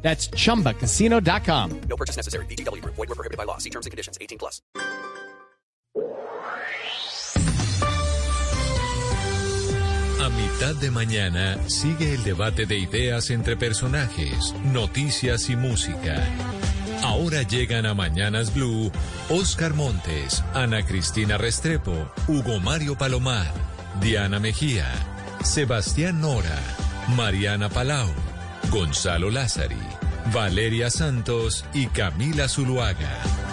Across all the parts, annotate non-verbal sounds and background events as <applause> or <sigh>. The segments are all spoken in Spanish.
That's chumbacasino.com. No purchase necessary. BGW. Void were prohibited by law. See terms and conditions. 18 plus. A mitad de mañana sigue el debate de ideas entre personajes, noticias y música. Ahora llegan a Mañanas Blue Oscar Montes, Ana Cristina Restrepo, Hugo Mario Palomar, Diana Mejía, Sebastián Nora, Mariana Palau, Gonzalo Lázari, Valeria Santos y Camila Zuluaga.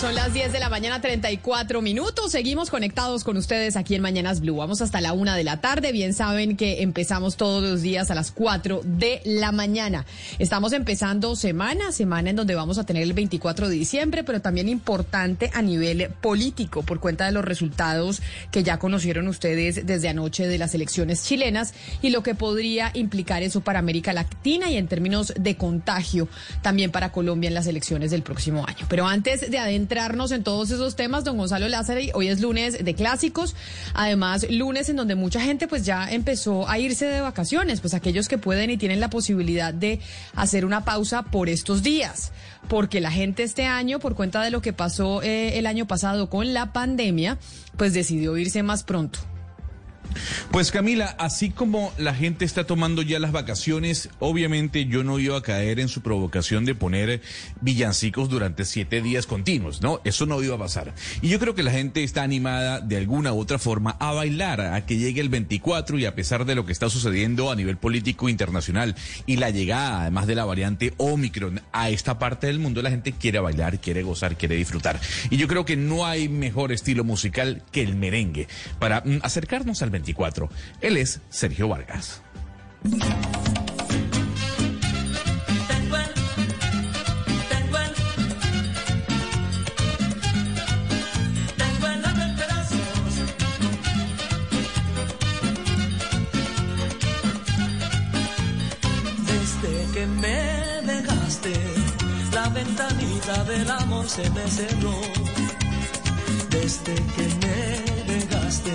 Son las 10 de la mañana, 34 minutos. Seguimos conectados con ustedes aquí en Mañanas Blue. Vamos hasta la una de la tarde. Bien saben que empezamos todos los días a las 4 de la mañana. Estamos empezando semana, semana en donde vamos a tener el 24 de diciembre, pero también importante a nivel político por cuenta de los resultados que ya conocieron ustedes desde anoche de las elecciones chilenas y lo que podría implicar eso para América Latina y en términos de contagio también para Colombia en las elecciones del próximo año. Pero antes de adentrar entrarnos en todos esos temas, don Gonzalo Lázaro. Hoy es lunes de clásicos, además lunes en donde mucha gente pues ya empezó a irse de vacaciones, pues aquellos que pueden y tienen la posibilidad de hacer una pausa por estos días, porque la gente este año, por cuenta de lo que pasó eh, el año pasado con la pandemia, pues decidió irse más pronto. Pues Camila, así como la gente está tomando ya las vacaciones, obviamente yo no iba a caer en su provocación de poner villancicos durante siete días continuos, ¿no? Eso no iba a pasar. Y yo creo que la gente está animada de alguna u otra forma a bailar, a que llegue el 24 y a pesar de lo que está sucediendo a nivel político internacional y la llegada además de la variante Omicron a esta parte del mundo, la gente quiere bailar, quiere gozar, quiere disfrutar. Y yo creo que no hay mejor estilo musical que el merengue para mm, acercarnos al 24. Él es Sergio Vargas. Desde que me dejaste, la ventanita del amor se me cerró. Desde que me dejaste,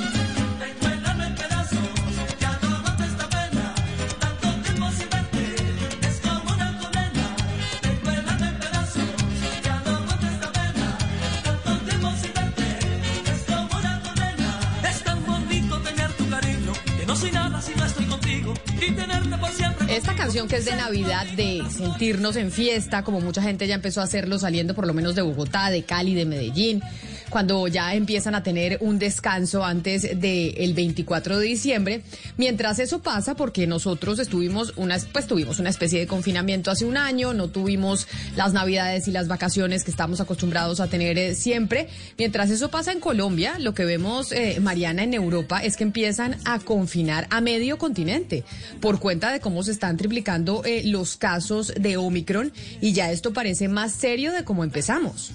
Esta canción que es de Navidad, de sentirnos en fiesta, como mucha gente ya empezó a hacerlo saliendo por lo menos de Bogotá, de Cali, de Medellín, cuando ya empiezan a tener un descanso antes del 24 de diciembre. Mientras eso pasa, porque nosotros estuvimos una, pues tuvimos una especie de confinamiento hace un año, no tuvimos las navidades y las vacaciones que estamos acostumbrados a tener eh, siempre. Mientras eso pasa en Colombia, lo que vemos, eh, Mariana, en Europa es que empiezan a confinar a medio continente por cuenta de cómo se están triplicando eh, los casos de Omicron y ya esto parece más serio de cómo empezamos.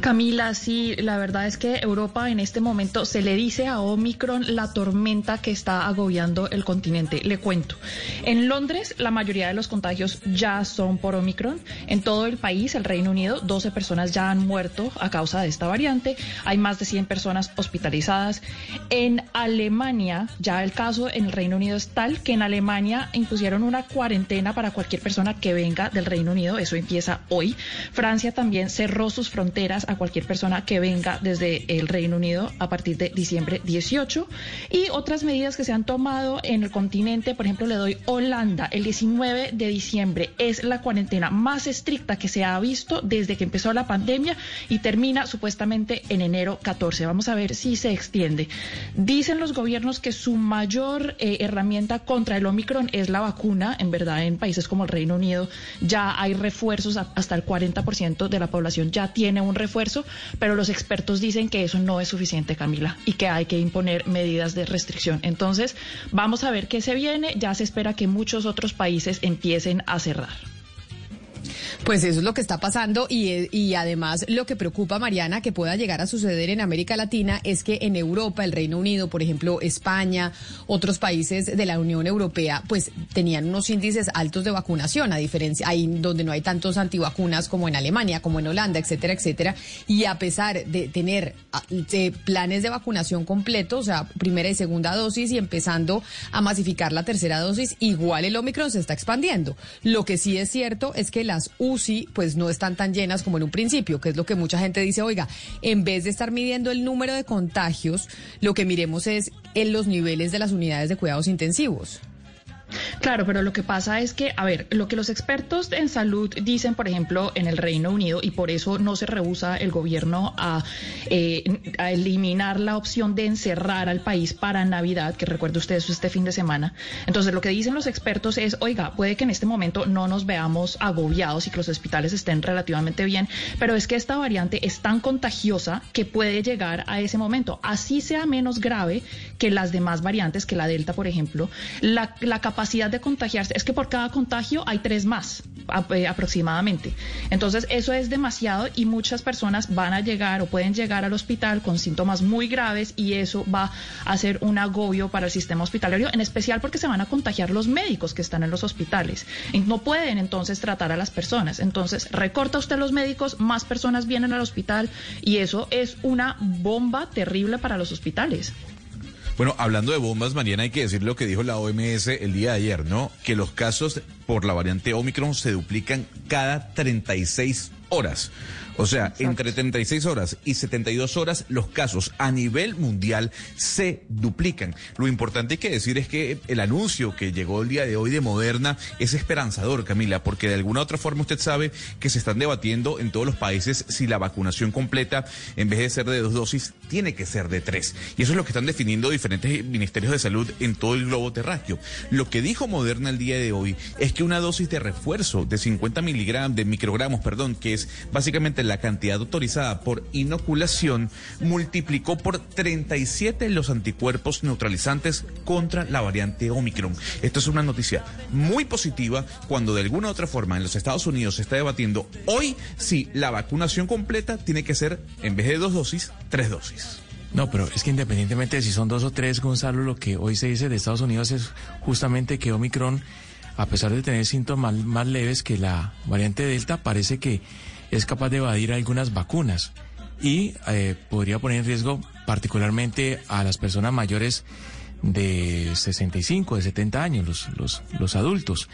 Camila, sí, la verdad es que Europa en este momento se le dice a Omicron la tormenta que está agobiando el continente. Le cuento. En Londres, la mayoría de los contagios ya son por Omicron. En todo el país, el Reino Unido, 12 personas ya han muerto a causa de esta variante. Hay más de 100 personas hospitalizadas. En Alemania, ya el caso en el Reino Unido es tal que en Alemania impusieron una cuarentena para cualquier persona que venga del Reino Unido. Eso empieza hoy. Francia también cerró sus fronteras fronteras a cualquier persona que venga desde el Reino Unido a partir de diciembre 18. Y otras medidas que se han tomado en el continente, por ejemplo, le doy Holanda, el 19 de diciembre es la cuarentena más estricta que se ha visto desde que empezó la pandemia y termina supuestamente en enero 14. Vamos a ver si se extiende. Dicen los gobiernos que su mayor eh, herramienta contra el Omicron es la vacuna. En verdad, en países como el Reino Unido ya hay refuerzos, hasta el 40% de la población ya tiene un refuerzo, pero los expertos dicen que eso no es suficiente, Camila, y que hay que imponer medidas de restricción. Entonces, vamos a ver qué se viene. Ya se espera que muchos otros países empiecen a cerrar. Pues eso es lo que está pasando y, y, además lo que preocupa, Mariana, que pueda llegar a suceder en América Latina es que en Europa, el Reino Unido, por ejemplo, España, otros países de la Unión Europea, pues tenían unos índices altos de vacunación, a diferencia, ahí donde no hay tantos antivacunas como en Alemania, como en Holanda, etcétera, etcétera. Y a pesar de tener ah, planes de vacunación completos, o sea, primera y segunda dosis y empezando a masificar la tercera dosis, igual el Omicron se está expandiendo. Lo que sí es cierto es que las UCI pues no están tan llenas como en un principio, que es lo que mucha gente dice, oiga, en vez de estar midiendo el número de contagios, lo que miremos es en los niveles de las unidades de cuidados intensivos. Claro, pero lo que pasa es que, a ver, lo que los expertos en salud dicen, por ejemplo, en el Reino Unido, y por eso no se rehúsa el gobierno a, eh, eliminar la opción de encerrar al país para Navidad, que recuerde usted eso este fin de semana. Entonces, lo que dicen los expertos es, oiga, puede que en este momento no nos veamos agobiados y que los hospitales estén relativamente bien, pero es que esta variante es tan contagiosa que puede llegar a ese momento, así sea menos grave que las demás variantes, que la Delta, por ejemplo, la, la de contagiarse, es que por cada contagio hay tres más eh, aproximadamente. Entonces, eso es demasiado y muchas personas van a llegar o pueden llegar al hospital con síntomas muy graves y eso va a ser un agobio para el sistema hospitalario, en especial porque se van a contagiar los médicos que están en los hospitales. Y no pueden entonces tratar a las personas. Entonces, recorta usted los médicos, más personas vienen al hospital y eso es una bomba terrible para los hospitales. Bueno, hablando de bombas, Mariana, hay que decir lo que dijo la OMS el día de ayer, ¿no? Que los casos por la variante Omicron se duplican cada 36 horas. O sea, entre 36 horas y 72 horas los casos a nivel mundial se duplican. Lo importante hay que decir es que el anuncio que llegó el día de hoy de Moderna es esperanzador, Camila, porque de alguna otra forma usted sabe que se están debatiendo en todos los países si la vacunación completa, en vez de ser de dos dosis, tiene que ser de tres. Y eso es lo que están definiendo diferentes ministerios de salud en todo el globo terráqueo. Lo que dijo Moderna el día de hoy es que una dosis de refuerzo de 50 miligramos, de microgramos, perdón, que es básicamente la cantidad autorizada por inoculación multiplicó por 37 los anticuerpos neutralizantes contra la variante Omicron. Esto es una noticia muy positiva cuando de alguna u otra forma en los Estados Unidos se está debatiendo hoy si la vacunación completa tiene que ser, en vez de dos dosis, tres dosis. No, pero es que independientemente de si son dos o tres, Gonzalo, lo que hoy se dice de Estados Unidos es justamente que Omicron, a pesar de tener síntomas más leves que la variante Delta, parece que es capaz de evadir algunas vacunas y eh, podría poner en riesgo particularmente a las personas mayores de 65, de 70 años, los, los, los adultos.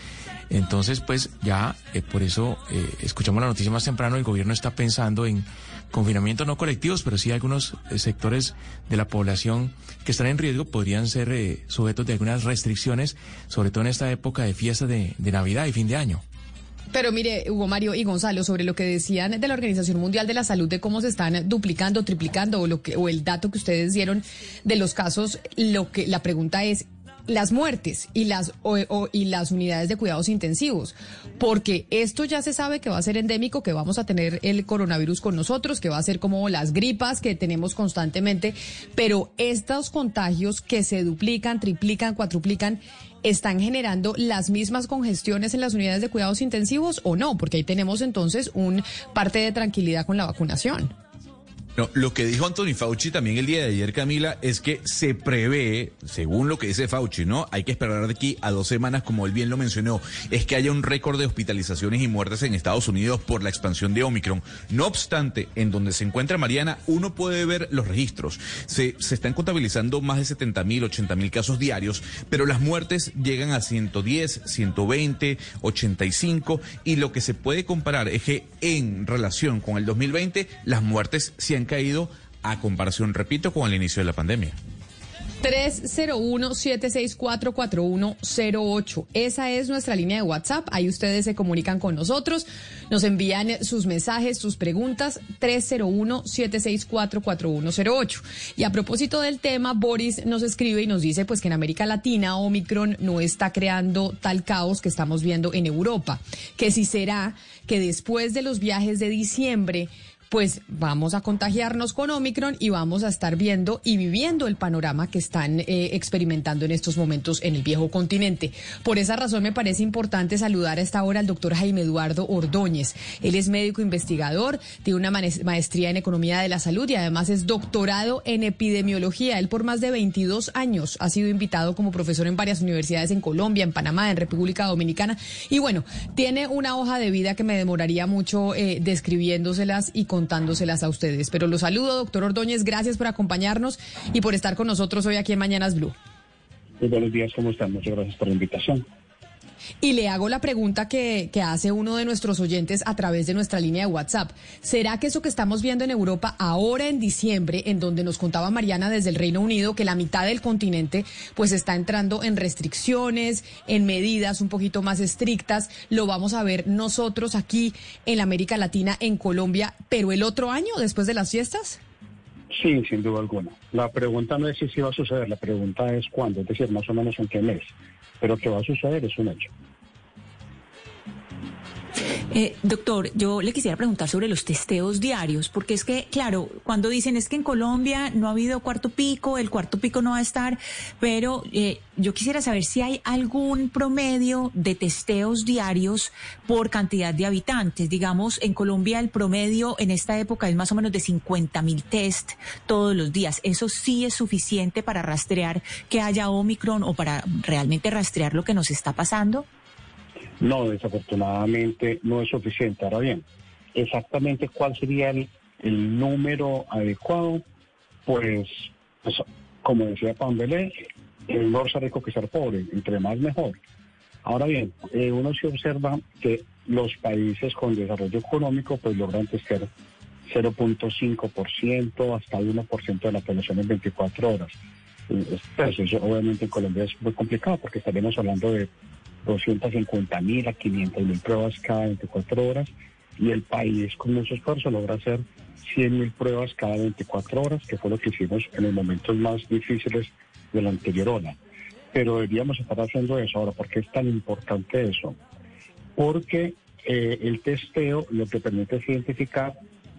Entonces, pues ya eh, por eso eh, escuchamos la noticia más temprano, el gobierno está pensando en confinamiento no colectivos, pero sí algunos sectores de la población que están en riesgo podrían ser sujetos de algunas restricciones, sobre todo en esta época de fiestas de, de Navidad y fin de año. Pero mire, Hugo Mario y Gonzalo, sobre lo que decían de la Organización Mundial de la Salud, de cómo se están duplicando, triplicando, o, lo que, o el dato que ustedes dieron de los casos, lo que la pregunta es, las muertes y las y las unidades de cuidados intensivos, porque esto ya se sabe que va a ser endémico, que vamos a tener el coronavirus con nosotros, que va a ser como las gripas que tenemos constantemente, pero estos contagios que se duplican, triplican, cuatruplican, están generando las mismas congestiones en las unidades de cuidados intensivos o no, porque ahí tenemos entonces un parte de tranquilidad con la vacunación. No, lo que dijo Anthony Fauci también el día de ayer, Camila, es que se prevé, según lo que dice Fauci, ¿no? Hay que esperar de aquí a dos semanas, como él bien lo mencionó, es que haya un récord de hospitalizaciones y muertes en Estados Unidos por la expansión de Omicron. No obstante, en donde se encuentra Mariana, uno puede ver los registros. Se, se están contabilizando más de 70 mil, 80 mil casos diarios, pero las muertes llegan a 110, 120, 85, y lo que se puede comparar es que en relación con el 2020, las muertes se han caído a comparación, repito, con el inicio de la pandemia. 301-764-4108. Esa es nuestra línea de WhatsApp. Ahí ustedes se comunican con nosotros, nos envían sus mensajes, sus preguntas. 301-764-4108. Y a propósito del tema, Boris nos escribe y nos dice pues que en América Latina Omicron no está creando tal caos que estamos viendo en Europa. Que si será que después de los viajes de diciembre pues vamos a contagiarnos con Omicron y vamos a estar viendo y viviendo el panorama que están eh, experimentando en estos momentos en el viejo continente. Por esa razón me parece importante saludar a esta hora al doctor Jaime Eduardo Ordóñez. Él es médico investigador, tiene una maestría en economía de la salud y además es doctorado en epidemiología. Él por más de 22 años ha sido invitado como profesor en varias universidades en Colombia, en Panamá, en República Dominicana. Y bueno, tiene una hoja de vida que me demoraría mucho eh, describiéndoselas y con contándoselas a ustedes. Pero lo saludo, doctor Ordóñez, gracias por acompañarnos y por estar con nosotros hoy aquí en Mañanas Blue. Muy buenos días, ¿cómo están? Muchas gracias por la invitación. Y le hago la pregunta que, que, hace uno de nuestros oyentes a través de nuestra línea de WhatsApp. ¿Será que eso que estamos viendo en Europa ahora en diciembre, en donde nos contaba Mariana desde el Reino Unido, que la mitad del continente pues está entrando en restricciones, en medidas un poquito más estrictas, lo vamos a ver nosotros aquí en América Latina, en Colombia, pero el otro año, después de las fiestas? Sí, sin duda alguna. La pregunta no es si va a suceder, la pregunta es cuándo, es decir, más o menos en qué mes. Pero que va a suceder es un hecho. Eh, doctor, yo le quisiera preguntar sobre los testeos diarios, porque es que, claro, cuando dicen es que en Colombia no ha habido cuarto pico, el cuarto pico no va a estar, pero eh, yo quisiera saber si hay algún promedio de testeos diarios por cantidad de habitantes. Digamos, en Colombia el promedio en esta época es más o menos de 50 mil test todos los días. ¿Eso sí es suficiente para rastrear que haya Omicron o para realmente rastrear lo que nos está pasando? No, desafortunadamente no es suficiente. Ahora bien, exactamente cuál sería el, número adecuado, pues, pues, como decía Pambelé, mejor ser rico que ser pobre, entre más mejor. Ahora bien, eh, uno se observa que los países con desarrollo económico pues logran testear 0.5% hasta 1% de la población en 24 horas. Pues eso obviamente en Colombia es muy complicado porque estaremos hablando de 250 mil a 500 mil pruebas cada 24 horas y el país con mucho esfuerzo logra hacer 100 mil pruebas cada 24 horas, que fue lo que hicimos en los momentos más difíciles de la anterior ola. Pero deberíamos estar haciendo eso ahora. ¿Por qué es tan importante eso? Porque eh, el testeo lo que permite es identificar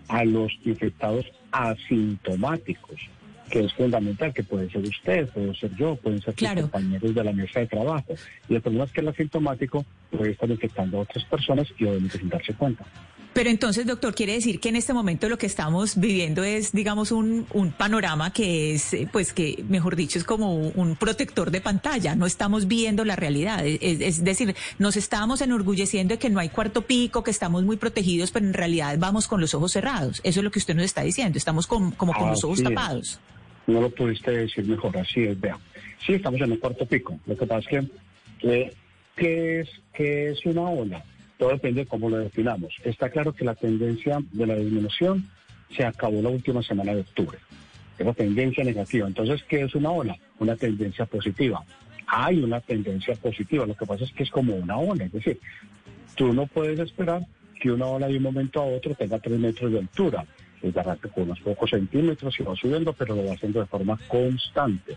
a los infectados asintomáticos que es fundamental, que puede ser usted, puede ser yo, pueden ser sus compañeros de la mesa de trabajo. Y el problema es que el asintomático puede estar infectando a otras personas y obviamente sin darse cuenta. Pero entonces, doctor, quiere decir que en este momento lo que estamos viviendo es, digamos, un, un panorama que es, eh, pues que, mejor dicho, es como un protector de pantalla. No estamos viendo la realidad. Es, es, decir, nos estamos enorgulleciendo de que no hay cuarto pico, que estamos muy protegidos, pero en realidad vamos con los ojos cerrados. Eso es lo que usted nos está diciendo. Estamos como con los ojos tapados. No lo pudiste decir mejor, así es, vea. Sí, estamos en un cuarto pico. Lo que pasa es que, ¿qué, es, qué es una ola? Todo depende de cómo lo definamos. Está claro que la tendencia de la disminución se acabó la última semana de octubre. Es la tendencia negativa. Entonces, ¿qué es una ola? Una tendencia positiva. Hay una tendencia positiva. Lo que pasa es que es como una ola. Es decir, tú no puedes esperar que una ola de un momento a otro tenga tres metros de altura es arranca con unos pocos centímetros y va subiendo, pero lo va haciendo de forma constante.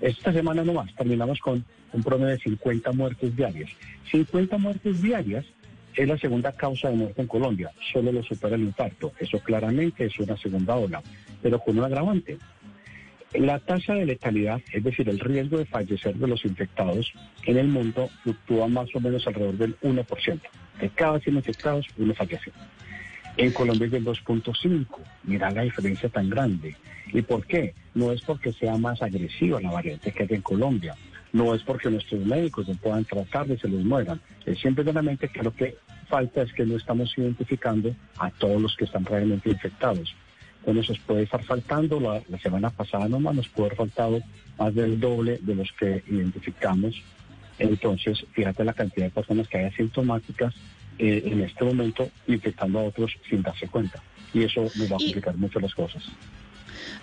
Esta semana nomás terminamos con un promedio de 50 muertes diarias. 50 muertes diarias es la segunda causa de muerte en Colombia, solo lo supera el infarto. Eso claramente es una segunda ola, pero con un agravante. La tasa de letalidad, es decir, el riesgo de fallecer de los infectados en el mundo fluctúa más o menos alrededor del 1%. De cada 100 infectados, uno fallece. En Colombia es del 2.5. Mira la diferencia tan grande. ¿Y por qué? No es porque sea más agresiva la variante que es en Colombia. No es porque nuestros médicos no puedan tratar de se les mueran. Es simplemente que lo que falta es que no estamos identificando a todos los que están realmente infectados. Entonces nos puede estar faltando, la, la semana pasada nomás nos puede haber faltado más del doble de los que identificamos. Entonces, fíjate la cantidad de personas que hay asintomáticas eh, en este momento infectando a otros sin darse cuenta. Y eso nos va a Y- complicar mucho las cosas.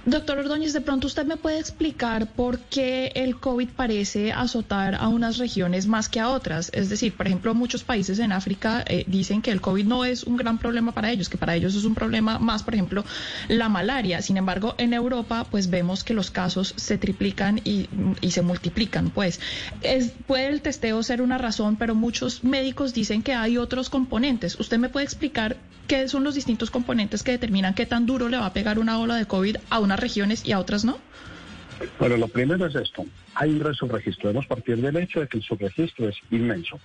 Doctor Ordóñez, de pronto usted me puede explicar por qué el COVID parece azotar a unas regiones más que a otras. Es decir, por ejemplo, muchos países en África eh, dicen que el COVID no es un gran problema para ellos, que para ellos es un problema más, por ejemplo, la malaria. Sin embargo, en Europa, pues vemos que los casos se triplican y, y se multiplican. Pues es, puede el testeo ser una razón, pero muchos médicos dicen que hay otros componentes. ¿Usted me puede explicar qué son los distintos componentes que determinan qué tan duro le va a pegar una ola de COVID a unas regiones y a otras no? Bueno, lo primero es esto. Hay un subregistro. Debemos partir del hecho de que el subregistro es inmenso.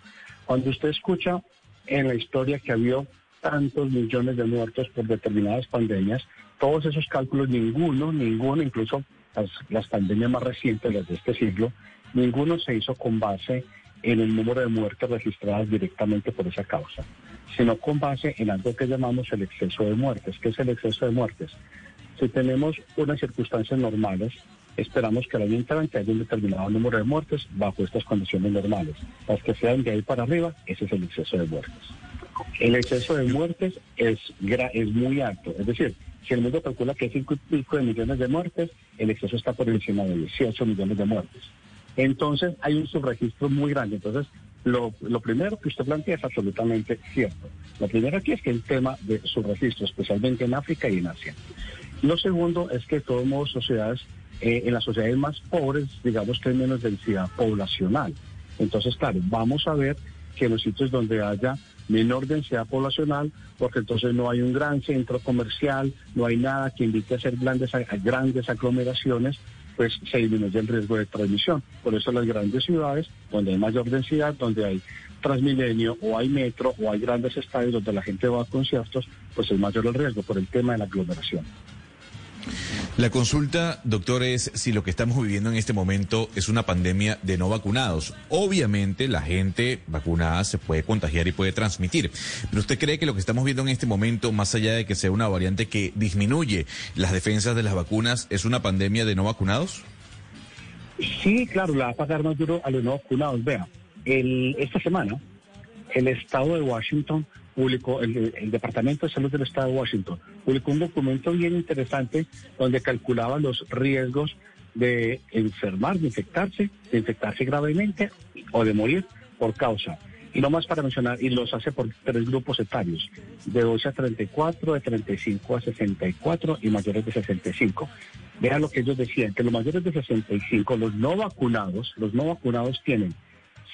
Cuando usted escucha en la historia que había tantos millones de muertos por determinadas pandemias, todos esos cálculos, ninguno, ninguno, incluso las, las pandemias más recientes, de este siglo, ninguno se hizo con base en el número de muertes registradas directamente por esa causa, sino con base en algo que llamamos el exceso de muertes. ¿Qué es el exceso de muertes? Si tenemos unas circunstancias normales, esperamos que el año entrante haya un determinado número de muertes bajo estas condiciones normales. Las que sean de ahí para arriba, ese es el exceso de muertes. El exceso de muertes es, es muy alto. Es decir, si el mundo calcula que hay cinco y pico de millones de muertes, el exceso está por encima de 18 millones de muertes. Entonces, hay un subregistro muy grande. Entonces, lo, lo primero que usted plantea es absolutamente cierto. Lo primero aquí es que el tema de subregistro, especialmente en África y en Asia. Lo segundo es que de todos modos sociedades, eh, en las sociedades más pobres, digamos que hay menos densidad poblacional. Entonces, claro, vamos a ver que en los sitios donde haya menor densidad poblacional, porque entonces no hay un gran centro comercial, no hay nada que invite a hacer grandes, grandes aglomeraciones, pues se disminuye el riesgo de transmisión. Por eso las grandes ciudades, donde hay mayor densidad, donde hay Transmilenio o hay metro o hay grandes estadios donde la gente va a conciertos, pues es mayor el riesgo por el tema de la aglomeración. La consulta, doctor, es si lo que estamos viviendo en este momento es una pandemia de no vacunados. Obviamente la gente vacunada se puede contagiar y puede transmitir, pero ¿usted cree que lo que estamos viendo en este momento, más allá de que sea una variante que disminuye las defensas de las vacunas, es una pandemia de no vacunados? Sí, claro, la va a pagar más duro a los no vacunados. Vea, el, esta semana el Estado de Washington publicó, el, el Departamento de Salud del Estado de Washington publicó un documento bien interesante donde calculaba los riesgos de enfermar, de infectarse, de infectarse gravemente o de morir por causa. Y no más para mencionar, y los hace por tres grupos etarios, de 12 a 34, de 35 a 64 y mayores de 65. Vean lo que ellos decían, que los mayores de 65, los no vacunados, los no vacunados tienen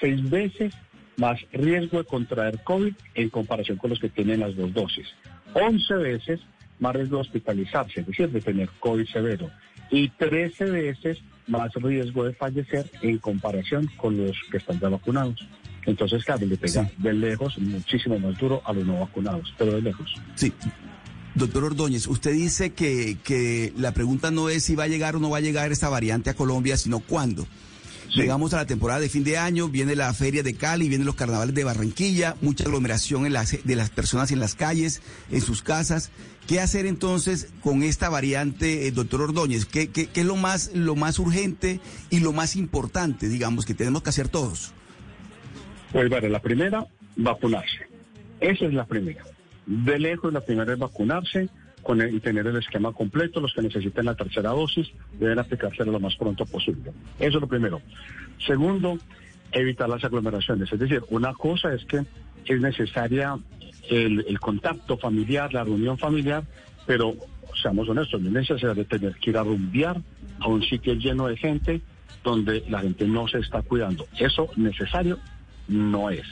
seis veces más riesgo de contraer COVID en comparación con los que tienen las dos dosis. 11 veces más riesgo de hospitalizarse, es decir, de tener COVID severo. Y 13 veces más riesgo de fallecer en comparación con los que están ya vacunados. Entonces, claro, le pega de lejos muchísimo más duro a los no vacunados, pero de lejos. Sí. Doctor Ordóñez, usted dice que, que la pregunta no es si va a llegar o no va a llegar esta variante a Colombia, sino cuándo. Llegamos a la temporada de fin de año, viene la feria de Cali, vienen los carnavales de Barranquilla, mucha aglomeración en las, de las personas en las calles, en sus casas. ¿Qué hacer entonces con esta variante, eh, doctor Ordóñez? ¿Qué, es lo más, lo más urgente y lo más importante, digamos, que tenemos que hacer todos? Pues bueno, la primera, vacunarse. Esa es la primera. De lejos, la primera es vacunarse con el- y tener el esquema completo. Los que necesiten la tercera dosis deben aplicársela lo más pronto posible. Eso es lo primero. Segundo, evitar las aglomeraciones. Es decir, una cosa es que es necesaria el, contacto familiar, la reunión familiar, pero seamos honestos, no es necesario tener que ir a rumbear a un sitio lleno de gente donde la gente no se está cuidando. Eso necesario no es.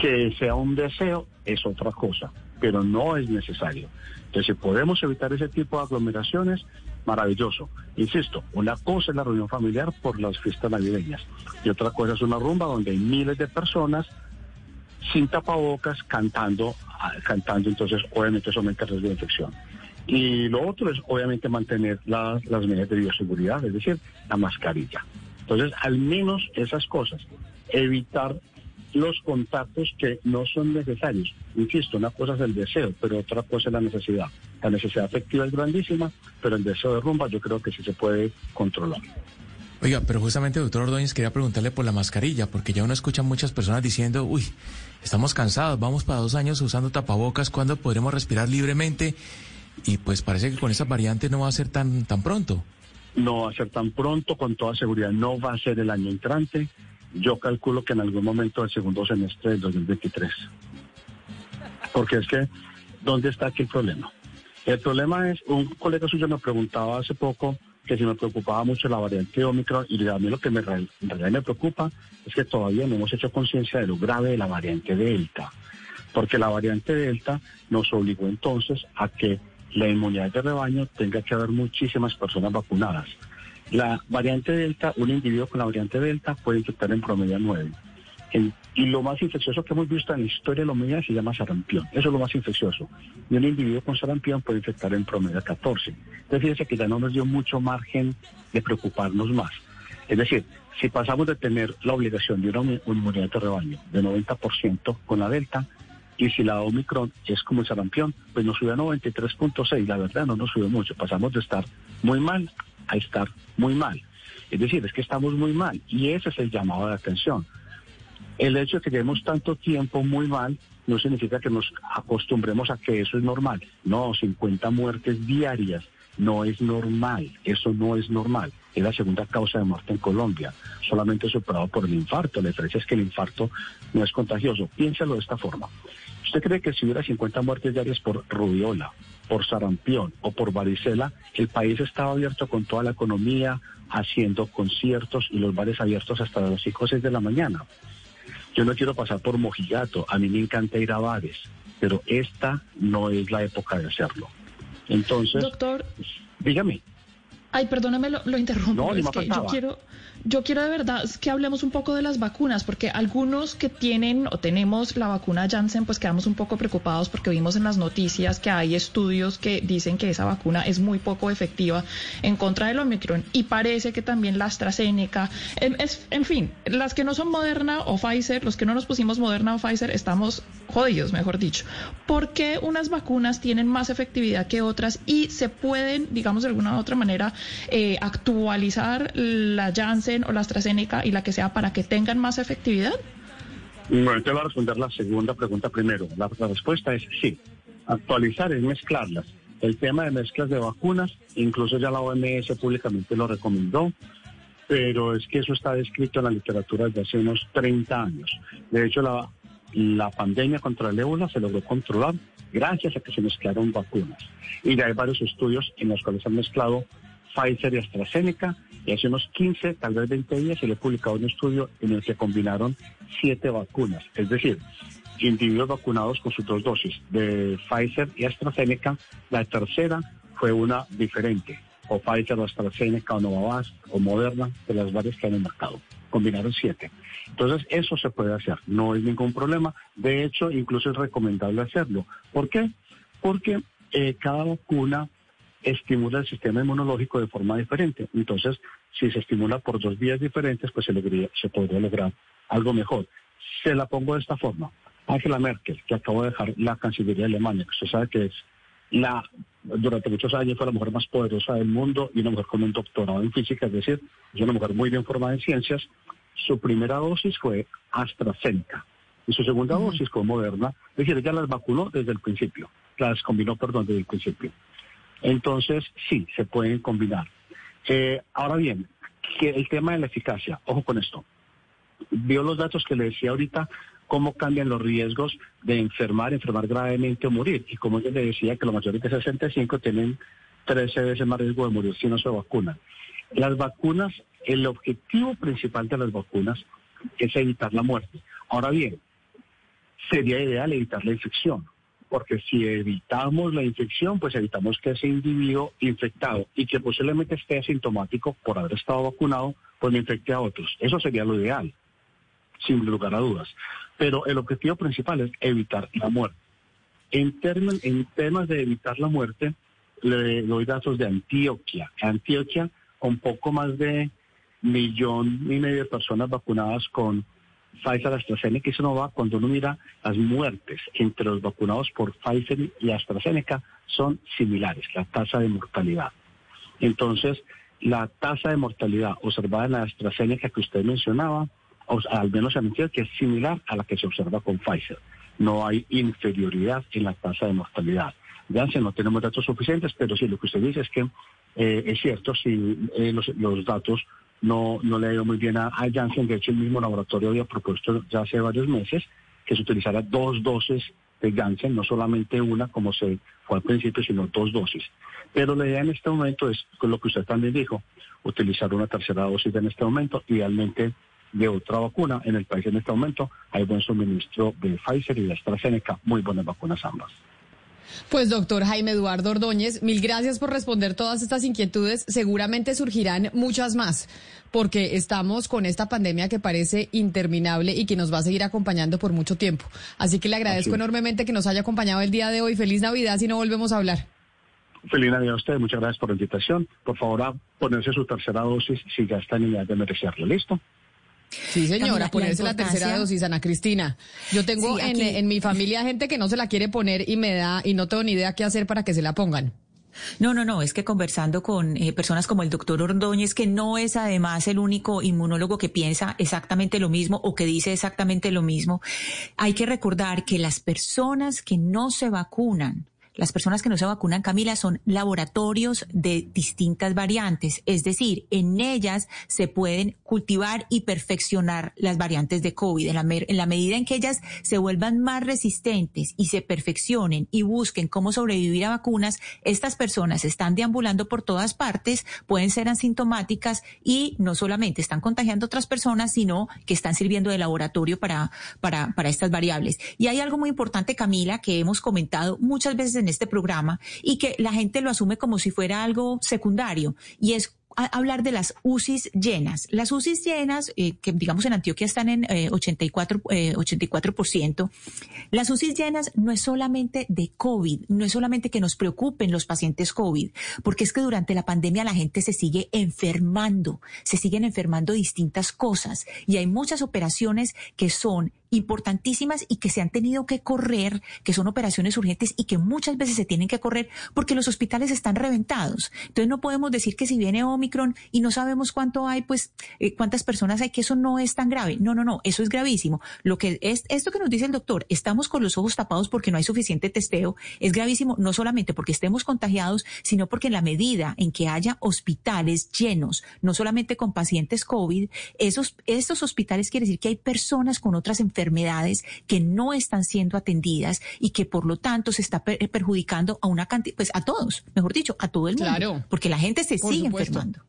Que sea un deseo es otra cosa, pero no es necesario. Entonces, si podemos evitar ese tipo de aglomeraciones, maravilloso. Insisto, una cosa es la reunión familiar por las fiestas navideñas y otra cosa es una rumba donde hay miles de personas sin tapabocas, cantando, ah, cantando, entonces obviamente eso aumenta el riesgo de infección. Y lo otro es obviamente mantener las, las medidas de bioseguridad, es decir, la mascarilla. Entonces, al menos esas cosas, evitar los contactos que no son necesarios. Insisto, una cosa es el deseo, pero otra cosa es la necesidad. La necesidad afectiva es grandísima, pero el deseo de rumba yo creo que sí se puede controlar. Oiga, pero justamente, doctor Ordóñez, quería preguntarle por la mascarilla, porque ya uno escucha muchas personas diciendo, uy, estamos cansados, vamos para dos años usando tapabocas, ¿cuándo podremos respirar libremente? Y pues parece que con esa variante no va a ser tan, tan pronto. No va a ser tan pronto, con toda seguridad no va a ser el año entrante. Yo calculo que en algún momento del segundo semestre del 2023. Porque es que, ¿dónde está aquí el problema? El problema es, un colega suyo me preguntaba hace poco que si me preocupaba mucho la variante Omicron y a mí lo que me, en realidad me preocupa es que todavía no hemos hecho conciencia de lo grave de la variante Delta, porque la variante Delta nos obligó entonces a que la inmunidad de rebaño tenga que haber muchísimas personas vacunadas. La variante Delta, un individuo con la variante Delta puede infectar en promedio a 9. En- y lo más infeccioso que hemos visto en la historia de la humanidad se llama sarampión. Eso es lo más infeccioso. Y un individuo con sarampión puede infectar en promedio a 14. Entonces fíjense que ya no nos dio mucho margen de preocuparnos más. Es decir, si pasamos de tener la obligación de una inmu- inmunidad de rebaño de 90% con la Delta, y si la Omicron es como el sarampión, pues nos subió a 93.6. La verdad no nos subió mucho. Pasamos de estar muy mal a estar muy mal. Es decir, es que estamos muy mal. Y ese es el llamado de atención. El hecho de que llevemos tanto tiempo muy mal no significa que nos acostumbremos a que eso es normal. No, 50 muertes diarias no es normal. Eso no es normal. Es la segunda causa de muerte en Colombia, solamente superado por el infarto. La diferencia es que el infarto no es contagioso. Piénsalo de esta forma. ¿Usted cree que si hubiera 50 muertes diarias por rubiola, por sarampión o por varicela, el país estaba abierto con toda la economía, haciendo conciertos y los bares abiertos hasta las 5 o 6 de la mañana? Yo no quiero pasar por mojigato, a mí me encanta ir a bares, pero esta no es la época de hacerlo. Entonces, Doctor, dígame. Ay, perdóneme, lo, lo interrumpo. No, es que yo quiero, yo quiero de verdad que hablemos un poco de las vacunas, porque algunos que tienen o tenemos la vacuna Janssen, pues quedamos un poco preocupados porque vimos en las noticias que hay estudios que dicen que esa vacuna es muy poco efectiva en contra del Omicron y parece que también la AstraZeneca, en, es- en fin, las que no son Moderna o Pfizer, los que no nos pusimos Moderna o Pfizer, estamos jodidos, mejor dicho. ¿Por qué unas vacunas tienen más efectividad que otras y se pueden, digamos de alguna u otra manera, eh, actualizar la Janssen o la AstraZeneca y la que sea para que tengan más efectividad? Bueno, te voy a responder la segunda pregunta primero. La, la respuesta es sí. Actualizar es mezclarlas. El tema de mezclas de vacunas, incluso ya la OMS públicamente lo recomendó, pero es que eso está descrito en la literatura desde hace unos 30 años. De hecho, la, la pandemia contra el ébola se logró controlar gracias a que se mezclaron vacunas. Y ya hay varios estudios en los cuales han mezclado Pfizer y AstraZeneca. Y hace unos 15, tal vez 20 días, se le publicado un estudio en el que combinaron siete vacunas. Es decir, individuos vacunados con sus dos dosis de Pfizer y AstraZeneca. La tercera fue una diferente, o Pfizer o AstraZeneca o Novavax o Moderna, de las varias que han en el mercado. Combinaron siete. Entonces, eso se puede hacer, no hay ningún problema. De hecho, incluso es recomendable hacerlo. ¿Por qué? Porque eh, cada vacuna estimula el sistema inmunológico de forma diferente. Entonces, si se estimula por dos vías diferentes, pues se, lograría- se podría lograr algo mejor. Se la pongo de esta forma. Angela Merkel, que acabo de dejar la Cancillería de Alemania, que usted sabe que es la, durante muchos años fue la mujer más poderosa del mundo y una mujer con un doctorado en física, es decir, es una mujer muy bien formada en ciencias. Su primera dosis fue AstraZeneca y su segunda dosis fue Moderna. Es decir, ella las vacunó desde el principio, las combinó, perdón, desde el principio. Entonces, sí, se pueden combinar. Eh, ahora bien, que el tema de la eficacia, ojo con esto. Vio los datos que le decía ahorita, cómo cambian los riesgos de enfermar, enfermar gravemente o morir. Y como yo le decía que los mayores de 65 tienen 13 veces más riesgo de morir si no se vacunan. Las vacunas, el objetivo principal de las vacunas es evitar la muerte. Ahora bien, sería ideal evitar la infección, porque si evitamos la infección, pues evitamos que ese individuo infectado y que posiblemente esté asintomático por haber estado vacunado, pues no infecte a otros. Eso sería lo ideal, sin lugar a dudas. pero el objetivo principal es evitar la muerte. En, términos, en temas de evitar la muerte, le doy datos de Antioquia. Antioquia, con poco más de millón y medio de personas vacunadas con Pfizer, AstraZeneca y Sinovac, cuando uno mira las muertes entre los vacunados por Pfizer y AstraZeneca, son similares, la tasa de mortalidad. Entonces, la tasa de mortalidad observada en la AstraZeneca que usted mencionaba, o al menos en que es similar a la que se observa con Pfizer. No hay inferioridad en la tasa de mortalidad. Janssen no tenemos datos suficientes, pero sí lo que usted dice es que eh, es cierto, si eh, los, los, datos no, no le ha ido muy bien a, a Janssen, de hecho el mismo laboratorio había propuesto ya hace varios meses que se utilizara dos dosis de Janssen, no solamente una como se fue al principio, sino dos dosis. Pero la idea en este momento es, con lo que usted también dijo, utilizar una tercera dosis en este momento, idealmente de otra vacuna. En el país en este momento hay buen suministro de Pfizer y de AstraZeneca, muy buenas vacunas ambas. Pues doctor Jaime Eduardo Ordóñez, mil gracias por responder todas estas inquietudes. Seguramente surgirán muchas más, porque estamos con esta pandemia que parece interminable y que nos va a seguir acompañando por mucho tiempo. Así que le agradezco enormemente que nos haya acompañado el día de hoy. Feliz Navidad si no volvemos a hablar. Feliz Navidad a usted, muchas gracias por la invitación. Por favor, a ponerse su tercera dosis si ya está en edad de merecerlo. ¿Listo? Sí, señora, ponerse la, tercera dosis, Ana Cristina. Yo tengo en, en, mi familia gente que no se la quiere poner y me da, y no tengo ni idea qué hacer para que se la pongan. No, no, no, es que conversando con eh, personas como el doctor Ordóñez, que no es además el único inmunólogo que piensa exactamente lo mismo o que dice exactamente lo mismo, hay que recordar que las personas que no se vacunan, las personas que no se vacunan, Camila, son laboratorios de distintas variantes, es decir, en ellas se pueden cultivar y perfeccionar las variantes de COVID. En la, medida en que ellas se vuelvan más resistentes y se perfeccionen y busquen cómo sobrevivir a vacunas, estas personas están deambulando por todas partes, pueden ser asintomáticas y no solamente están contagiando a otras personas, sino que están sirviendo de laboratorio para, para, para estas variables. Y hay algo muy importante, Camila, que hemos comentado muchas veces en en este programa y que la gente lo asume como si fuera algo secundario y es hablar de las UCIs llenas. Las UCIs llenas, eh, que digamos en Antioquia están en eh, 84, eh, 84%, las UCIs llenas no es solamente de COVID, no es solamente que nos preocupen los pacientes COVID, porque es que durante la pandemia la gente se sigue enfermando, se siguen enfermando distintas cosas y hay muchas operaciones que son importantísimas y que se han tenido que correr, que son operaciones urgentes y que muchas veces se tienen que correr porque los hospitales están reventados. Entonces no podemos decir que si viene Omicron y no sabemos cuánto hay, pues eh, cuántas personas hay, que eso no es tan grave. No, no, no, eso es gravísimo. Lo que es esto que nos dice el doctor, estamos con los ojos tapados porque no hay suficiente testeo, es gravísimo no solamente porque estemos contagiados, sino porque en la medida en que haya hospitales llenos, no solamente con pacientes COVID, esos estos hospitales quiere decir que hay personas con otras enfermedades enfermedades que no están siendo atendidas y que por lo tanto se está perjudicando a una cantidad, pues a todos, mejor dicho, a todo el mundo. Claro. Porque la gente se sigue enfermando.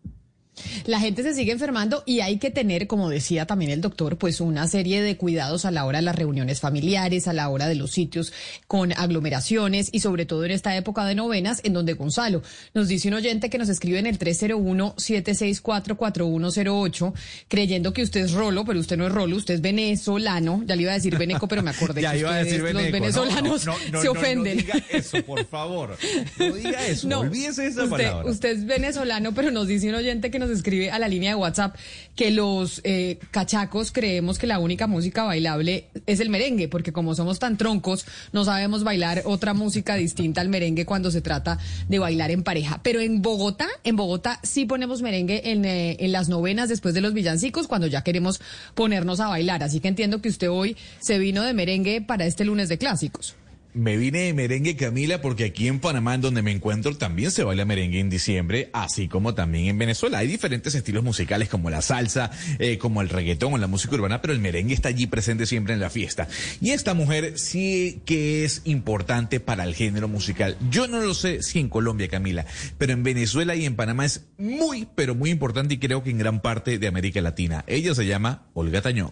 La gente se sigue enfermando y hay que tener, como decía también el doctor, pues una serie de cuidados a la hora de las reuniones familiares, a la hora de los sitios con aglomeraciones y sobre todo en esta época de novenas en donde Gonzalo nos dice un oyente que nos escribe en el 301-764-4108 creyendo que usted es Rolo, pero usted no es Rolo, usted es venezolano. Ya le iba a decir Veneco, pero me acordé que los venezolanos se ofenden. No, diga eso, por favor. No diga eso, <laughs> olvídese esa usted, palabra. Usted es venezolano, pero nos dice un oyente que nos escribe a la línea de WhatsApp que los eh, cachacos creemos que la única música bailable es el merengue, porque como somos tan troncos, no sabemos bailar otra música distinta al merengue cuando se trata de bailar en pareja. Pero en Bogotá, en Bogotá sí ponemos merengue en, eh, en las novenas después de los villancicos, cuando ya queremos ponernos a bailar. Así que entiendo que usted hoy se vino de merengue para este lunes de clásicos. Me vine de merengue Camila porque aquí en Panamá, en donde me encuentro, también se baila merengue en diciembre, así como también en Venezuela. Hay diferentes estilos musicales como la salsa, eh, como el reggaetón o la música urbana, pero el merengue está allí presente siempre en la fiesta. Y esta mujer sí que es importante para el género musical. Yo no lo sé si en Colombia, Camila, pero en Venezuela y en Panamá es muy, pero muy importante y creo que en gran parte de América Latina. Ella se llama Olga Tañón.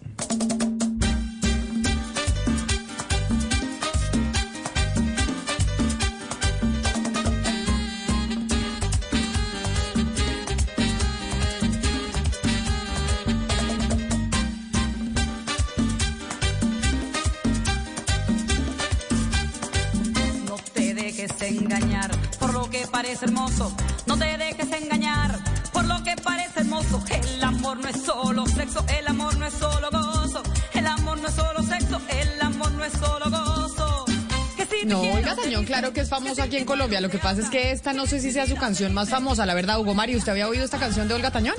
Hermoso. No te dejes engañar por lo que parece hermoso. El amor no es solo sexo, el amor no es solo gozo. El amor no es solo sexo, el amor no es solo gozo. Que si No, Olga Tañón, claro que es famosa aquí en Colombia. Lo que pasa es que esta no sé si sea su canción más famosa. La verdad, Hugo Mario, ¿usted había oído esta canción de Olga Tañón?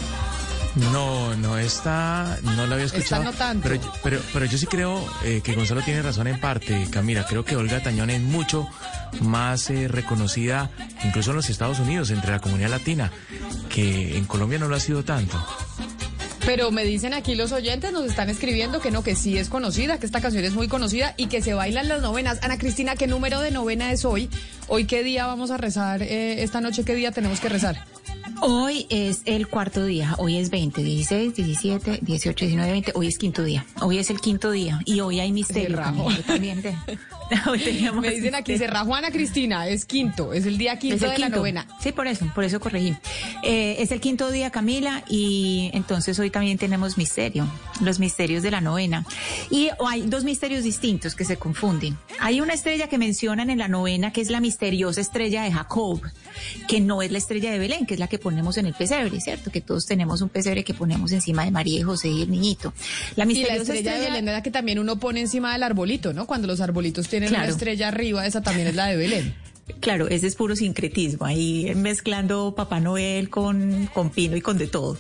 No, no, esta no la había escuchado. no tanto. Pero, pero, pero yo sí creo eh, que Gonzalo tiene razón en parte, Camila. Creo que Olga Tañón es mucho más eh, reconocida, incluso en los Estados Unidos, entre la comunidad latina, que en Colombia no lo ha sido tanto. Pero me dicen aquí los oyentes, nos están escribiendo que no, que sí es conocida, que esta canción es muy conocida y que se bailan las novenas. Ana Cristina, ¿qué número de novena es hoy? ¿Hoy qué día vamos a rezar? eh, esta noche, ¿qué día tenemos que rezar? Hoy es el cuarto día, hoy es 20, 16, 17, 18, 19, 20, hoy es quinto día, hoy es el quinto día. Y hoy hay misterio también. también de- <laughs> <laughs> Me dicen aquí, misterio. cerra Juana Cristina, es quinto, es el día Es quinto el de la novena. Sí, por eso, por eso corregí. Eh, es el quinto día, Camila, y entonces hoy también tenemos misterio, los misterios de la novena. Y hay dos misterios distintos que se confunden. Hay una estrella que mencionan en la novena, que es la misteriosa estrella de Jacob, que no es la estrella de Belén, que es la que ponemos en el pesebre, ¿cierto? Que todos tenemos un pesebre que ponemos encima de María y José y el niñito. La Y la misteriosa estrella, de Belén es la que también uno pone encima del arbolito, ¿no? Cuando los arbolitos tienen una Claro. estrella arriba, esa también es la de Belén. <laughs> Claro, ese es puro sincretismo, ahí mezclando Papá Noel con, con Pino y con de todo.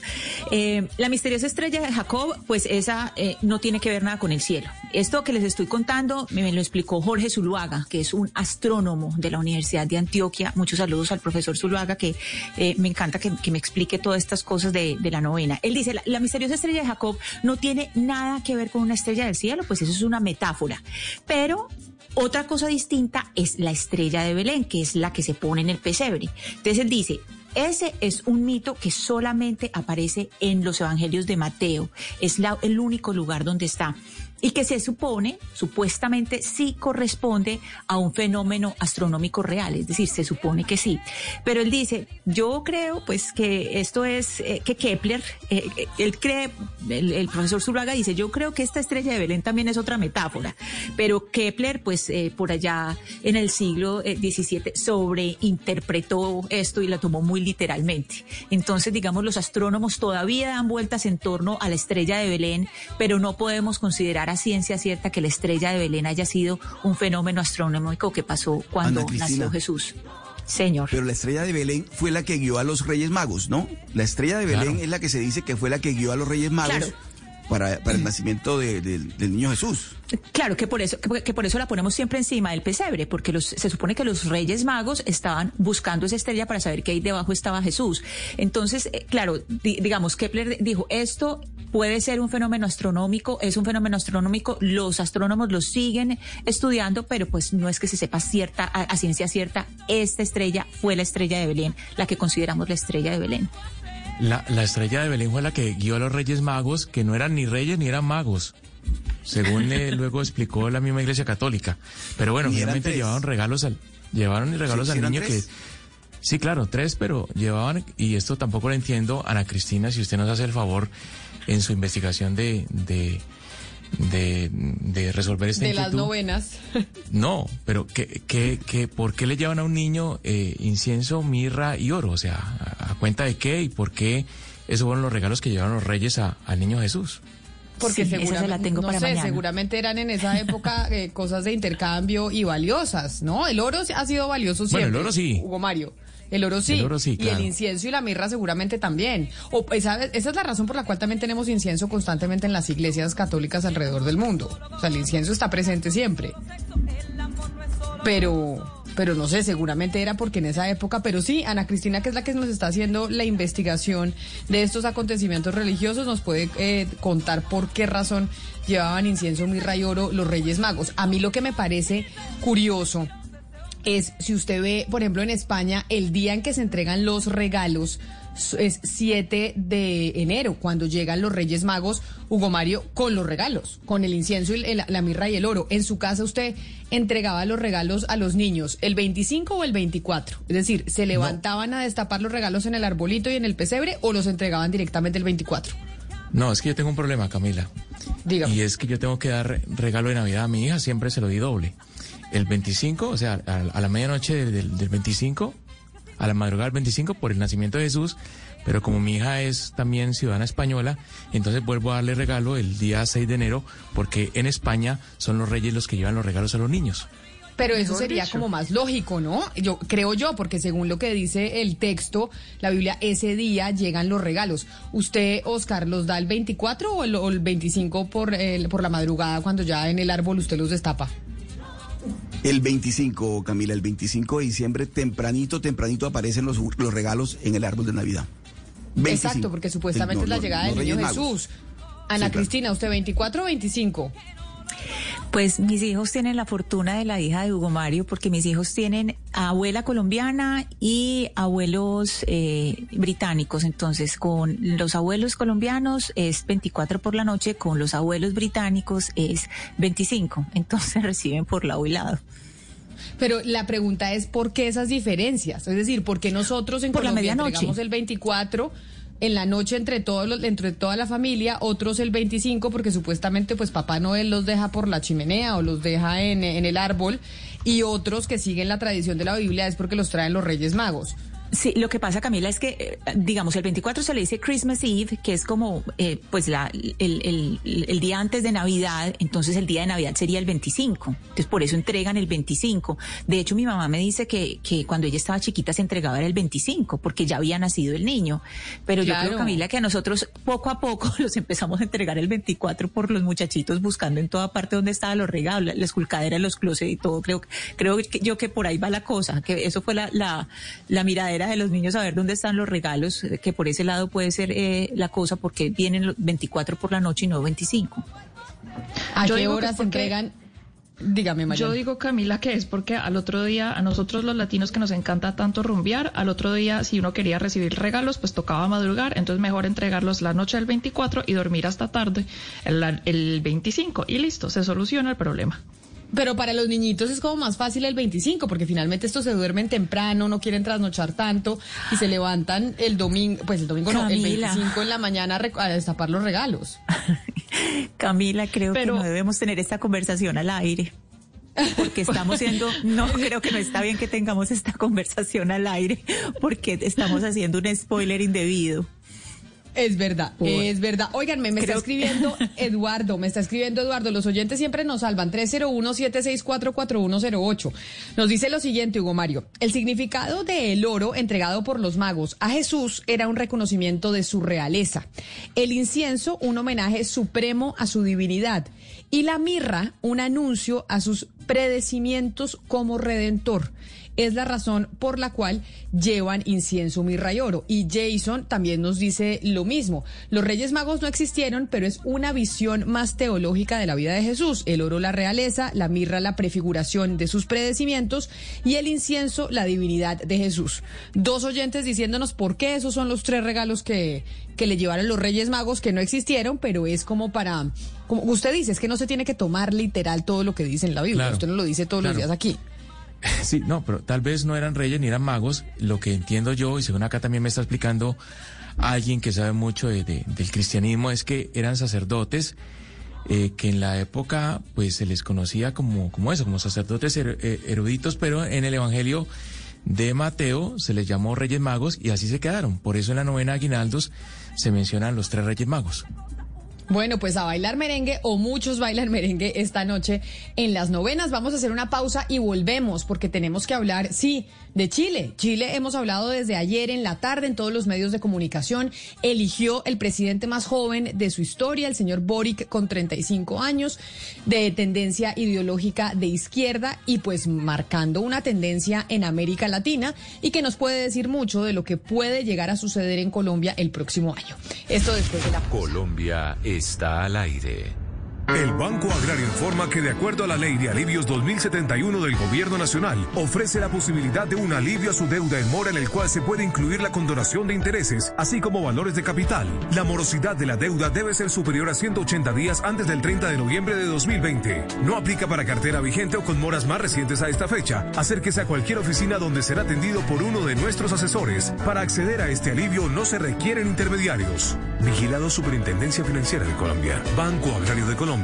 Eh, la misteriosa estrella de Jacob, pues esa eh, no tiene que ver nada con el cielo. Esto que les estoy contando me, me lo explicó Jorge Zuluaga, que es un astrónomo de la Universidad de Antioquia. Muchos saludos al profesor Zuluaga, que eh, me encanta que, que me explique todas estas cosas de, de la novena. Él dice, la, la misteriosa estrella de Jacob no tiene nada que ver con una estrella del cielo, pues eso es una metáfora. Pero otra cosa distinta es la estrella de Belén, que es la que se pone en el pesebre. Entonces él dice, ese es un mito que solamente aparece en los evangelios de Mateo. Es la- el único lugar donde está. Y que se supone, supuestamente, sí corresponde a un fenómeno astronómico real. Es decir, se supone que sí. Pero él dice, yo creo pues que esto es, eh, que Kepler, eh, eh, él cree, el, el profesor Zuluaga dice, yo creo que esta estrella de Belén también es otra metáfora. Pero Kepler, pues eh, por allá en el siglo eh, XVII, sobreinterpretó esto y la tomó muy literalmente. Entonces, digamos, los astrónomos todavía dan vueltas en torno a la estrella de Belén, pero no podemos considerar a ciencia cierta que la estrella de Belén haya sido un fenómeno astronómico que pasó cuando nació Jesús. Señor. Pero la estrella de Belén fue la que guió a los Reyes Magos, ¿no? La estrella de Belén Claro. es la que se dice que fue la que guió a los Reyes Magos Claro. Para, para el nacimiento de- del- del niño Jesús. Claro que por eso que, que por eso la ponemos siempre encima del pesebre, porque los, se supone que los Reyes Magos estaban buscando esa estrella para saber que ahí debajo estaba Jesús. Entonces, eh, claro, di- digamos Kepler dijo esto puede ser un fenómeno astronómico, es un fenómeno astronómico, los astrónomos lo siguen estudiando, pero pues no es que se sepa cierta a, a ciencia cierta esta estrella fue la estrella de Belén, la que consideramos la estrella de Belén. La, la estrella de Belén fue la que guió a los Reyes Magos, que no eran ni reyes ni eran magos, según <laughs> eh, luego explicó la misma Iglesia Católica. Pero bueno, finalmente llevaron regalos al, llevaron regalos Sí, al niño que sí, claro, tres, pero llevaban y esto tampoco lo entiendo, Ana Cristina, si usted nos hace el favor en su investigación de de de, de resolver esta De las novenas. <laughs> No, pero ¿qué, qué, qué, ¿por qué le llevan a un niño eh, incienso, mirra y oro? O sea, ¿a, a cuenta de qué y por qué esos fueron los regalos que llevaron los reyes a- al niño Jesús? Porque Sí, esa se la seguramente, tengo no para sé, mañana. seguramente eran en esa época <laughs> eh, cosas de intercambio y valiosas, ¿no? El oro ha sido valioso Bueno, siempre. el oro sí. Hugo Mario. El oro sí. El oro sí, Y el incienso y la mirra seguramente también. O esa, esa es la razón por la cual también tenemos incienso constantemente en las iglesias católicas alrededor del mundo. O sea, el incienso está presente siempre. Pero, pero no sé, seguramente era porque en esa época, pero sí, Ana Cristina, que es la que nos está haciendo la investigación de estos acontecimientos religiosos, nos puede eh, contar por qué razón llevaban incienso, mirra y oro los Reyes Magos. A mí lo que me parece curioso es, si usted ve, por ejemplo, en España, el día en que se entregan los regalos es 7 de enero, cuando llegan los Reyes Magos, Hugo Mario, con los regalos, con el incienso y el- la mirra y el oro. En su casa usted entregaba los regalos a los niños el 25 o el 24. Es decir, ¿se levantaban a destapar los regalos en el arbolito y en el pesebre o los entregaban directamente el 24? No, es que yo tengo un problema, Camila. Dígame. Y es que yo tengo que dar regalo de Navidad a mi hija, siempre se lo di doble. El 25, o sea, a, a la medianoche del, del- del 25, a la madrugada del 25 por el nacimiento de Jesús, pero como mi hija es también ciudadana española, entonces vuelvo a darle regalo el día 6 de enero, porque en España son los reyes los que llevan los regalos a los niños. Pero eso sería como más lógico, ¿no? Yo creo yo, porque según lo que dice el texto, la Biblia, ese día llegan los regalos. ¿Usted, Oscar, los da el 24 o el, o el 25 por, el- por la madrugada cuando ya en el árbol usted los destapa? El 25, Camila, el 25 de diciembre, tempranito, tempranito aparecen los, los regalos en el árbol de Navidad. 25. Exacto, porque supuestamente No, es la llegada del niño Magos. Jesús. Ana. Cristina, ¿usted 24 o 25? Pues mis hijos tienen la fortuna de la hija de Hugo Mario, porque mis hijos tienen abuela colombiana y abuelos eh, británicos. Entonces, con los abuelos colombianos es 24 por la noche, con los abuelos británicos es 25. Entonces <laughs> reciben por lado y lado. Pero la pregunta es, ¿por qué esas diferencias? Es decir, ¿por qué nosotros en Por la Colombia medianoche. entregamos el 24 en la noche entre todos los, entre toda la familia, otros el 25 porque supuestamente pues Papá Noel los deja por la chimenea o los deja en, en el árbol y otros que siguen la tradición de la Biblia es porque los traen los Reyes Magos? Sí, lo que pasa, Camila, es que, eh, digamos, el 24 se le dice Christmas Eve, que es como, eh, pues, la, el, el- el día antes de Navidad, entonces el día de Navidad sería el 25. Entonces, por eso entregan el 25. De hecho, mi mamá me dice que, que cuando ella estaba chiquita se entregaba era el 25, porque ya había nacido el niño. Pero yo creo, Camila, que a nosotros poco a poco <laughs> los empezamos a entregar el 24 por los muchachitos buscando en toda parte donde estaban los regalos, la, la esculcadera, los closets y todo. Creo, creo que yo que por ahí va la cosa, que eso fue la, la, la miradera de los niños a ver dónde están los regalos, que por ese lado puede ser eh, la cosa, porque vienen los 24 por la noche y no 25. ¿A Yo qué horas se entregan? Dígame, María. Yo digo, Camila, que es porque al otro día, a nosotros los latinos que nos encanta tanto rumbear, al otro día, si uno quería recibir regalos, pues tocaba madrugar, entonces mejor entregarlos la noche del 24 y dormir hasta tarde el, el 25 y listo, se soluciona el problema. Pero para los niñitos es como más fácil el 25, porque finalmente estos se duermen temprano, no quieren trasnochar tanto y se levantan el domingo, pues el domingo no, el Camila. 25 en la mañana a destapar los regalos. <laughs> Camila, creo Pero- que no debemos tener esta conversación al aire. Porque estamos siendo, <laughs> no creo que no está bien que tengamos esta conversación al aire, porque estamos haciendo un spoiler indebido. Es verdad, Por- es verdad. Óiganme, me está Creo- escribiendo <laughs> Eduardo, me está escribiendo Eduardo. Los oyentes siempre nos salvan. 301-764-4108. Nos dice lo siguiente, Hugo Mario. El significado del oro entregado por los magos a Jesús era un reconocimiento de su realeza. El incienso, un homenaje supremo a su divinidad. Y la mirra, un anuncio a sus predecimientos como redentor es la razón por la cual llevan incienso, mirra y oro. Y Jason también nos dice lo mismo. Los Reyes Magos no existieron, pero es una visión más teológica de la vida de Jesús. El oro la realeza, la mirra la prefiguración de sus predecimientos y el incienso la divinidad de Jesús. Dos oyentes diciéndonos por qué esos son los tres regalos que, que le llevaron los Reyes Magos que no existieron, pero es como para, como usted dice, es que no se tiene que tomar literal todo lo que dice en la Biblia. Claro. Usted no lo dice todos Claro. los días aquí. <laughs> Sí, no, pero tal vez no eran reyes ni eran magos. Lo que entiendo yo, y según acá también me está explicando alguien que sabe mucho de- de- del cristianismo, es que eran sacerdotes eh, que en la época pues se les conocía como, como eso, como sacerdotes er- eh, eruditos, pero en el Evangelio de Mateo se les llamó reyes magos y así se quedaron. Por eso en la novena Aguinaldos se mencionan los tres reyes magos. Bueno, pues a bailar merengue o muchos bailan merengue esta noche en las novenas. Vamos a hacer una pausa y volvemos porque tenemos que hablar, sí, de Chile. Chile hemos hablado desde ayer en la tarde en todos los medios de comunicación. Eligió el presidente más joven de su historia, el señor Boric, con 35 años, de tendencia ideológica de izquierda y pues marcando una tendencia en América Latina y que nos puede decir mucho de lo que puede llegar a suceder en Colombia el próximo año. Esto después de la Colombia está al aire. El Banco Agrario informa que de acuerdo a la Ley de Alivios 2071 del Gobierno Nacional, ofrece la posibilidad de un alivio a su deuda en mora en el cual se puede incluir la condonación de intereses, así como valores de capital. La morosidad de la deuda debe ser superior a 180 días antes del 30 de noviembre de 2020. No aplica para cartera vigente o con moras más recientes a esta fecha. Acérquese a cualquier oficina donde será atendido por uno de nuestros asesores. Para acceder a este alivio no se requieren intermediarios. Vigilado Superintendencia Financiera de Colombia. Banco Agrario de Colombia.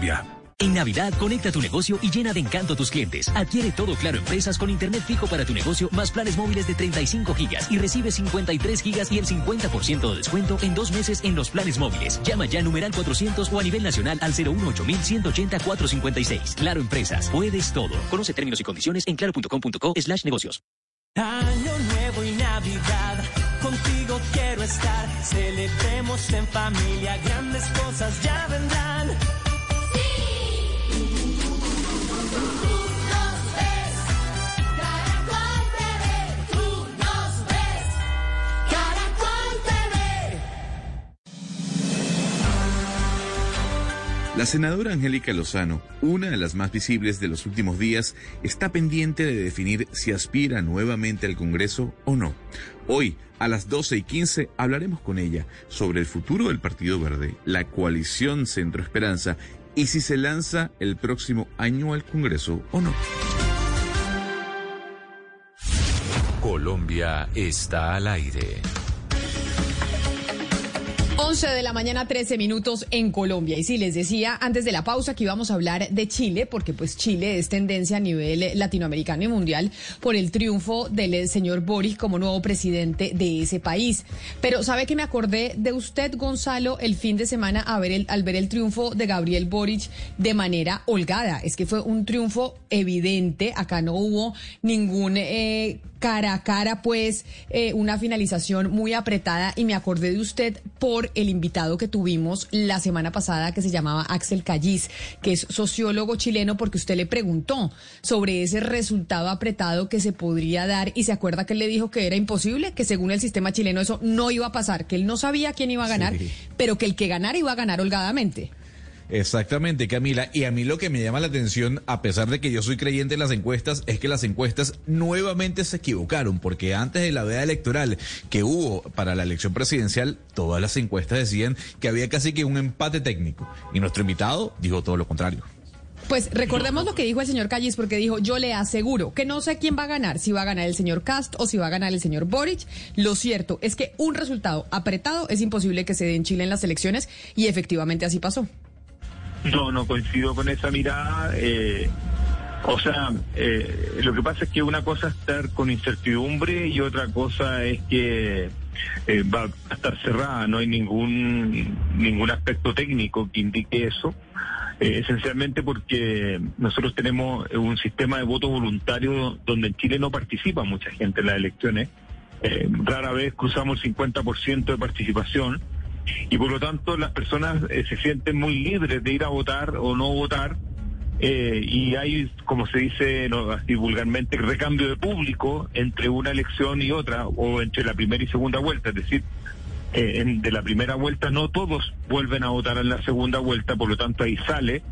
En Navidad, conecta tu negocio y llena de encanto a tus clientes. Adquiere todo Claro Empresas con internet fijo para tu negocio, más planes móviles de 35 gigas y recibe 53 gigas y el 50% de descuento en dos meses en los planes móviles. Llama ya a numeral 400 o a nivel nacional al 018 180 456. Claro Empresas, puedes todo. Conoce términos y condiciones en claro.com.co slash negocios. Año nuevo y Navidad, contigo quiero estar. Celebremos en familia, grandes cosas ya vendrán. La senadora Angélica Lozano, una de las más visibles de los últimos días, está pendiente de definir si aspira nuevamente al Congreso o no. Hoy, a las 12 y 15, hablaremos con ella sobre el futuro del Partido Verde, la coalición Centro Esperanza y si se lanza el próximo año al Congreso o no. Colombia está al aire. 11 de la mañana, 13 minutos en Colombia. Y sí, les decía antes de la pausa que íbamos a hablar de Chile, porque pues Chile es tendencia a nivel latinoamericano y mundial por el triunfo del señor Boris como nuevo presidente de ese país. Pero ¿sabe que me acordé de usted, Gonzalo, el fin de semana al ver el triunfo de Gabriel Boric de manera holgada? Es que fue un triunfo evidente. Acá no hubo ningún... Eh, cara a cara, pues eh, una finalización muy apretada y me acordé de usted por el invitado que tuvimos la semana pasada que se llamaba Axel Callis, que es sociólogo chileno, porque usted le preguntó sobre ese resultado apretado que se podría dar y se acuerda que él le dijo que era imposible, que según el sistema chileno eso no iba a pasar, que él no sabía quién iba a ganar, Sí. pero que el que ganara iba a ganar holgadamente. Exactamente, Camila. Y a mí lo que me llama la atención, a pesar de que yo soy creyente en las encuestas, es que las encuestas nuevamente se equivocaron, porque antes de la veda electoral que hubo para la elección presidencial, todas las encuestas decían que había casi que un empate técnico. Y nuestro invitado dijo todo lo contrario. Pues recordemos lo que dijo el señor Callis, porque dijo, yo le aseguro que no sé quién va a ganar, si va a ganar el señor Cast o si va a ganar el señor Boric. Lo cierto es que un resultado apretado es imposible que se dé en Chile en las elecciones y efectivamente así pasó. No, no coincido con esa mirada. eh, o sea, eh, lo que pasa es que una cosa es estar con incertidumbre y otra cosa es que eh, va a estar cerrada. No hay ningún ningún aspecto técnico que indique eso. eh, esencialmente porque nosotros tenemos un sistema de voto voluntario donde en Chile no participa mucha gente en las elecciones. Rara vez cruzamos el 50% de participación y por lo tanto las personas eh, se sienten muy libres de ir a votar o no votar eh, y hay, como se dice no, así vulgarmente, recambio de público entre una elección y otra o entre la primera y segunda vuelta, es decir, eh, en- de la primera vuelta no todos vuelven a votar en la segunda vuelta, por lo tanto ahí sale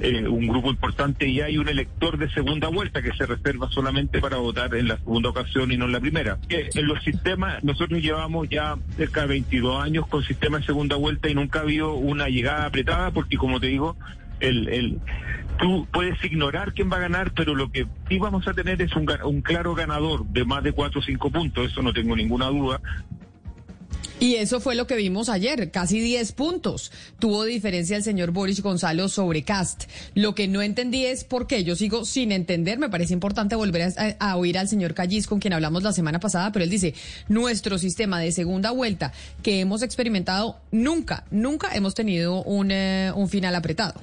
eh, un grupo importante y hay un elector de segunda vuelta que se reserva solamente para votar en la segunda ocasión y no en la primera. En los sistemas, nosotros llevamos ya cerca de 22 años con sistema de segunda vuelta y nunca ha habido una llegada apretada porque como te digo, el, el, tú puedes ignorar quién va a ganar, pero lo que sí vamos a tener es un, un claro ganador de más de 4 o 5 puntos, eso no tengo ninguna duda. Y eso fue lo que vimos ayer, casi 10 puntos. Tuvo diferencia el señor Boris Gonzalo sobre Cast. Lo que no entendí es por qué. Yo sigo sin entender. Me parece importante volver a, oír al señor Callis, con quien hablamos la semana pasada, pero él dice, nuestro sistema de segunda vuelta que hemos experimentado, nunca, nunca hemos tenido un, eh, un final apretado.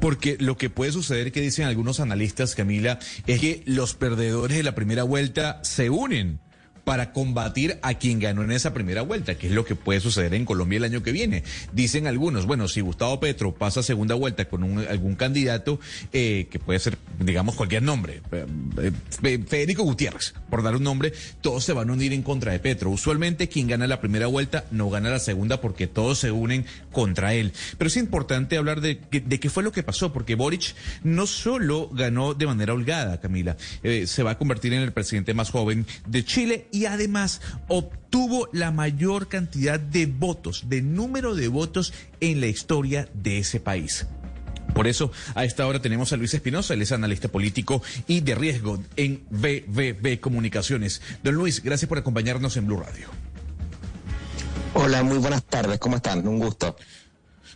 Porque lo que puede suceder, que dicen algunos analistas, Camila, es que los perdedores de la primera vuelta se unen para combatir a quien ganó en esa primera vuelta, que es lo que puede suceder en Colombia el año que viene. Dicen algunos, bueno, si Gustavo Petro pasa segunda vuelta con un- algún candidato, eh, que puede ser, digamos, cualquier nombre, eh, eh, Federico Gutiérrez, por dar un nombre, todos se van a unir en contra de Petro. Usualmente quien gana la primera vuelta no gana la segunda porque todos se unen contra él. Pero es importante hablar de, de qué fue lo que pasó, porque Boric no solo ganó de manera holgada, Camila, eh, se va a convertir en el presidente más joven de Chile y además obtuvo la mayor cantidad de votos, de número de votos en la historia de ese país. Por eso, a esta hora tenemos a Luis Espinosa, él es analista político y de riesgo en BBB Comunicaciones. Don Luis, gracias por acompañarnos en Blue Radio. Hola, muy buenas tardes, ¿cómo están? Un gusto.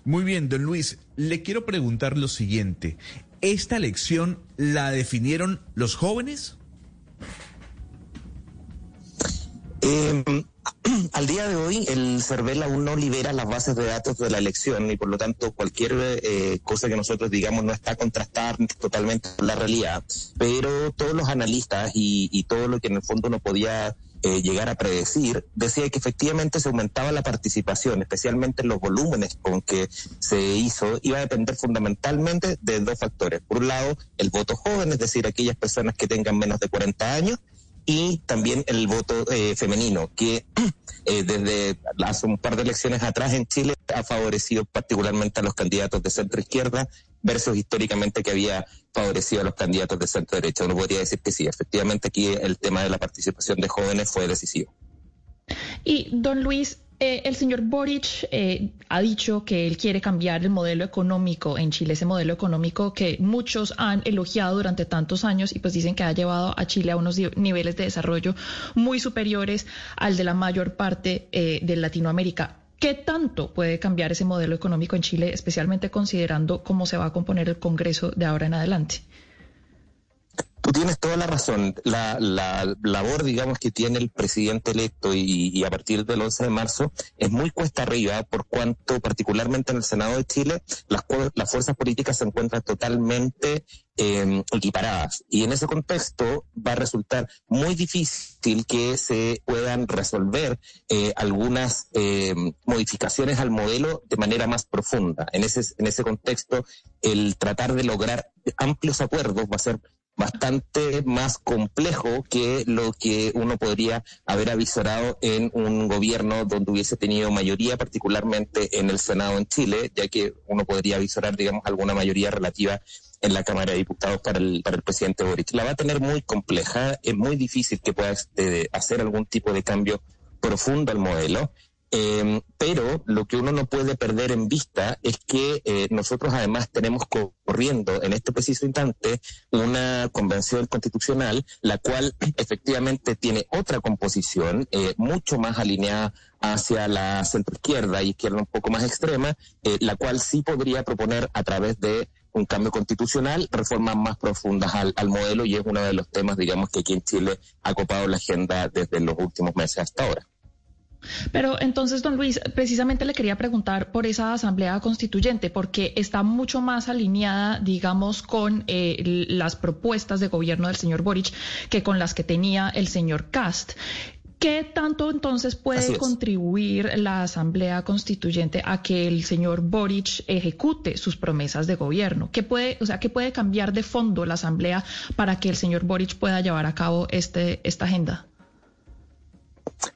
Muy bien, don Luis, le quiero preguntar lo siguiente. ¿Esta elección la definieron los jóvenes? Eh, <clears throat> al día de hoy, el CERVEL aún no libera las bases de datos de la elección y por lo tanto cualquier eh, cosa que nosotros digamos no está contrastada totalmente con la realidad. Pero todos los analistas y, y todo lo que en el fondo no podía eh, llegar a predecir, decía que efectivamente se aumentaba la participación, especialmente en los volúmenes con que se hizo, iba a depender fundamentalmente de dos factores. Por un lado, el voto joven, es decir, aquellas personas que tengan menos de 40 años, y también el voto eh, femenino, que <clears throat> eh, desde hace un par de elecciones atrás en Chile ha favorecido particularmente a los candidatos de centro izquierda versus históricamente que había favorecido a los candidatos de centro derecha. Uno podría decir que sí, efectivamente aquí el tema de la participación de jóvenes fue decisivo. Y don Luis, eh, el señor Boric eh, ha dicho que él quiere cambiar el modelo económico en Chile, ese modelo económico que muchos han elogiado durante tantos años y pues dicen que ha llevado a Chile a unos niveles de desarrollo muy superiores al de la mayor parte eh, de Latinoamérica. ¿Qué tanto puede cambiar ese modelo económico en Chile, especialmente considerando cómo se va a componer el Congreso de ahora en adelante? Tú tienes toda la razón. La, labor, digamos, que tiene el presidente electo y, a partir del 11 de marzo es muy cuesta arriba por cuanto, particularmente en el Senado de Chile, las, las fuerzas políticas se encuentran totalmente em, equiparadas. Y en ese contexto va a resultar muy difícil que se puedan resolver eh, algunas em, modificaciones al modelo de manera más profunda. En ese, en ese contexto, el tratar de lograr amplios acuerdos va a ser bastante más complejo que lo que uno podría haber avisorado en un gobierno donde hubiese tenido mayoría, particularmente en el Senado en Chile, ya que uno podría avisorar, digamos, alguna mayoría relativa en la Cámara de Diputados para el, para el presidente Boric. La va a tener muy compleja, es muy difícil que pueda este, hacer algún tipo de cambio profundo al modelo. Eh, pero lo que uno no puede perder en vista es que eh, nosotros además tenemos corriendo en este preciso instante una convención constitucional, la cual efectivamente tiene otra composición, eh, mucho más alineada hacia la centroizquierda y izquierda un poco más extrema, eh, la cual sí podría proponer a través de un cambio constitucional, reformas más profundas al, al, modelo y es uno de los temas, digamos, que aquí en Chile ha copado la agenda desde los últimos meses hasta ahora. Pero entonces, don Luis, precisamente le quería preguntar por esa asamblea constituyente, porque está mucho más alineada, digamos, con eh, las propuestas de gobierno del señor Boric que con las que tenía el señor Cast. ¿Qué tanto entonces puede contribuir la Asamblea Constituyente a que el señor Boric ejecute sus promesas de gobierno? ¿Qué puede, o sea, qué puede cambiar de fondo la Asamblea para que el señor Boric pueda llevar a cabo este, esta agenda?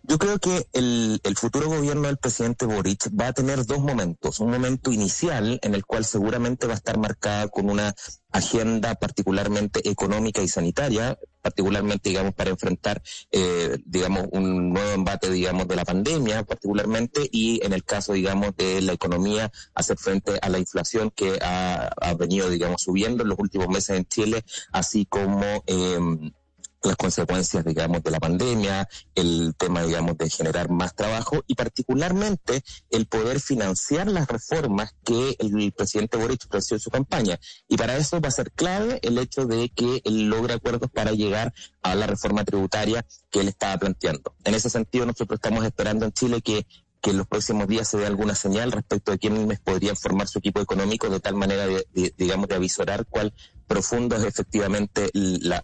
Yo creo que el, futuro gobierno del presidente Boric va a tener dos momentos. Un momento inicial en el cual seguramente va a estar marcada con una agenda particularmente económica y sanitaria, particularmente, digamos, para enfrentar, eh, digamos, un nuevo embate, digamos, de la pandemia, particularmente, y en el caso, digamos, de la economía, hacer frente a la inflación que ha, ha venido, digamos, subiendo en los últimos meses en Chile, así como... Eh, las consecuencias, digamos, de la pandemia, el tema, digamos, de generar más trabajo y particularmente el poder financiar las reformas que el presidente Boric ofreció en su campaña. Y para eso va a ser clave el hecho de que él logre acuerdos para llegar a la reforma tributaria que él estaba planteando. En ese sentido, nosotros estamos esperando en Chile que que en los próximos días se dé alguna señal respecto de quiénes podrían formar su equipo económico de tal manera, de, digamos, de avisorar cuál profundo es efectivamente la,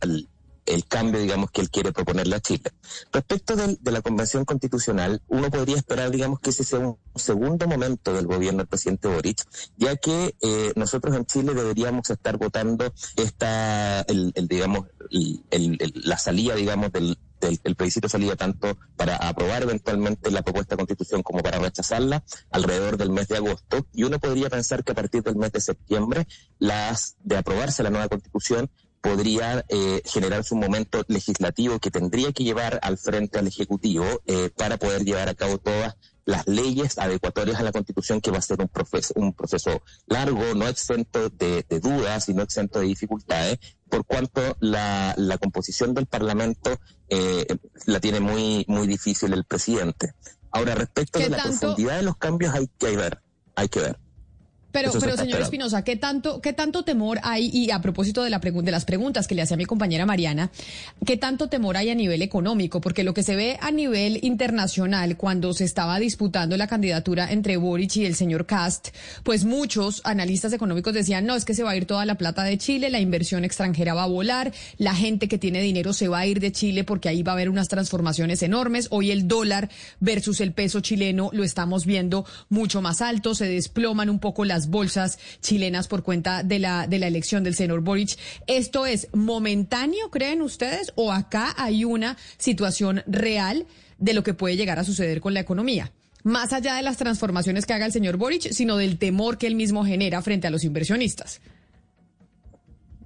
el cambio, digamos, que él quiere proponerle a Chile. Respecto de, la Convención Constitucional, uno podría esperar, digamos, que ese sea un segundo momento del gobierno del presidente Boric, ya que eh, nosotros en Chile deberíamos estar votando esta, el, digamos, la salida, digamos, del, del, el plebiscito salida tanto para aprobar eventualmente la propuesta de constitución como para rechazarla alrededor del mes de agosto y uno podría pensar que a partir del mes de septiembre las de aprobarse la nueva constitución podría eh, generarse un momento legislativo que tendría que llevar al frente al Ejecutivo eh, para poder llevar a cabo todas las leyes adecuatorias a la Constitución, que va a ser un proceso, un proceso largo, no exento de, dudas y no exento de dificultades, por cuanto la, la composición del Parlamento eh, la tiene muy, muy difícil el presidente. Ahora, respecto de la profundidad de los cambios, hay que ver, hay que ver. Pero, pero señor. Espinosa, ¿qué tanto, ¿qué tanto temor hay? Y a propósito de, la de las preguntas que le hacía mi compañera Mariana, ¿qué tanto temor hay a nivel económico? Porque lo que se ve a nivel internacional cuando se estaba disputando la candidatura entre Boric y el señor Cast, pues muchos analistas económicos decían, no, es que se va a ir toda la plata de Chile, la inversión extranjera va a volar, la gente que tiene dinero se va a ir de Chile porque ahí va a haber unas transformaciones enormes. Hoy el dólar versus el peso chileno lo estamos viendo mucho más alto, se desploman un poco las bolsas chilenas por cuenta de la, de la elección del señor Boric. ¿Esto es momentáneo, creen ustedes, o acá hay una situación real de lo que puede llegar a suceder con la economía? Más allá de las transformaciones que haga el señor Boric, sino del temor que él mismo genera frente a los inversionistas.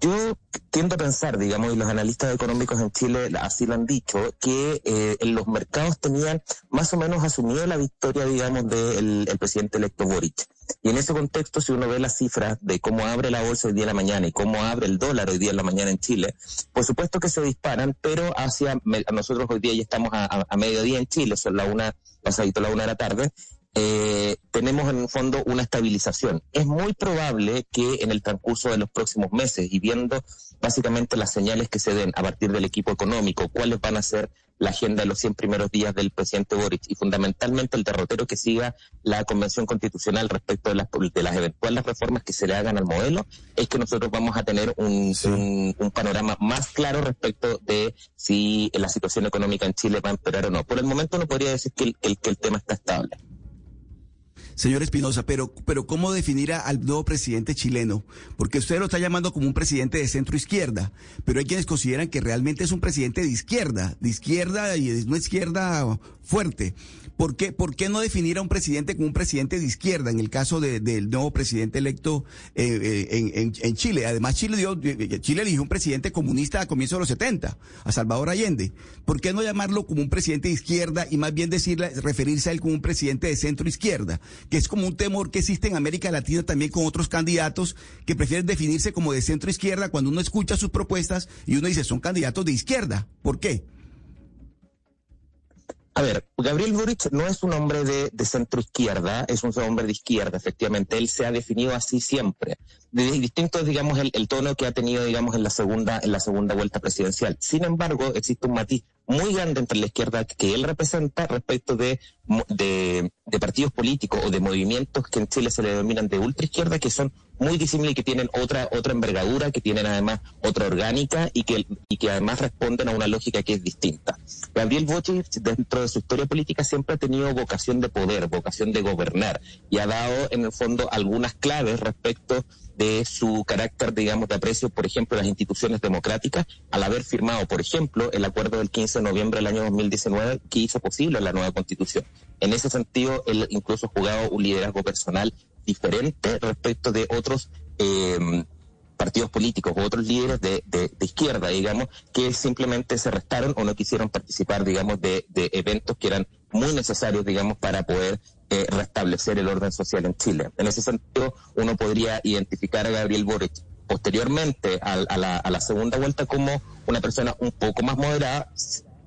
Yo tiendo a pensar, digamos, y los analistas económicos en Chile así lo han dicho, que eh, los mercados tenían más o menos asumido la victoria, digamos, del el presidente electo Boric. Y en ese contexto, si uno ve las cifras de cómo abre la bolsa hoy día en la mañana y cómo abre el dólar hoy día en la mañana en Chile, por supuesto que se disparan, pero hacia nosotros hoy día ya estamos a, a- mediodía en Chile, son la una, pasadito la una de la tarde, eh, tenemos en el fondo una estabilización. Es muy probable que en el transcurso de los próximos meses y viendo básicamente las señales que se den a partir del equipo económico, cuáles van a ser la agenda de los 100 primeros días del presidente Boric y fundamentalmente el derrotero que siga la convención constitucional respecto de las, de las eventuales reformas que se le hagan al modelo, es que nosotros vamos a tener un, un, un panorama más claro respecto de si la situación económica en Chile va a empeorar o no. Por el momento no podría decir que el- que el- que el tema está estable. Señor Espinosa, pero, pero ¿cómo definir al nuevo presidente chileno? Porque usted lo está llamando como un presidente de centro izquierda, pero hay quienes consideran que realmente es un presidente de izquierda, de izquierda y de izquierda fuerte. ¿Por qué, por qué no definir a un presidente como un presidente de izquierda en el caso de- del nuevo presidente electo eh, eh, en, en- en Chile? Además, Chile, dio, eh, Chile eligió un presidente comunista a comienzos de los 70, a Salvador Allende. ¿Por qué no llamarlo como un presidente de izquierda y más bien decirle, referirse a él como un presidente de centro izquierda? Que es como un temor que existe en América Latina también con otros candidatos que prefieren definirse como de centro izquierda cuando uno escucha sus propuestas y uno dice, son candidatos de izquierda. ¿Por qué? A ver, Gabriel Boric no es un hombre de, centro izquierda, es un hombre de izquierda, efectivamente. Él se ha definido así siempre. De distinto es, digamos, el, tono que ha tenido, digamos, en la segunda, en la segunda vuelta presidencial. Sin embargo, existe un matiz muy grande entre la izquierda que él representa respecto de, de, de partidos políticos o de movimientos que en Chile se le denominan de ultraizquierda, que son muy disímiles y que tienen otra, otra envergadura, que tienen además otra orgánica y que, y que además responden a una lógica que es distinta. Gabriel Boric, dentro de su historia política, siempre ha tenido vocación de poder, vocación de gobernar y ha dado en el fondo algunas claves respecto de su carácter, digamos, de aprecio, por ejemplo, a las instituciones democráticas, al haber firmado, por ejemplo, el acuerdo del 15 de noviembre del año 2019 que hizo posible la nueva constitución. En ese sentido, él incluso ha jugado un liderazgo personal diferente respecto de otros eh, partidos políticos u otros líderes de, izquierda, digamos, que simplemente se restaron o no quisieron participar, digamos, de, eventos que eran muy necesarios, digamos, para poder eh, restablecer el orden social en Chile. En ese sentido, uno podría identificar a Gabriel Boric posteriormente a, a la, segunda vuelta como una persona un poco más moderada,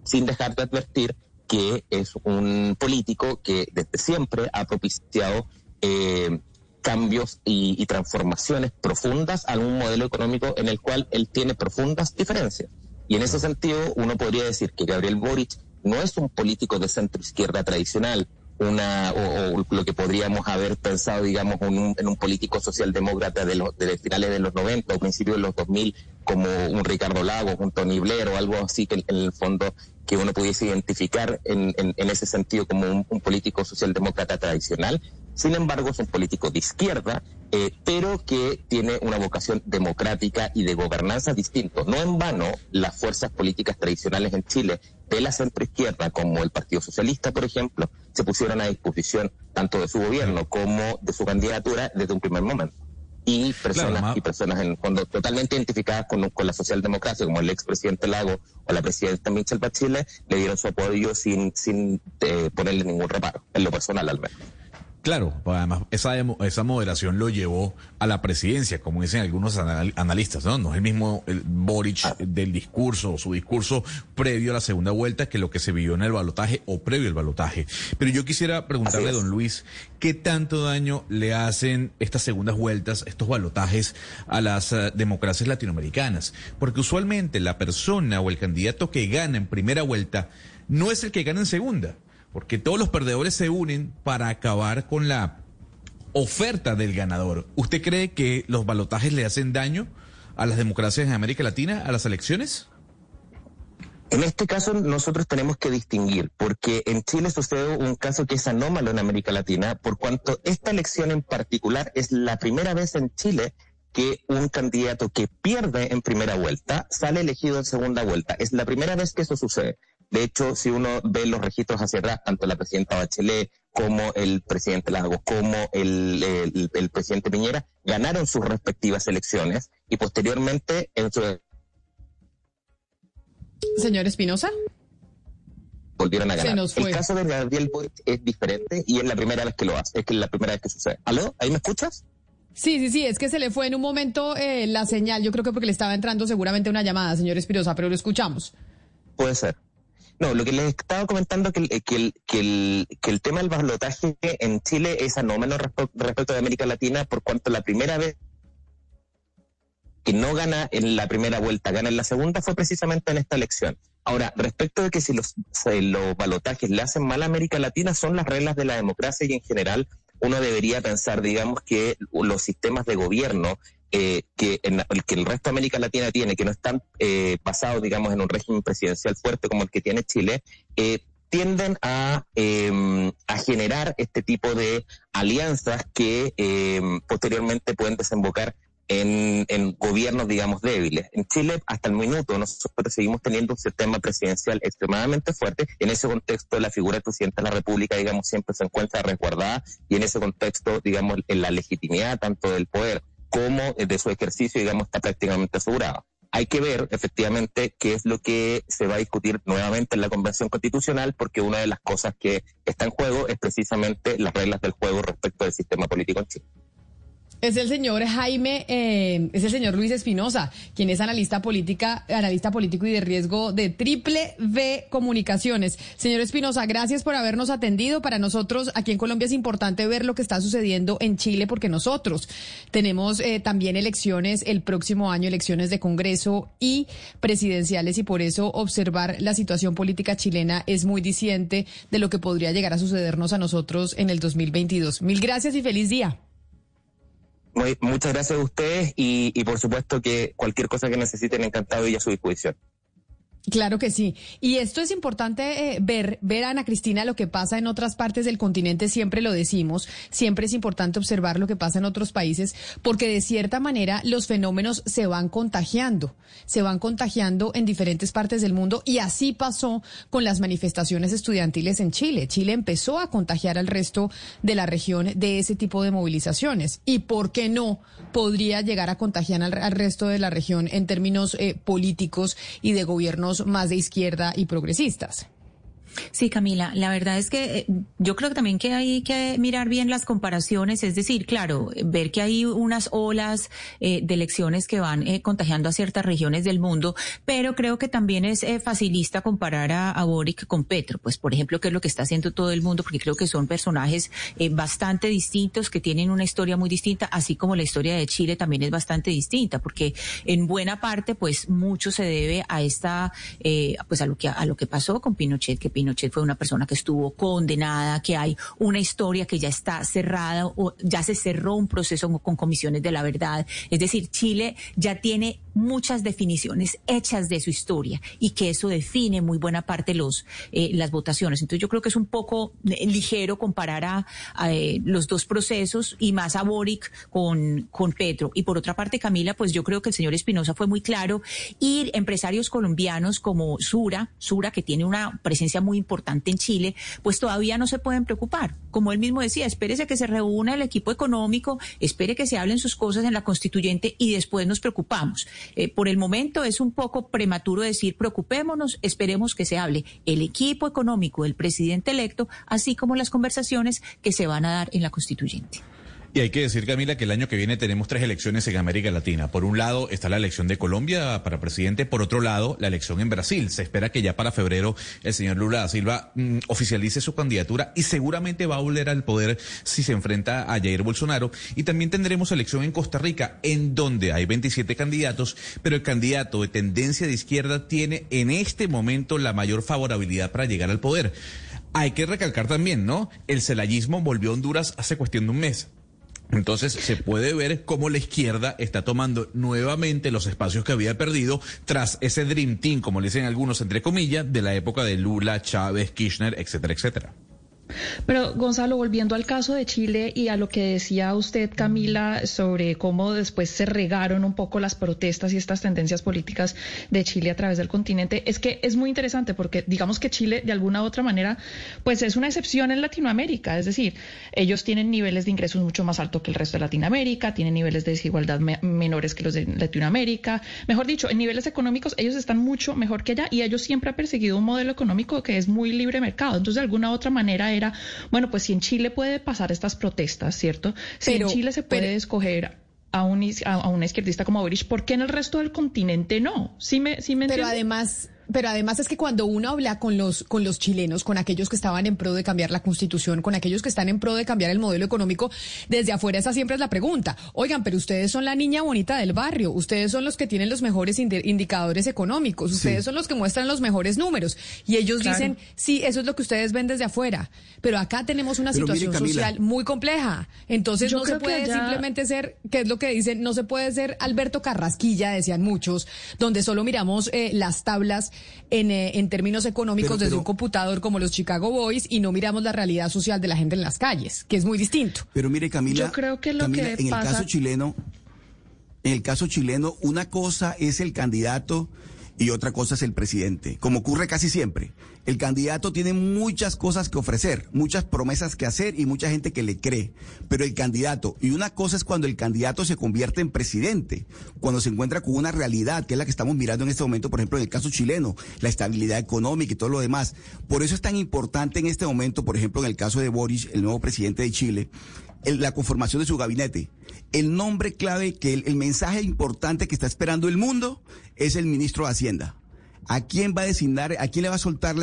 sin dejar de advertir que es un político que desde siempre ha propiciado eh, cambios y, y transformaciones profundas a un modelo económico en el cual él tiene profundas diferencias. Y en ese sentido, uno podría decir que Gabriel Boric no es un político de centro izquierda tradicional, una o, o lo que podríamos haber pensado, digamos, un, en un político socialdemócrata de los de finales de los 90 o principios de los 2000, como un Ricardo Lagos, un Tony Blair o algo así que en el fondo que uno pudiese identificar en, en, en ese sentido como un, un político socialdemócrata tradicional. Sin embargo, es un político de izquierda, eh, pero que tiene una vocación democrática y de gobernanza distinto. No en vano, las fuerzas políticas tradicionales en Chile, de la centroizquierda, como el Partido Socialista, por ejemplo, se pusieron a disposición tanto de su gobierno como de su candidatura desde un primer momento. Y personas, y personas en el fondo totalmente identificadas con, con la socialdemocracia, como el expresidente Lago o la presidenta Michelle Bachelet, le dieron su apoyo sin, sin eh, ponerle ningún reparo, en lo personal al menos. Claro, además esa, esa moderación lo llevó a la presidencia, como dicen algunos analistas, ¿no? No es el mismo el Boric ah. del discurso, su discurso previo a la segunda vuelta que lo que se vivió en el balotaje o previo al balotaje. Pero yo quisiera preguntarle a don Luis, ¿qué tanto daño le hacen estas segundas vueltas, estos balotajes a las uh, democracias latinoamericanas? Porque usualmente la persona o el candidato que gana en primera vuelta no es el que gana en segunda porque todos los perdedores se unen para acabar con la oferta del ganador. ¿Usted cree que los balotajes le hacen daño a las democracias en América Latina, a las elecciones? En este caso nosotros tenemos que distinguir, porque en Chile sucede un caso que es anómalo en América Latina, por cuanto esta elección en particular es la primera vez en Chile que un candidato que pierde en primera vuelta sale elegido en segunda vuelta. Es la primera vez que eso sucede. De hecho, si uno ve los registros hacia atrás, tanto la presidenta Bachelet como el presidente Lagos, como el, el, presidente Piñera, ganaron sus respectivas elecciones y posteriormente en su... Señor Espinosa. Volvieron a ganar. El caso de Gabriel Boric es diferente y es la primera vez que lo hace, es que es la primera vez que sucede. ¿Aló? ¿Ahí me escuchas? Sí, sí, sí, es que se le fue en un momento eh, la señal, yo creo que porque le estaba entrando seguramente una llamada, señor Espinosa, pero lo escuchamos. Puede ser. No, lo que les estaba comentando que, que, el, que, el, que el tema del balotaje en Chile es anómalo respecto de América Latina, por cuanto la primera vez que no gana en la primera vuelta, gana en la segunda, fue precisamente en esta elección. Ahora, respecto de que si los, los balotajes le hacen mal a América Latina, son las reglas de la democracia y en general uno debería pensar, digamos, que los sistemas de gobierno eh, que, en, que el resto de América Latina tiene, que no están eh, basados, digamos, en un régimen presidencial fuerte como el que tiene Chile, eh, tienden a, em, a generar este tipo de alianzas que em, posteriormente pueden desembocar en, en, gobiernos, digamos, débiles. En Chile, hasta el minuto, nosotros seguimos teniendo un sistema presidencial extremadamente fuerte. En ese contexto, la figura del presidente de la República, digamos, siempre se encuentra resguardada y en ese contexto, digamos, en la legitimidad tanto del poder como de su ejercicio, digamos, está prácticamente asegurado. Hay que ver efectivamente qué es lo que se va a discutir nuevamente en la Convención Constitucional, porque una de las cosas que está en juego es precisamente las reglas del juego respecto del sistema político en Chile. Es el señor Jaime, eh, es el señor Luis Espinosa, quien es analista política, analista político y de riesgo de Triple V Comunicaciones. Señor Espinosa, gracias por habernos atendido. Para nosotros aquí en Colombia es importante ver lo que está sucediendo en Chile porque nosotros tenemos eh, también elecciones el próximo año, elecciones de Congreso y presidenciales y por eso observar la situación política chilena es muy diciente de lo que podría llegar a sucedernos a nosotros en el 2022. Mil gracias y feliz día muchas gracias a ustedes y, y, por supuesto que cualquier cosa que necesiten, encantado y a su disposición. Claro que sí. Y esto es importante eh, ver, ver, Ana Cristina, lo que pasa en otras partes del continente, siempre lo decimos, siempre es importante observar lo que pasa en otros países, porque de cierta manera los fenómenos se van contagiando, se van contagiando en diferentes partes del mundo y así pasó con las manifestaciones estudiantiles en Chile. Chile empezó a contagiar al resto de la región de ese tipo de movilizaciones. ¿Y por qué no podría llegar a contagiar al, resto de la región en términos eh, políticos y de gobiernos más de izquierda y progresistas. Sí, Camila, la verdad es que eh, yo creo que también que hay que mirar bien las comparaciones, es decir, claro, ver que hay unas olas eh, de elecciones que van eh, contagiando a ciertas regiones del mundo, pero creo que también es facilista comparar a, Boric con Petro, pues por ejemplo, que es lo que está haciendo todo el mundo, porque creo que son personajes bastante distintos, que tienen una historia muy distinta, así como la historia de Chile también es bastante distinta, porque en buena parte, pues mucho se debe a esta, pues a lo que a lo que pasó con Pinochet, que Pinochet Pinochet fue una persona que estuvo condenada, que hay una historia que ya está cerrada o ya se cerró un proceso con comisiones de la verdad. Es decir, Chile ya tiene muchas definiciones hechas de su historia y que eso define muy buena parte los eh, las votaciones. Entonces yo creo que es un poco eh, ligero comparar a, eh, los dos procesos y más a Boric con, con Petro. Y por otra parte, Camila, pues yo creo que el señor Espinosa fue muy claro y empresarios colombianos como Sura, Sura que tiene una presencia muy importante en Chile, pues todavía no se pueden preocupar. Como él mismo decía, espérese que se reúna el equipo económico, espere que se hablen sus cosas en la constituyente y después nos preocupamos. Eh, por el momento es un poco prematuro decir preocupémonos, esperemos que se hable el equipo económico del presidente electo, así como las conversaciones que se van a dar en la constituyente. Y hay que decir, Camila, que el año que viene tenemos tres elecciones en América Latina. Por un lado está la elección de Colombia para presidente, por otro lado la elección en Brasil. Se espera que ya para febrero el señor Lula da Silva mm, oficialice su candidatura y seguramente va a volver al poder si se enfrenta a Jair Bolsonaro. Y también tendremos elección en Costa Rica, en donde hay 27 candidatos, pero el candidato de tendencia de izquierda tiene en este momento la mayor favorabilidad para llegar al poder. Hay que recalcar también, ¿no? El celayismo volvió a Honduras hace cuestión de un mes. Entonces se puede ver cómo la izquierda está tomando nuevamente los espacios que había perdido tras ese Dream Team, como le dicen algunos entre comillas, de la época de Lula, Chávez, Kirchner, etcétera, etcétera. Pero Gonzalo, volviendo al caso de Chile y a lo que decía usted, Camila, sobre cómo después se regaron un poco las protestas y estas tendencias políticas de Chile a través del continente, es que es muy interesante porque digamos que Chile de alguna otra manera pues es una excepción en Latinoamérica, es decir, ellos tienen niveles de ingresos mucho más altos que el resto de Latinoamérica, tienen niveles de desigualdad menores que los de Latinoamérica, mejor dicho, en niveles económicos ellos están mucho mejor que allá y ellos siempre han perseguido un modelo económico que es muy libre mercado, entonces de alguna otra manera era, bueno, pues si en Chile puede pasar estas protestas, ¿cierto? Si en Chile se puede escoger a un, a, un izquierdista como Boric, ¿por qué en el resto del continente no? ¿Sí me, sí me Pero además pero además es que cuando uno habla con los, con los chilenos, con aquellos que estaban en pro de cambiar la constitución, con aquellos que están en pro de cambiar el modelo económico, desde afuera esa siempre es la pregunta. Oigan, pero ustedes son la niña bonita del barrio, ustedes son los que tienen los mejores indicadores económicos, ustedes son los que muestran los mejores números. Y ellos dicen, sí, eso es lo que ustedes ven desde afuera. Pero acá tenemos una situación social muy compleja. Entonces no se puede simplemente ser, ¿qué es lo que dicen? No se puede ser Alberto Carrasquilla, decían muchos, donde solo miramos eh, las tablas en, eh, en términos económicos desde un computador como los Chicago Boys y no miramos la realidad social de la gente en las calles, que es muy distinto. Pero mire, Camila, yo creo que lo Camila, que en pasa... el caso chileno, en el caso chileno, una cosa es el candidato y otra cosa es el presidente, como ocurre casi siempre. El candidato tiene muchas cosas que ofrecer, muchas promesas que hacer y mucha gente que le cree. Pero el candidato, y una cosa es cuando el candidato se convierte en presidente, cuando se encuentra con una realidad, que es la que estamos mirando en este momento, por ejemplo, en el caso chileno, la estabilidad económica y todo lo demás. Por eso es tan importante en este momento, por ejemplo, en el caso de Boris, el nuevo presidente de Chile, la conformación de su gabinete. El nombre clave, que el, mensaje importante que está esperando el mundo es el ministro de Hacienda. ¿A quién va a designar, a quién le va a soltar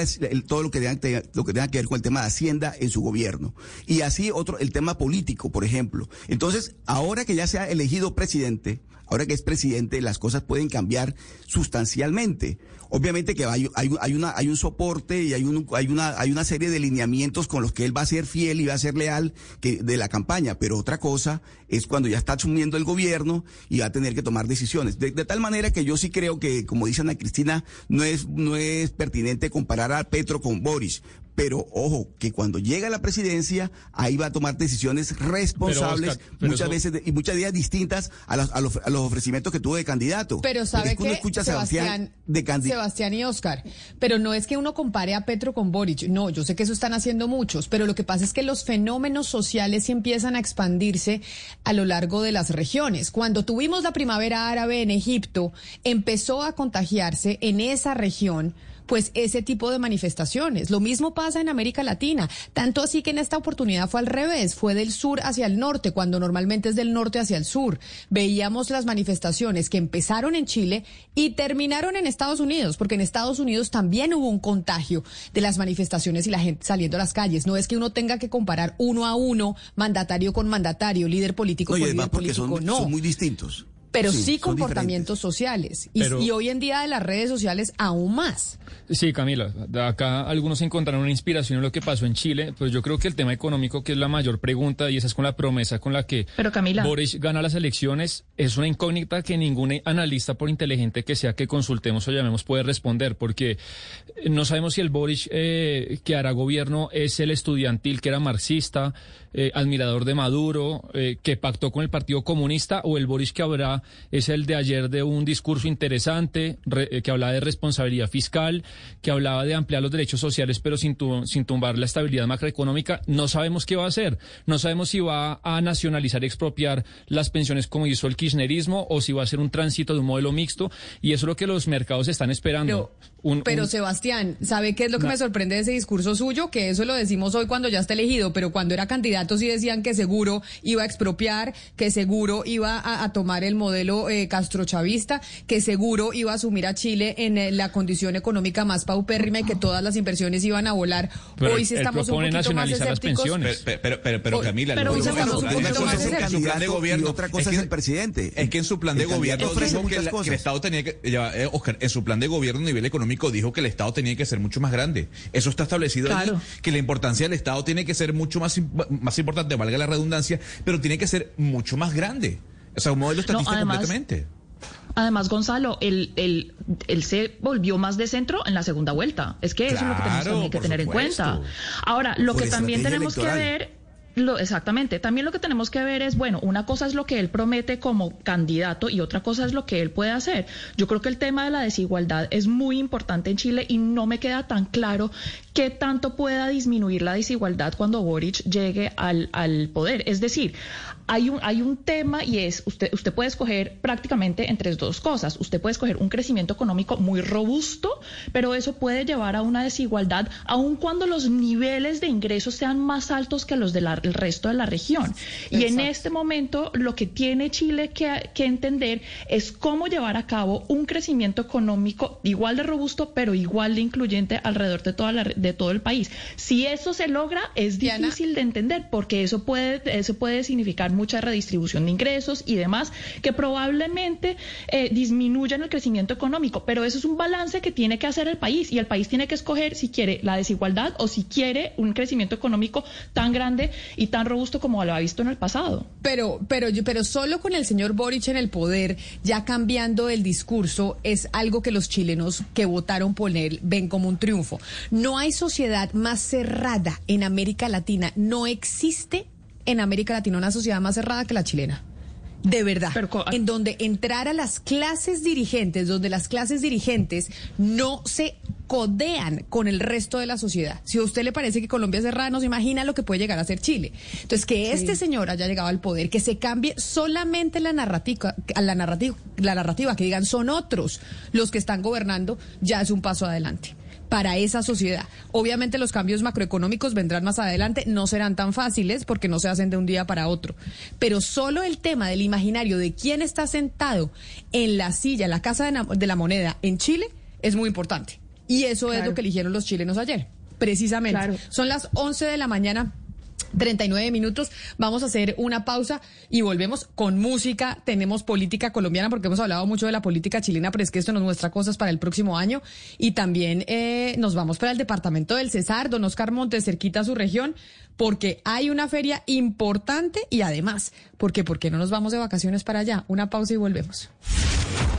todo lo que, tenga, lo que tenga que ver con el tema de Hacienda en su gobierno? Y así otro, el tema político, por ejemplo. Entonces, ahora que ya se ha elegido presidente, ahora que es presidente, las cosas pueden cambiar sustancialmente. Obviamente que hay, una, hay un soporte y hay, un, hay, una, hay una serie de lineamientos con los que él va a ser fiel y va a ser leal que, de la campaña, pero otra cosa es cuando ya está asumiendo el gobierno y va a tener que tomar decisiones. De, tal manera que yo sí creo que, como dice Ana Cristina, no es, no es pertinente comparar a Petro con Boris, pero ojo, que cuando llega a la presidencia, ahí va a tomar decisiones responsables, muchas veces y muchas días distintas a los, a, los, ofrecimientos que tuvo de candidato. Pero sabe que, escucha Sebastián, de Sebastián y Oscar, pero no es que uno compare a Petro con Boric, no, yo sé que eso están haciendo muchos, pero lo que pasa es que los fenómenos sociales empiezan a expandirse a lo largo de las regiones. Cuando tuvimos la primavera árabe en Egipto, empezó a contagiarse en esa región pues ese tipo de manifestaciones. Lo mismo pasa en América Latina, tanto así que en esta oportunidad fue al revés, fue del sur hacia el norte, cuando normalmente es del norte hacia el sur. Veíamos las manifestaciones que empezaron en Chile y terminaron en Estados Unidos, porque en Estados Unidos también hubo un contagio de las manifestaciones y la gente saliendo a las calles. No es que uno tenga que comparar uno a uno, mandatario con mandatario, líder político con líder político, no. Son muy distintos pero sí, comportamientos sociales. Y, y, hoy en día de las redes sociales aún más. Sí, Camila, acá algunos encontraron una inspiración en lo que pasó en Chile, pues yo creo que el tema económico, que es la mayor pregunta, y esa es con la promesa con la que Pero Camila. Boris gana las elecciones, es una incógnita que ningún analista, por inteligente que sea que consultemos o llamemos, puede responder, porque no sabemos si el Boris eh, que hará gobierno es el estudiantil que era marxista, eh, admirador de Maduro, eh, que pactó con el Partido Comunista, o el Boris que habrá es el de ayer de un discurso interesante re- eh, que hablaba de responsabilidad fiscal, que hablaba de ampliar los derechos sociales, pero sin, tu- sin tumbar la estabilidad macroeconómica. No sabemos qué va a hacer. No sabemos si va a nacionalizar y expropiar las pensiones como hizo el kirchnerismo o si va a ser un tránsito de un modelo mixto. Y eso es lo que los mercados están esperando. Un- Pero un- Sebastián, ¿sabe qué es lo que No. me sorprende de ese discurso suyo? Que eso lo decimos hoy cuando ya está elegido, pero cuando era candidato sí decían que seguro iba a expropiar, que seguro iba a, a tomar el modelo eh, castrochavista, que seguro iba a asumir a Chile en eh, la condición económica más paupérrima y que todas las inversiones iban a volar. Pero hoy sí estamos un poquito más nacionalizar las escépticos. pensiones. Pero, pero, pero, pero, Camila, pero lo hoy que estamos pasa un es que en su- plan de gobierno Y otra cosa que- es el presidente. Es que en su plan de gobierno dijo que, la- que el Estado tenía que, ya, eh, Oscar, en su plan de gobierno a nivel económico dijo que el Estado tenía que ser mucho más grande. Eso está establecido Claro. que la importancia del Estado tiene que ser mucho más, más importante, valga la redundancia, pero tiene que ser mucho más grande. O sea, un modelo estatista además- completamente. Además, Gonzalo, él, él, él se volvió más de centro en la segunda vuelta. Es que eso es lo que tenemos también que tener en cuenta. Ahora, lo Por que también tenemos que ver Lo, exactamente. También lo que tenemos que ver es, bueno, una cosa es lo que él promete como candidato y otra cosa es lo que él puede hacer. Yo creo que el tema de la desigualdad es muy importante en Chile y no me queda tan claro qué tanto pueda disminuir la desigualdad cuando Boric llegue al, al poder. Es decir, hay un, hay un tema y es, usted, usted puede escoger prácticamente entre dos cosas. Usted puede escoger un crecimiento económico muy robusto, pero eso puede llevar a una desigualdad, aun cuando los niveles de ingresos sean más altos que los del resto de la región. Y en este momento lo que tiene Chile que, que entender es cómo llevar a cabo un crecimiento económico igual de robusto, pero igual de incluyente alrededor de, toda la, de todo el país. Si eso se logra, es Diana. difícil de entender porque eso puede, eso puede significar mucha redistribución de ingresos y demás que probablemente eh, disminuyan el crecimiento económico. Pero eso es un balance que tiene que hacer el país y el país tiene que escoger si quiere la desigualdad o si quiere un crecimiento económico tan grande y tan robusto como lo ha visto en el pasado. Pero, pero, pero solo con el señor Boric en el poder, ya cambiando el discurso, es algo que los chilenos que votaron por él ven como un triunfo. No hay sociedad más cerrada en América Latina. No existe en América Latina una sociedad más cerrada que la chilena. De verdad. en donde entrar a las clases dirigentes, donde las clases dirigentes no se codean con el resto de la sociedad. Si a usted le parece que Colombia es cerrada, no se imagina lo que puede llegar a ser Chile. Entonces, que este señor haya llegado al poder, que se cambie solamente la narrativa, la narrativa, la narrativa, que digan son otros los que están gobernando, ya es un paso adelante para esa sociedad. Obviamente los cambios macroeconómicos vendrán más adelante, no serán tan fáciles porque no se hacen de un día para otro. Pero solo el tema del imaginario de quién está sentado en la silla, en la casa de, la moneda en Chile, es muy importante. Y eso es lo que eligieron los chilenos ayer, precisamente. Claro. Son las 11 de la mañana. 39 minutos, vamos a hacer una pausa y volvemos con música. Tenemos política colombiana porque hemos hablado mucho de la política chilena, pero es que esto nos muestra cosas para el próximo año. Y también eh, nos vamos para el departamento del Cesar, don Oscar Montes, cerquita a su región, porque hay una feria importante y además, porque ¿por qué no nos vamos de vacaciones para allá? Una pausa y volvemos.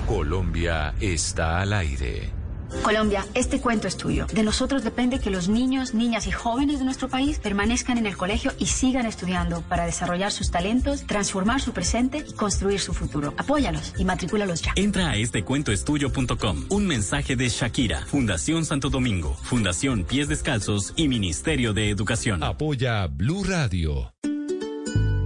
Colombia está al aire. Colombia, este cuento es tuyo. De nosotros depende que los niños, niñas y jóvenes de nuestro país permanezcan en el colegio y sigan estudiando para desarrollar sus talentos, transformar su presente y construir su futuro. Apóyalos y matricúlalos ya. Entra a estecuentoestuyo.com. Un mensaje de Shakira, Fundación Santo Domingo, Fundación Pies Descalzos y Ministerio de Educación. Apoya Blue Radio.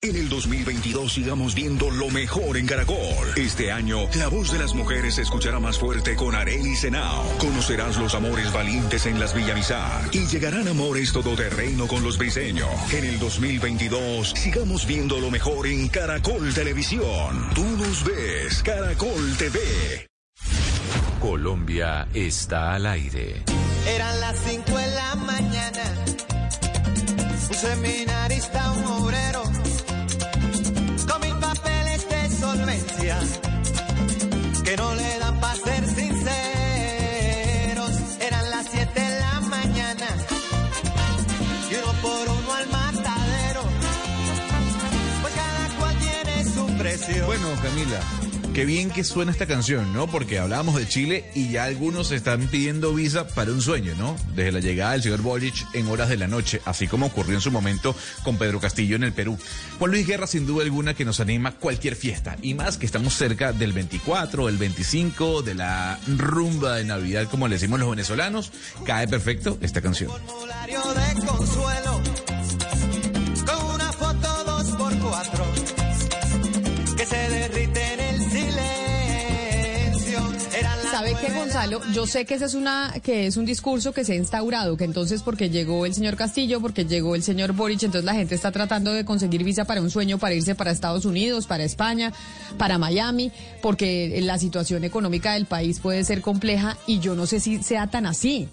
En el 2022 sigamos viendo lo mejor en Caracol. Este año, la voz de las mujeres se escuchará más fuerte con Areli Senao. Conocerás los amores valientes en las Villamizar y llegarán amores todoterreno con los briseños. En el 2022 sigamos viendo lo mejor en Caracol Televisión. Tú nos ves, Caracol TV. Colombia está al aire. Eran las 5 de la mañana. Un seminarista, un obrero. Que no le dan para ser sinceros. Eran las 7 de la mañana y uno por uno al matadero, pues cada cual tiene su precio. Bueno, Camila, qué bien que suena esta canción, ¿no? Porque hablábamos de Chile y ya algunos están pidiendo visa para un sueño, ¿no? Desde la llegada del señor Boric en horas de la noche, así como ocurrió en su momento con Pedro Castillo en el Perú. Juan Luis Guerra, sin duda alguna, que nos anima cualquier fiesta. Y más que estamos cerca del 24, el 25, de la rumba de Navidad, como le decimos los venezolanos, cae perfecto esta canción. formulario de consuelo con una foto Eran las ¿Sabe qué, Gonzalo? Yo sé que ese es una, que es un discurso que se ha instaurado, que entonces porque llegó el señor Castillo, porque llegó el señor Boric, entonces la gente está tratando de conseguir visa para un sueño, para irse para Estados Unidos, para España, para Miami, porque la situación económica del país puede ser compleja y yo no sé si sea tan así.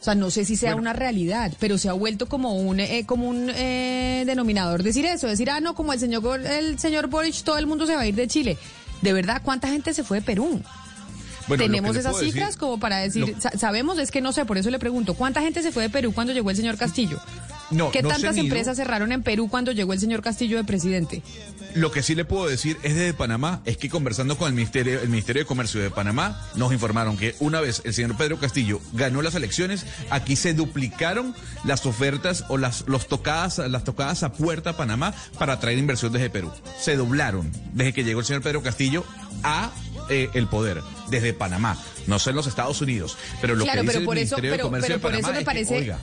O sea, no sé si sea Bueno. una realidad, pero se ha vuelto como un eh, como un eh, denominador decir eso, decir, ah, no, como el señor Bor- el señor Boric, todo el mundo se va a ir de Chile. De verdad, ¿cuánta gente se fue de Perú? Bueno, Tenemos esas decir- cifras como para decir, lo- sabemos, es que no sé, por eso le pregunto, ¿cuánta gente se fue de Perú cuando llegó el señor Castillo? No, ¿Qué no tantas empresas cerraron en Perú cuando llegó el señor Castillo de presidente? Lo que sí le puedo decir es desde Panamá, es que conversando con el Ministerio, el Ministerio de Comercio de Panamá, nos informaron que una vez el señor Pedro Castillo ganó las elecciones, aquí se duplicaron las ofertas o las los tocadas, las tocadas a puerta a Panamá para traer inversión desde Perú. Se doblaron desde que llegó el señor Pedro Castillo a eh, el poder, desde Panamá, no sé en los Estados Unidos, pero lo claro, que dice pero el por eso, Ministerio de pero, Comercio pero de por eso me es que, parece,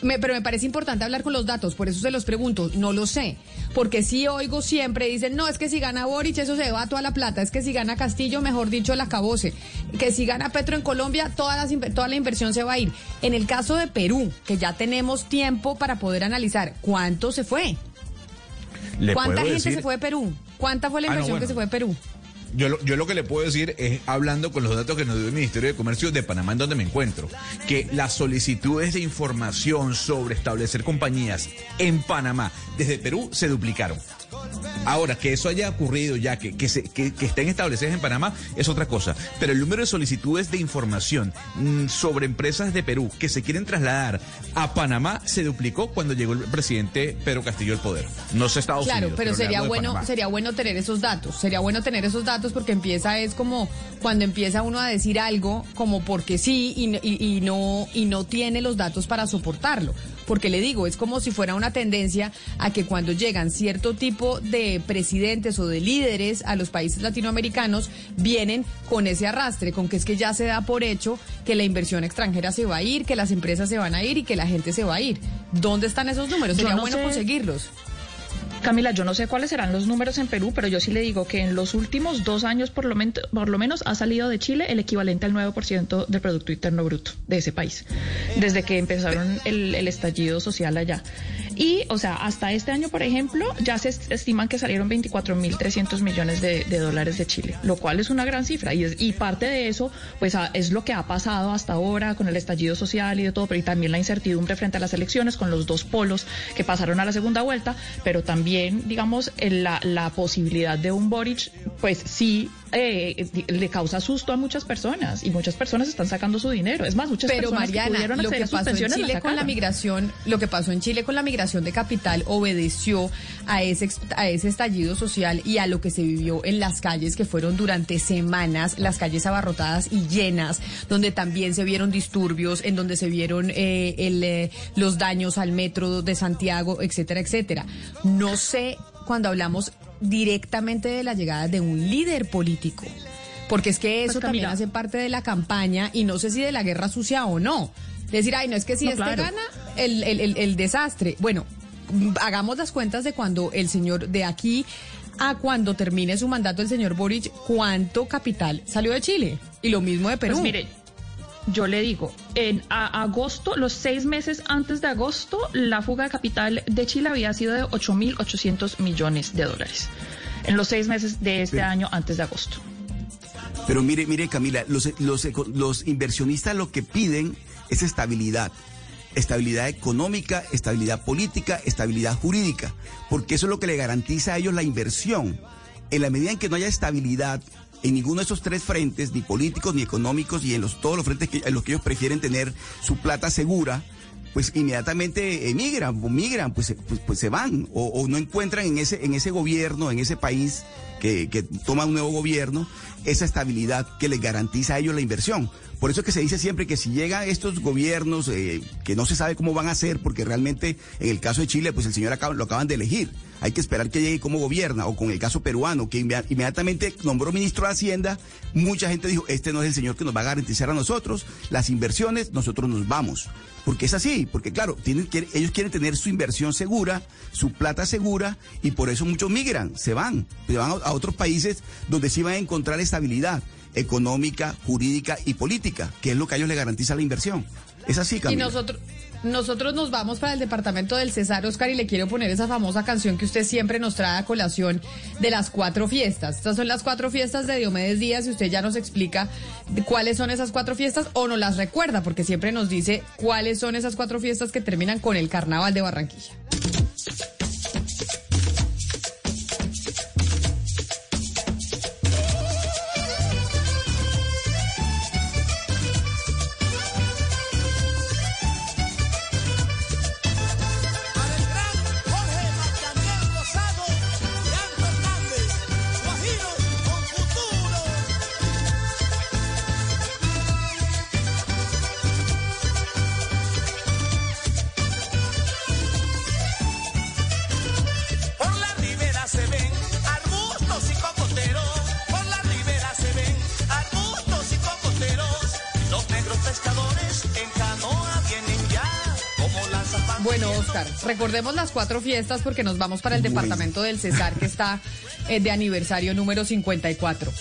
me- pero me parece importante hablar con los datos, por eso se los pregunto, no lo sé, porque sí oigo siempre, dicen, no, es que si gana Boric eso se va toda la plata, es que si gana Castillo, mejor dicho, el acabose, que si gana Petro en Colombia, toda, inver- toda la inversión se va a ir. En el caso de Perú, que ya tenemos tiempo para poder analizar, ¿cuánto se fue? ¿Cuánta gente decir- se fue de Perú? ¿Cuánta fue la Ah, no, inversión bueno. que se fue de Perú? Yo lo, yo lo que le puedo decir es, hablando con los datos que nos dio el Ministerio de Comercio de Panamá, en donde me encuentro, que las solicitudes de información sobre establecer compañías en Panamá desde Perú se duplicaron. Ahora, que eso haya ocurrido ya, que, que, se- que- que estén establecidas en Panamá, es otra cosa. Pero el número de solicitudes de información mm, sobre empresas de Perú que se quieren trasladar a Panamá se duplicó cuando llegó el presidente Pedro Castillo al poder. No sé Estados Claro, Unidos. pero sería bueno, sería bueno tener esos datos. Sería bueno tener esos datos porque empieza es como cuando empieza uno a decir algo como porque sí y- y no y no tiene los datos para soportarlo. Porque le digo, es como si fuera una tendencia a que cuando llegan cierto tipo de presidentes o de líderes a los países latinoamericanos vienen con ese arrastre, con que es que ya se da por hecho que la inversión extranjera se va a ir, que las empresas se van a ir y que la gente se va a ir. ¿Dónde están esos números? Sería no bueno sé. conseguirlos. Camila, yo no sé cuáles serán los números en Perú, pero yo sí le digo que en los últimos dos años, por lo, por lo menos, ha salido de Chile el equivalente al 9% del Producto Interno Bruto de ese país, desde que empezaron el estallido social allá. Y, o sea, hasta este año, por ejemplo, ya se est- estiman que salieron 24.300 millones de, de dólares de Chile, lo cual es una gran cifra. Y, es- y parte de eso, pues, a- es lo que ha pasado hasta ahora con el estallido social y de todo, pero y también la incertidumbre frente a las elecciones con los dos polos que pasaron a la segunda vuelta, pero también, digamos, la, la posibilidad de un Boric, pues sí. Eh, le causa susto a muchas personas y muchas personas están sacando su dinero. Es más, muchas Pero personas que Mariana, pudieron lo que pasó en Chile con la migración, lo que pasó en Chile con la migración de capital obedeció a ese a ese estallido social y a lo que se vivió en las calles que fueron durante semanas las calles abarrotadas y llenas, donde también se vieron disturbios, en donde se vieron eh, el, eh, los daños al metro de Santiago, etcétera, etcétera. No sé cuando hablamos directamente de la llegada de un líder político. Porque es que eso Pues, también Camila. hace parte de la campaña y no sé si de la guerra sucia o no. Decir, ay, no es que si No, este claro. gana, el, el- el- el desastre. Bueno, hagamos las cuentas de cuando el señor, de aquí a cuando termine su mandato el señor Boric, cuánto capital salió de Chile. Y lo mismo de Perú. Pues mire, yo le digo, en a- agosto, los seis meses antes de agosto, la fuga de capital de Chile había sido de 8.800 millones de dólares. En los seis meses de este Pero- año antes de agosto. Pero mire, mire Camila, los, los, los inversionistas lo que piden es estabilidad. Estabilidad económica, estabilidad política, estabilidad jurídica, porque eso es lo que le garantiza a ellos la inversión. en la medida en que no haya estabilidad en ninguno de esos tres frentes, ni políticos, ni económicos, y en los, todos los frentes que, en los que ellos prefieren tener su plata segura, pues inmediatamente emigran, migran, pues, pues, pues se van, o, no encuentran en ese, en ese gobierno, en ese país que, toma un nuevo gobierno, esa estabilidad que les garantiza a ellos la inversión. Por eso es que se dice siempre que si llegan estos gobiernos eh, que no se sabe cómo van a hacer, porque realmente en el caso de Chile, pues el señor acaba, lo acaban de elegir. Hay que esperar que llegue como gobierna, o con el caso peruano, que inmediatamente nombró ministro de Hacienda, mucha gente dijo, este no es el señor que nos va a garantizar a nosotros las inversiones, nosotros nos vamos. Porque es así, porque claro, tienen, ellos quieren tener su inversión segura, su plata segura, y por eso muchos migran, se van, se van a, otros países donde sí van a encontrar estabilidad económica, jurídica y política, que es lo que a ellos les garantiza la inversión. Es así, Camila. Y nosotros, nosotros nos vamos para el departamento del César Oscar y le quiero poner esa famosa canción que usted siempre nos trae a colación de las cuatro fiestas. Estas son las cuatro fiestas de Diomedes Díaz y usted ya nos explica cuáles son esas cuatro fiestas o nos las recuerda porque siempre nos dice cuáles son esas cuatro fiestas que terminan con el Carnaval de Barranquilla. Recordemos las cuatro fiestas porque nos vamos para el departamento del Cesar que está eh, de aniversario número 54.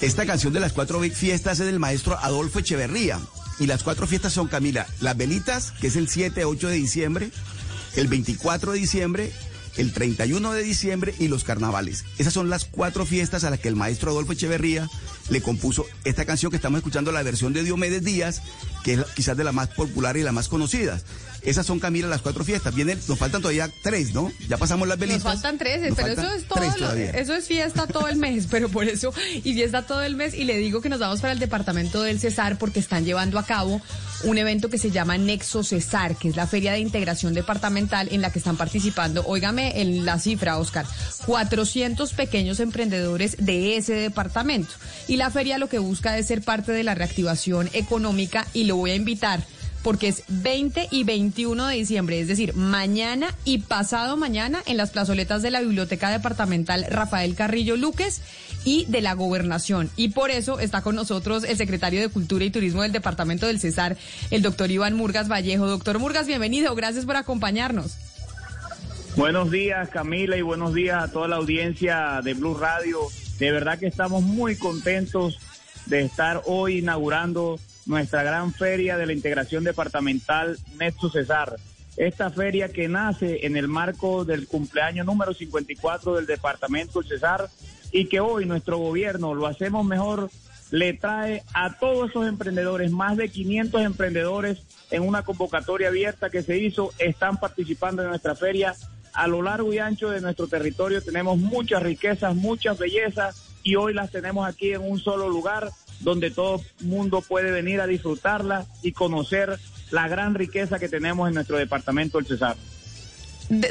Esta canción de las cuatro fiestas es del maestro Adolfo Echeverría. Y las cuatro fiestas son, Camila, las velitas, que es el 7, 8 de diciembre, el 24 de diciembre, el 31 de diciembre y los carnavales. Esas son las cuatro fiestas a las que el maestro Adolfo Echeverría le compuso esta canción que estamos escuchando, la versión de Diomedes Díaz, que es quizás de las más populares y las más conocidas. Esas son, Camila, las cuatro fiestas. Vienen, nos faltan todavía tres, ¿no? Ya pasamos las velitas. Nos faltan tres, pero eso es todo. Lo, eso es fiesta todo el mes, pero por eso, y fiesta todo el mes. Y le digo que nos vamos para el departamento del Cesar porque están llevando a cabo un evento que se llama Nexo Cesar, que es la feria de integración departamental en la que están participando, óigame en la cifra, Oscar, 400 pequeños emprendedores de ese departamento. Y la feria lo que busca es ser parte de la reactivación económica y lo voy a invitar porque es 20 y 21 de diciembre, es decir, mañana y pasado mañana en las plazoletas de la Biblioteca Departamental Rafael Carrillo Luques y de la Gobernación. Y por eso está con nosotros el secretario de Cultura y Turismo del Departamento del Cesar, el doctor Iván Murgas Vallejo. Doctor Murgas, bienvenido, gracias por acompañarnos. Buenos días, Camila, y buenos días a toda la audiencia de Blue Radio. De verdad que estamos muy contentos de estar hoy inaugurando nuestra gran feria de la integración departamental Nexo Cesar. Esta feria que nace en el marco del cumpleaños número 54 del departamento Cesar y que hoy nuestro gobierno lo hacemos mejor le trae a todos esos emprendedores, más de 500 emprendedores en una convocatoria abierta que se hizo, están participando en nuestra feria. A lo largo y ancho de nuestro territorio tenemos muchas riquezas, muchas bellezas y hoy las tenemos aquí en un solo lugar donde todo mundo puede venir a disfrutarla y conocer la gran riqueza que tenemos en nuestro departamento del Cesar.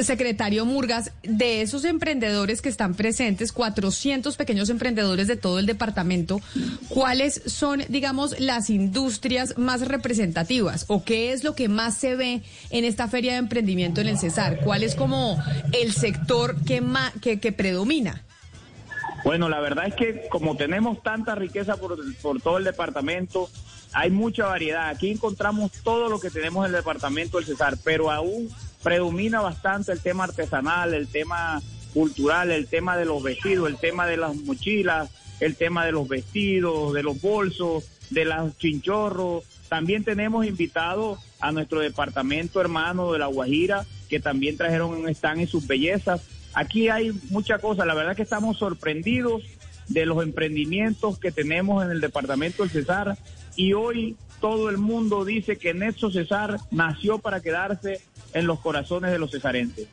Secretario Murgas, de esos emprendedores que están presentes, 400 pequeños emprendedores de todo el departamento, ¿cuáles son, digamos, las industrias más representativas o qué es lo que más se ve en esta feria de emprendimiento en el Cesar? ¿Cuál es como el sector que, que, que predomina? Bueno, la verdad es que como tenemos tanta riqueza por, por, todo el departamento, hay mucha variedad. Aquí encontramos todo lo que tenemos en el departamento del Cesar, pero aún predomina bastante el tema artesanal, el tema cultural, el tema de los vestidos, el tema de las mochilas, el tema de los vestidos, de los bolsos, de los chinchorros. También tenemos invitados a nuestro departamento hermano de La Guajira, que también trajeron un stand y sus bellezas. Aquí hay mucha cosa, la verdad que estamos sorprendidos de los emprendimientos que tenemos en el departamento del Cesar y hoy todo el mundo dice que Nexo Cesar nació para quedarse en los corazones de los cesarenses.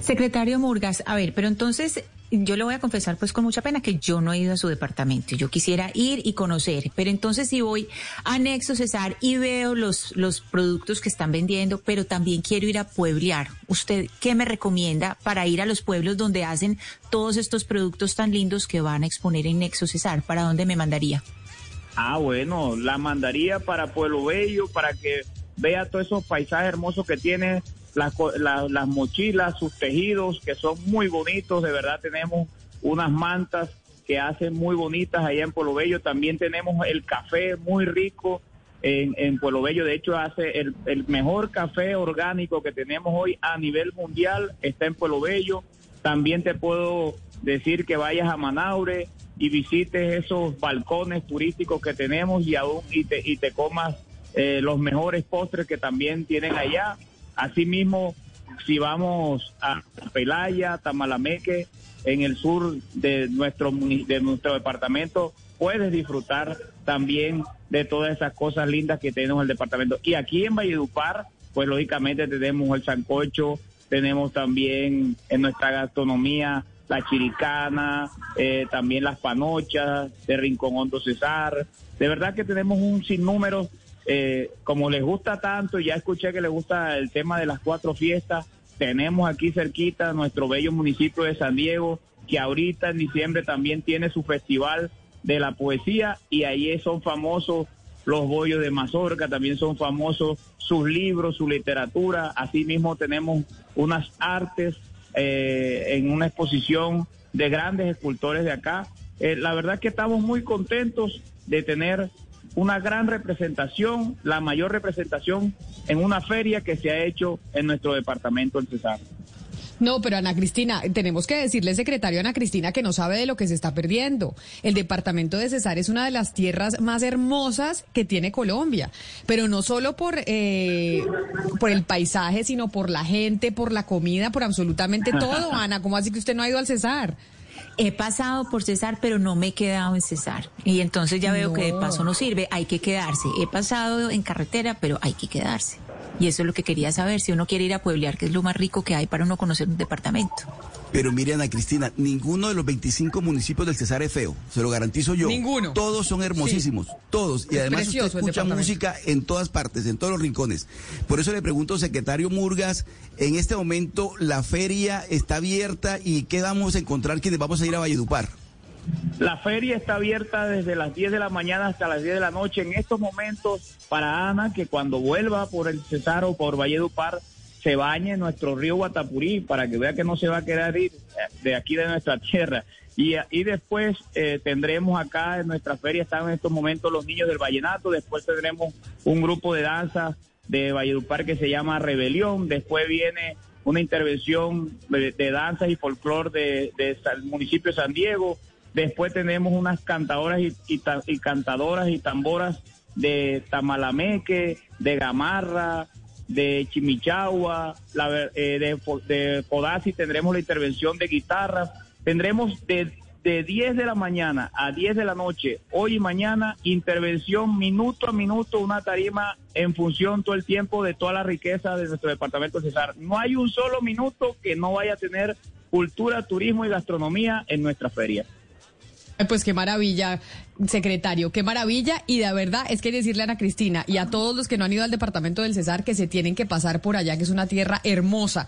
Secretario Murgas, a ver, pero entonces yo le voy a confesar pues con mucha pena que yo no he ido a su departamento. Yo quisiera ir y conocer, pero entonces si voy a Nexo Cesar y veo los, los productos que están vendiendo, pero también quiero ir a pueblear, ¿usted qué me recomienda para ir a los pueblos donde hacen todos estos productos tan lindos que van a exponer en Nexo Cesar? ¿Para dónde me mandaría? Ah, bueno, la mandaría para Pueblo Bello, para que vea todos esos paisajes hermosos que tiene, las, las mochilas, sus tejidos, que son muy bonitos, de verdad tenemos unas mantas que hacen muy bonitas allá en Pueblo Bello, también tenemos el café muy rico en, en Pueblo Bello, de hecho hace el, el mejor café orgánico que tenemos hoy a nivel mundial, está en Pueblo Bello, también te puedo decir que vayas a Manaure y visites esos balcones turísticos que tenemos y aún y te, y te comas eh, los mejores postres que también tienen allá. Asimismo, si vamos a Pelaya, Tamalameque, en el sur de nuestro de nuestro departamento, puedes disfrutar también de todas esas cosas lindas que tenemos en el departamento. Y aquí en Valledupar, pues lógicamente tenemos el sancocho, tenemos también en nuestra gastronomía la chiricana, eh, también las panochas de Rincón Hondo Cesar. De verdad que tenemos un sinnúmero, eh, como les gusta tanto, ya escuché que les gusta el tema de las cuatro fiestas, tenemos aquí cerquita nuestro bello municipio de San Diego, que ahorita en diciembre también tiene su festival de la poesía y ahí son famosos los bollos de Mazorca, también son famosos sus libros, su literatura, asimismo tenemos unas artes eh, en una exposición de grandes escultores de acá. Eh, la verdad que estamos muy contentos de tener una gran representación, la mayor representación en una feria que se ha hecho en nuestro departamento, el Cesar. No, pero Ana Cristina, tenemos que decirle, secretario Ana Cristina, que no sabe de lo que se está perdiendo. El departamento de Cesar es una de las tierras más hermosas que tiene Colombia, pero no solo por, eh, por el paisaje, sino por la gente, por la comida, por absolutamente <laughs> todo. Ana, ¿cómo así que usted no ha ido al Cesar? He pasado por Cesar, pero no me he quedado en Cesar. Y entonces ya veo que de paso no sirve, hay que quedarse. He pasado en carretera, pero hay que quedarse. Y eso es lo que quería saber, si uno quiere ir a pueblear, que es lo más rico que hay para uno conocer un departamento. Pero mire, Ana Cristina, ninguno de los 25 municipios del Cesar es feo, se lo garantizo yo. Ninguno. Todos son hermosísimos, todos. Y Es además usted escucha música en todas partes, en todos los rincones. Por eso le pregunto, secretario Murgas, en este momento la feria está abierta y ¿qué vamos a encontrar quienes vamos a ir a Valledupar? La feria está abierta desde las 10 de la mañana hasta las 10 de la noche. En estos momentos, para Ana, que cuando vuelva por el Cesar o por Valledupar, se bañe nuestro río Guatapurí, para que vea que no se va a querer ir eh, de aquí de nuestra <laughs> tierra. Y, después eh, tendremos acá en nuestra feria, están en estos momentos los niños del vallenato, después tendremos un grupo de danza de Valledupar que se llama Rebelión, después viene una intervención de, de danzas y folclor de, de San- municipio de San Diego, después tenemos unas cantadoras y, y y cantadoras y tamboras de Tamalameque, de Gamarra, de Chimichagua, la eh, de, de tendremos la intervención de guitarras, tendremos de, de 10 de la mañana a 10 de la noche, hoy y mañana, intervención minuto a minuto, una tarima en función todo el tiempo de toda la riqueza de nuestro departamento de Cesar. No hay un solo minuto que no vaya a tener cultura, turismo y gastronomía en nuestra feria. Pues qué maravilla, secretario, qué maravilla. Y de verdad es que decirle a Ana Cristina y a todos los que no han ido al departamento del Cesar que se tienen que pasar por allá, que es una tierra hermosa.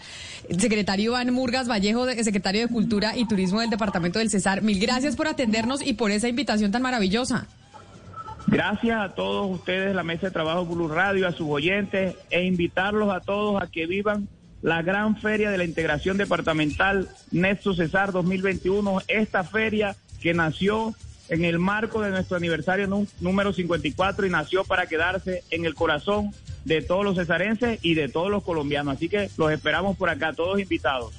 Secretario Iván Murgas Vallejo, secretario de Cultura y Turismo del departamento del Cesar, mil gracias por atendernos y por esa invitación tan maravillosa. Gracias a todos ustedes, la mesa de trabajo Blue Radio, a sus oyentes, e invitarlos a todos a que vivan la gran feria de la integración departamental Nexo Cesar 2021. Esta feria que nació en el marco de nuestro aniversario nú- número 54 y nació para quedarse en el corazón de todos los cesarenses y de todos los colombianos. Así que los esperamos por acá, todos invitados.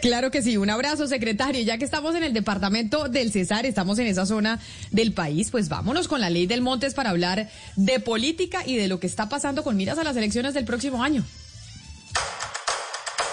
Claro que sí, un abrazo, secretario. Ya que estamos en el departamento del Cesar, estamos en esa zona del país, pues vámonos con la ley del Montes para hablar de política y de lo que está pasando con miras a las elecciones del próximo año.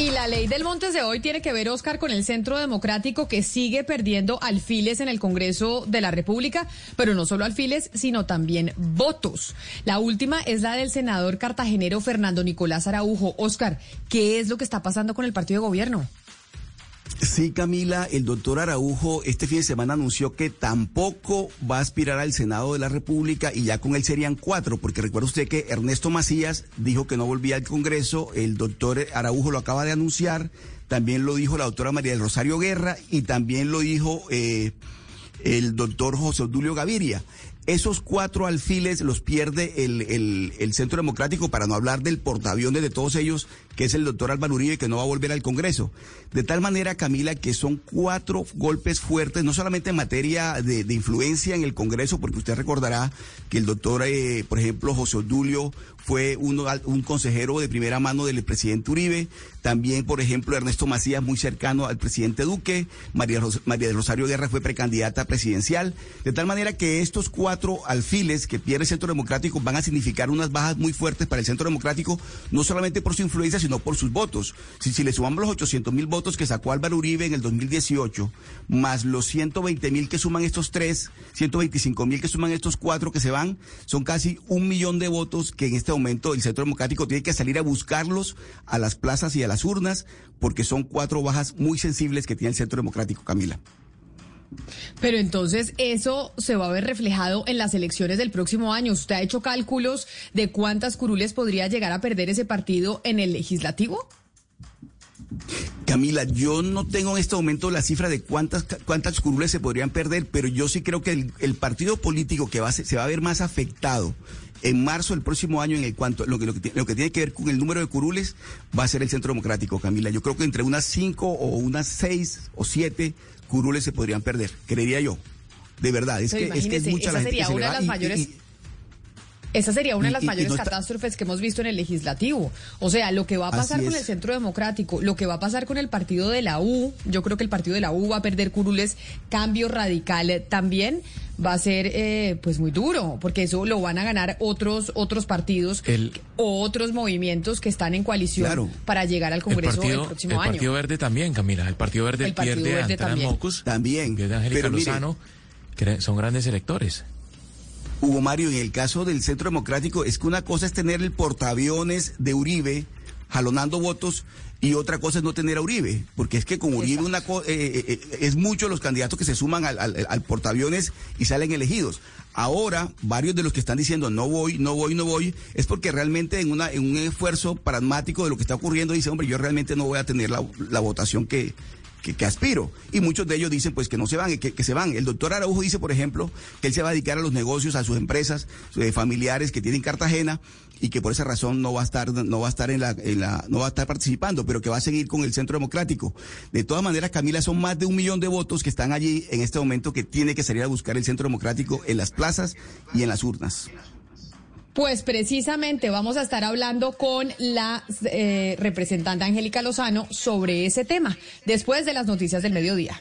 Y la ley del Montes de hoy tiene que ver, Oscar, con el Centro Democrático que sigue perdiendo alfiles en el Congreso de la República, pero no solo alfiles, sino también votos. La última es la del senador cartagenero Fernando Nicolás Araujo. Oscar, ¿qué es lo que está pasando con el partido de gobierno? Sí, Camila, el doctor Araujo este fin de semana anunció que tampoco va a aspirar al Senado de la República y ya con él serían cuatro, porque recuerda usted que Ernesto Macías dijo que no volvía al Congreso, el doctor Araujo lo acaba de anunciar, también lo dijo la doctora María del Rosario Guerra y también lo dijo eh, el doctor José Odulio Gaviria. Esos cuatro alfiles los pierde el, el, Centro Democrático, para no hablar del portaaviones de todos ellos, que es el doctor Álvaro Uribe, que no va a volver al Congreso. De tal manera, Camila, que son cuatro golpes fuertes, no solamente en materia de, de influencia en el Congreso, porque usted recordará que el doctor, eh, por ejemplo, José Odulio fue uno, un consejero de primera mano del presidente Uribe, también, por ejemplo, Ernesto Macías, muy cercano al presidente Duque, María, Ros María de Rosario Guerra fue precandidata presidencial, de tal manera que estos cuatro alfiles que pierde el Centro Democrático van a significar unas bajas muy fuertes para el Centro Democrático, no solamente por su influencia, sino por sus votos. Si, si le sumamos los 800 mil votos que sacó Álvaro Uribe en el 2018, más los 120 mil que suman estos tres, 125 mil que suman estos cuatro que se van, son casi un millón de votos que en este momento el Centro Democrático tiene que salir a buscarlos a las plazas y a las urnas, porque son cuatro bajas muy sensibles que tiene el Centro Democrático, Camila. Pero entonces eso se va a ver reflejado en las elecciones del próximo año. ¿Usted ha hecho cálculos de cuántas curules podría llegar a perder ese partido en el legislativo? Camila, yo no tengo en este momento la cifra de cuántas cuántas curules se podrían perder, pero yo sí creo que el, el partido político que va se va a ver más afectado en marzo del próximo año en el cuanto lo que, lo que, lo que tiene que ver con el número de curules va a ser el Centro Democrático, Camila. Yo creo que entre unas cinco o unas seis o siete curules se podrían perder, creería yo. De verdad, es, que, es que es mucha esa la sería gente una de se las le va mayores... y- y- Esa sería una de las y- y mayores no está- catástrofes que hemos visto en el legislativo. O sea, lo que va a pasar con el Centro Democrático, lo que va a pasar con el partido de la U, yo creo que el partido de la U va a perder curules, cambio radical eh, también va a ser eh, pues muy duro, porque eso lo van a ganar otros otros partidos El- o otros movimientos que están en coalición Claro. para llegar al El Congreso partido, el próximo el año. Partido Verde también, Camila. El Partido Verde El Partido pierde Verde a Antanas también. Mocus. También. Pierde a Angélica Pero mire- Lozano, que son grandes electores. Hugo Mario, en el caso del Centro Democrático, es que una cosa es tener el portaaviones de Uribe jalonando votos y otra cosa es no tener a Uribe, porque es que con Uribe una co- eh, eh, eh, es muchos los candidatos que se suman al, al- al portaaviones y salen elegidos. Ahora, varios de los que están diciendo no voy, no voy, no voy, es porque realmente en, una, en un esfuerzo pragmático de lo que está ocurriendo dice, hombre, yo realmente no voy a tener la, la votación que, que, que aspiro. Y muchos de ellos dicen pues que no se van, que, que se van. El doctor Araujo dice, por ejemplo, que él se va a dedicar a los negocios, a sus empresas eh, familiares que tienen Cartagena y que por esa razón no va a estar, no va a estar en la, en la, no va a estar participando, pero que va a seguir con el Centro Democrático. De todas maneras, Camila, son más de un millón de votos que están allí en este momento que tiene que salir a buscar el Centro Democrático en las plazas y en las urnas. Pues precisamente vamos a estar hablando con la eh, representante Angélica Lozano sobre ese tema después de las noticias del mediodía.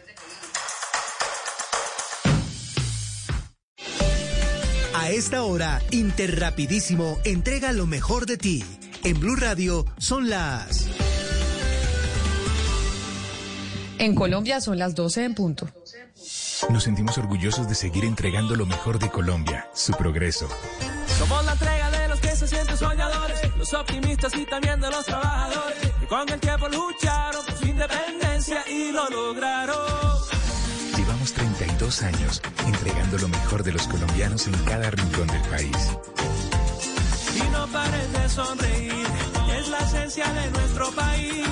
A esta hora, Interrapidísimo entrega lo mejor de ti. En Blue Radio son las... En Colombia son las 12 en punto. Nos sentimos orgullosos de seguir entregando lo mejor de Colombia, su progreso. Somos la entrega de los que se sienten soñadores, los optimistas y también de los trabajadores, que con el tiempo lucharon por su independencia y lo lograron. Llevamos 32 años entregando lo mejor de los colombianos en cada rincón del país. Y no pares de sonreír, es la esencia de nuestro país.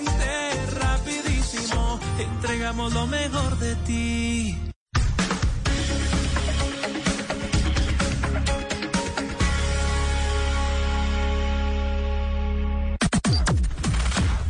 Inter, rapidísimo, entregamos lo mejor de ti.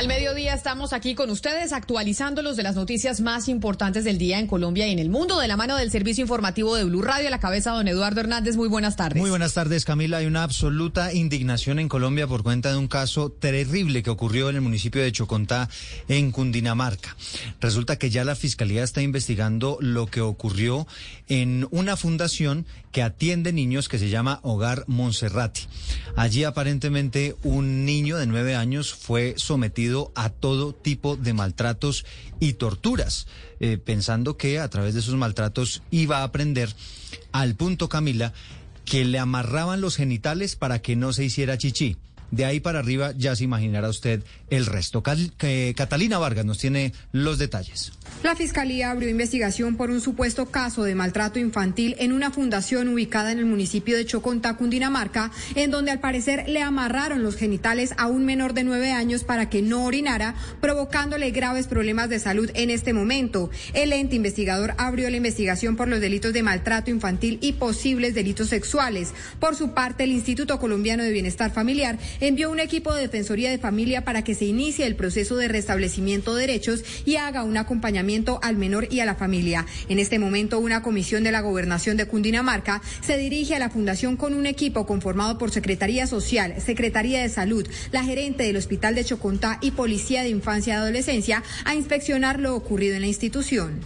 Al mediodía día estamos aquí con ustedes actualizándolos de las noticias más importantes del día en Colombia y en el mundo de la mano del servicio informativo de Blue Radio. A la cabeza, don Eduardo Hernández. Muy buenas tardes. Muy buenas tardes, Camila. Hay una absoluta indignación en Colombia por cuenta de un caso terrible que ocurrió en el municipio de Chocontá, en Cundinamarca. Resulta que ya la fiscalía está investigando lo que ocurrió en una fundación que atiende niños que se llama Hogar Monserrati. Allí aparentemente un niño de nueve años fue sometido a todo tipo de maltratos y torturas, eh, pensando que a través de esos maltratos iba a aprender al punto, Camila, que le amarraban los genitales para que no se hiciera chichi. De ahí para arriba ya se imaginará usted el resto. Catalina Vargas nos tiene los detalles. La Fiscalía abrió investigación por un supuesto caso de maltrato infantil en una fundación ubicada en el municipio de Chocontá, Cundinamarca, en donde al parecer le amarraron los genitales a un menor de nueve años para que no orinara, provocándole graves problemas de salud en este momento. El ente investigador abrió la investigación por los delitos de maltrato infantil y posibles delitos sexuales. Por su parte, el Instituto Colombiano de Bienestar Familiar envió un equipo de Defensoría de Familia para que se inicie el proceso de restablecimiento de derechos y haga un acompañamiento al menor y a la familia. En este momento, una comisión de la Gobernación de Cundinamarca se dirige a la Fundación con un equipo conformado por Secretaría Social, Secretaría de Salud, la gerente del Hospital de Chocontá y Policía de Infancia y Adolescencia a inspeccionar lo ocurrido en la institución.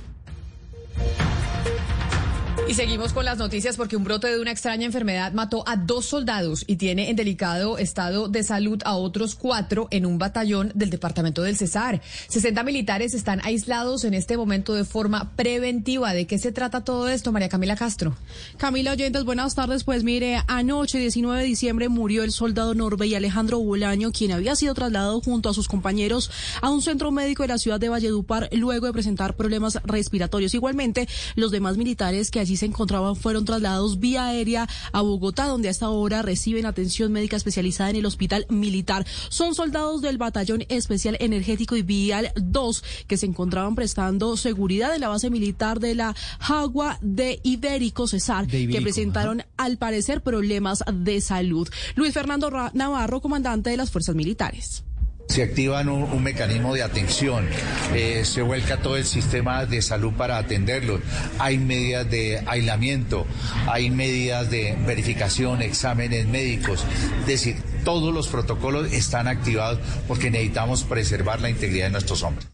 Y seguimos con las noticias porque un brote de una extraña enfermedad mató a dos soldados y tiene en delicado estado de salud a otros cuatro en un batallón del departamento del Cesar. 60 militares están aislados en este momento de forma preventiva. ¿De qué se trata todo esto, María Camila Castro? Camila Oyentes, buenas tardes. Pues mire, anoche, 19 de diciembre, murió el soldado Norbey Alejandro Bolaño, quien había sido trasladado junto a sus compañeros a un centro médico de la ciudad de Valledupar luego de presentar problemas respiratorios. Igualmente, los demás militares que allí se encontraban fueron trasladados vía aérea a Bogotá, donde a esta hora reciben atención médica especializada en el Hospital Militar. Son soldados del Batallón Especial Energético y Vial 2 que se encontraban prestando seguridad en la base militar de la Jagua de Ibérico Cesar, que presentaron al parecer problemas de salud. Luis Fernando Navarro, comandante de las Fuerzas Militares. Se activa un, mecanismo de atención, eh, se vuelca todo el sistema de salud para atenderlos. Hay medidas de aislamiento, hay medidas de verificación, exámenes médicos. Es decir, todos los protocolos están activados porque necesitamos preservar la integridad de nuestros hombres.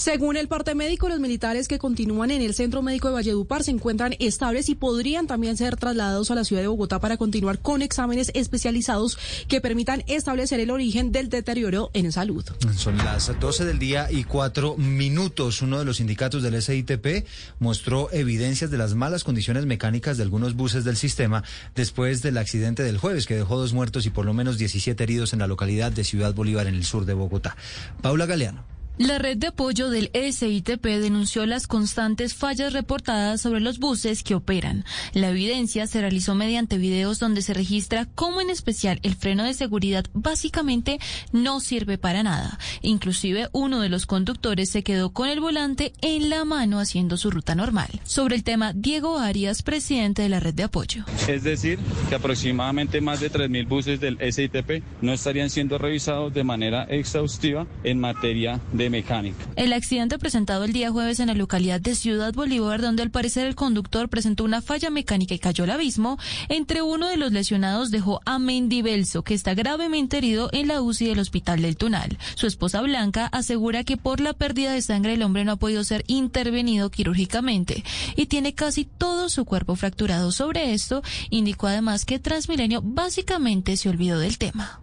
Según el parte médico, los militares que continúan en el Centro Médico de Valledupar se encuentran estables y podrían también ser trasladados a la ciudad de Bogotá para continuar con exámenes especializados que permitan establecer el origen del deterioro en salud. Son las 12 del día y cuatro minutos. Uno de los sindicatos del SITP mostró evidencias de las malas condiciones mecánicas de algunos buses del sistema después del accidente del jueves que dejó dos muertos y por lo menos 17 heridos en la localidad de Ciudad Bolívar en el sur de Bogotá. Paula Galeano. La red de apoyo del SITP denunció las constantes fallas reportadas sobre los buses que operan. La evidencia se realizó mediante videos donde se registra cómo en especial el freno de seguridad básicamente no sirve para nada. Inclusive uno de los conductores se quedó con el volante en la mano haciendo su ruta normal. Sobre el tema, Diego Arias, presidente de la red de apoyo. Es decir, que aproximadamente más de 3.000 buses del SITP no estarían siendo revisados de manera exhaustiva en materia de mecánica. El accidente presentado el día jueves en la localidad de Ciudad Bolívar, donde al parecer el conductor presentó una falla mecánica y cayó al abismo, entre uno de los lesionados dejó a Mendy Belso, que está gravemente herido en la UCI del Hospital del Tunal. Su esposa Blanca asegura que por la pérdida de sangre el hombre no ha podido ser intervenido quirúrgicamente y tiene casi todo su cuerpo fracturado. Sobre esto, indicó además que Transmilenio básicamente se olvidó del tema.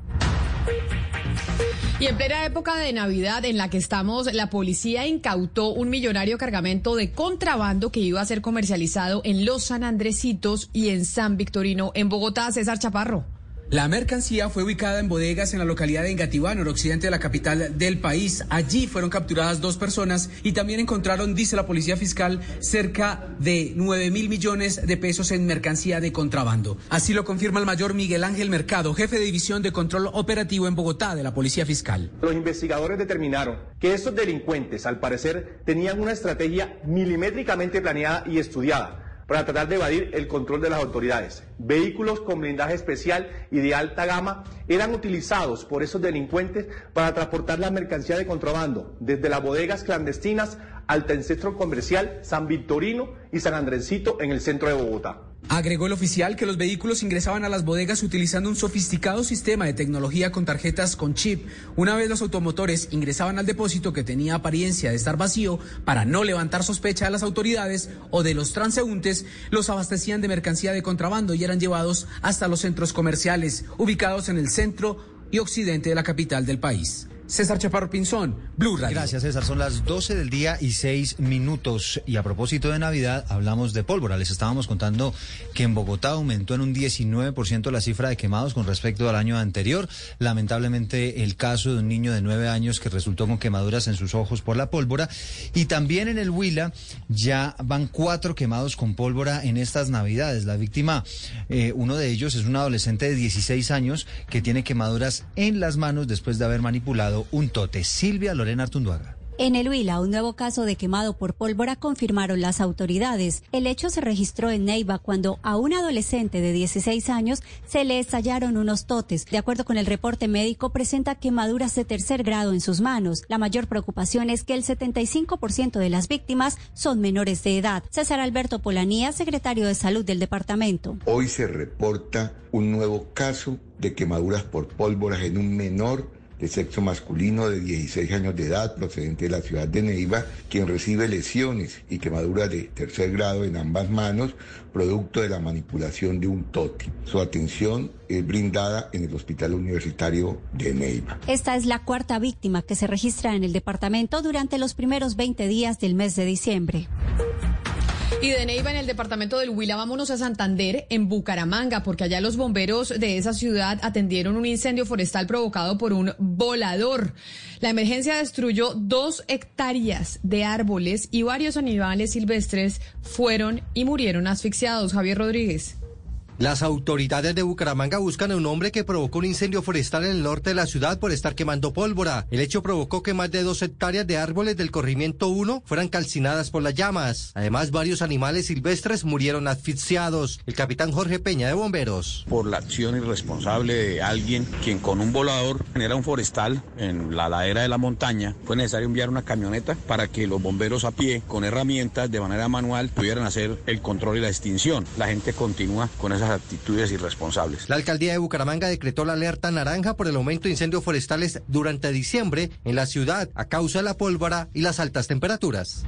Y en plena época de Navidad en la que estamos, la policía incautó un millonario cargamento de contrabando que iba a ser comercializado en Los San Andresitos y en San Victorino, en Bogotá. César Chaparro. La mercancía fue ubicada en bodegas en la localidad de Engativá, noroccidente de la capital del país. Allí fueron capturadas dos personas y también encontraron, dice la policía fiscal, cerca de 9 mil millones de pesos en mercancía de contrabando. Así lo confirma el mayor Miguel Ángel Mercado, jefe de división de control operativo en Bogotá de la policía fiscal. Los investigadores determinaron que estos delincuentes, al parecer, tenían una estrategia milimétricamente planeada y estudiada para tratar de evadir el control de las autoridades. Vehículos con blindaje especial y de alta gama eran utilizados por esos delincuentes para transportar la mercancía de contrabando desde las bodegas clandestinas al centro comercial San Victorino y San Andresito en el centro de Bogotá. Agregó el oficial que los vehículos ingresaban a las bodegas utilizando un sofisticado sistema de tecnología con tarjetas con chip. Una vez los automotores ingresaban al depósito que tenía apariencia de estar vacío para no levantar sospecha a las autoridades o de los transeúntes, los abastecían de mercancía de contrabando y eran llevados hasta los centros comerciales ubicados en el centro y occidente de la capital del país. César Chaparro Pinzón, Blue Radio. Gracias, César. Son las 12 del día y 6 minutos. Y a propósito de Navidad, hablamos de pólvora. Les estábamos contando que en Bogotá aumentó en un 19% la cifra de quemados con respecto al año anterior. Lamentablemente, el caso de un niño de 9 años que resultó con quemaduras en sus ojos por la pólvora. Y también en el Huila ya van cuatro quemados con pólvora en estas Navidades. La víctima, eh, uno de ellos es un adolescente de 16 años que tiene quemaduras en las manos después de haber manipulado un tote. Silvia Lorena Artunduaga. En el Huila, un nuevo caso de quemado por pólvora confirmaron las autoridades. El hecho se registró en Neiva cuando a un adolescente de 16 años se le estallaron unos totes. De acuerdo con el reporte médico, presenta quemaduras de tercer grado en sus manos. La mayor preocupación es que el 75% de las víctimas son menores de edad. César Alberto Polanía, secretario de Salud del departamento. Hoy se reporta un nuevo caso de quemaduras por pólvoras en un menor de sexo masculino de 16 años de edad procedente de la ciudad de Neiva, quien recibe lesiones y quemaduras de tercer grado en ambas manos, producto de la manipulación de un toti. Su atención es brindada en el Hospital Universitario de Neiva. Esta es la cuarta víctima que se registra en el departamento durante los primeros 20 días del mes de diciembre. Y de Neiva, en el departamento del Huila, vámonos a Santander, en Bucaramanga, porque allá los bomberos de esa ciudad atendieron un incendio forestal provocado por un volador. La emergencia destruyó dos hectáreas de árboles y varios animales silvestres fueron y murieron asfixiados. Javier Rodríguez. Las autoridades de Bucaramanga buscan a un hombre que provocó un incendio forestal en el norte de la ciudad por estar quemando pólvora. El hecho provocó que más de dos hectáreas de árboles del corrimiento 1 fueran calcinadas por las llamas. Además, varios animales silvestres murieron asfixiados. El capitán Jorge Peña de Bomberos. Por la acción irresponsable de alguien quien con un volador genera un forestal en la ladera de la montaña, fue necesario enviar una camioneta para que los bomberos a pie, con herramientas de manera manual, pudieran hacer el control y la extinción. La gente continúa con actitudes irresponsables. La alcaldía de Bucaramanga decretó la alerta naranja por el aumento de incendios forestales durante diciembre en la ciudad a causa de la pólvora y las altas temperaturas.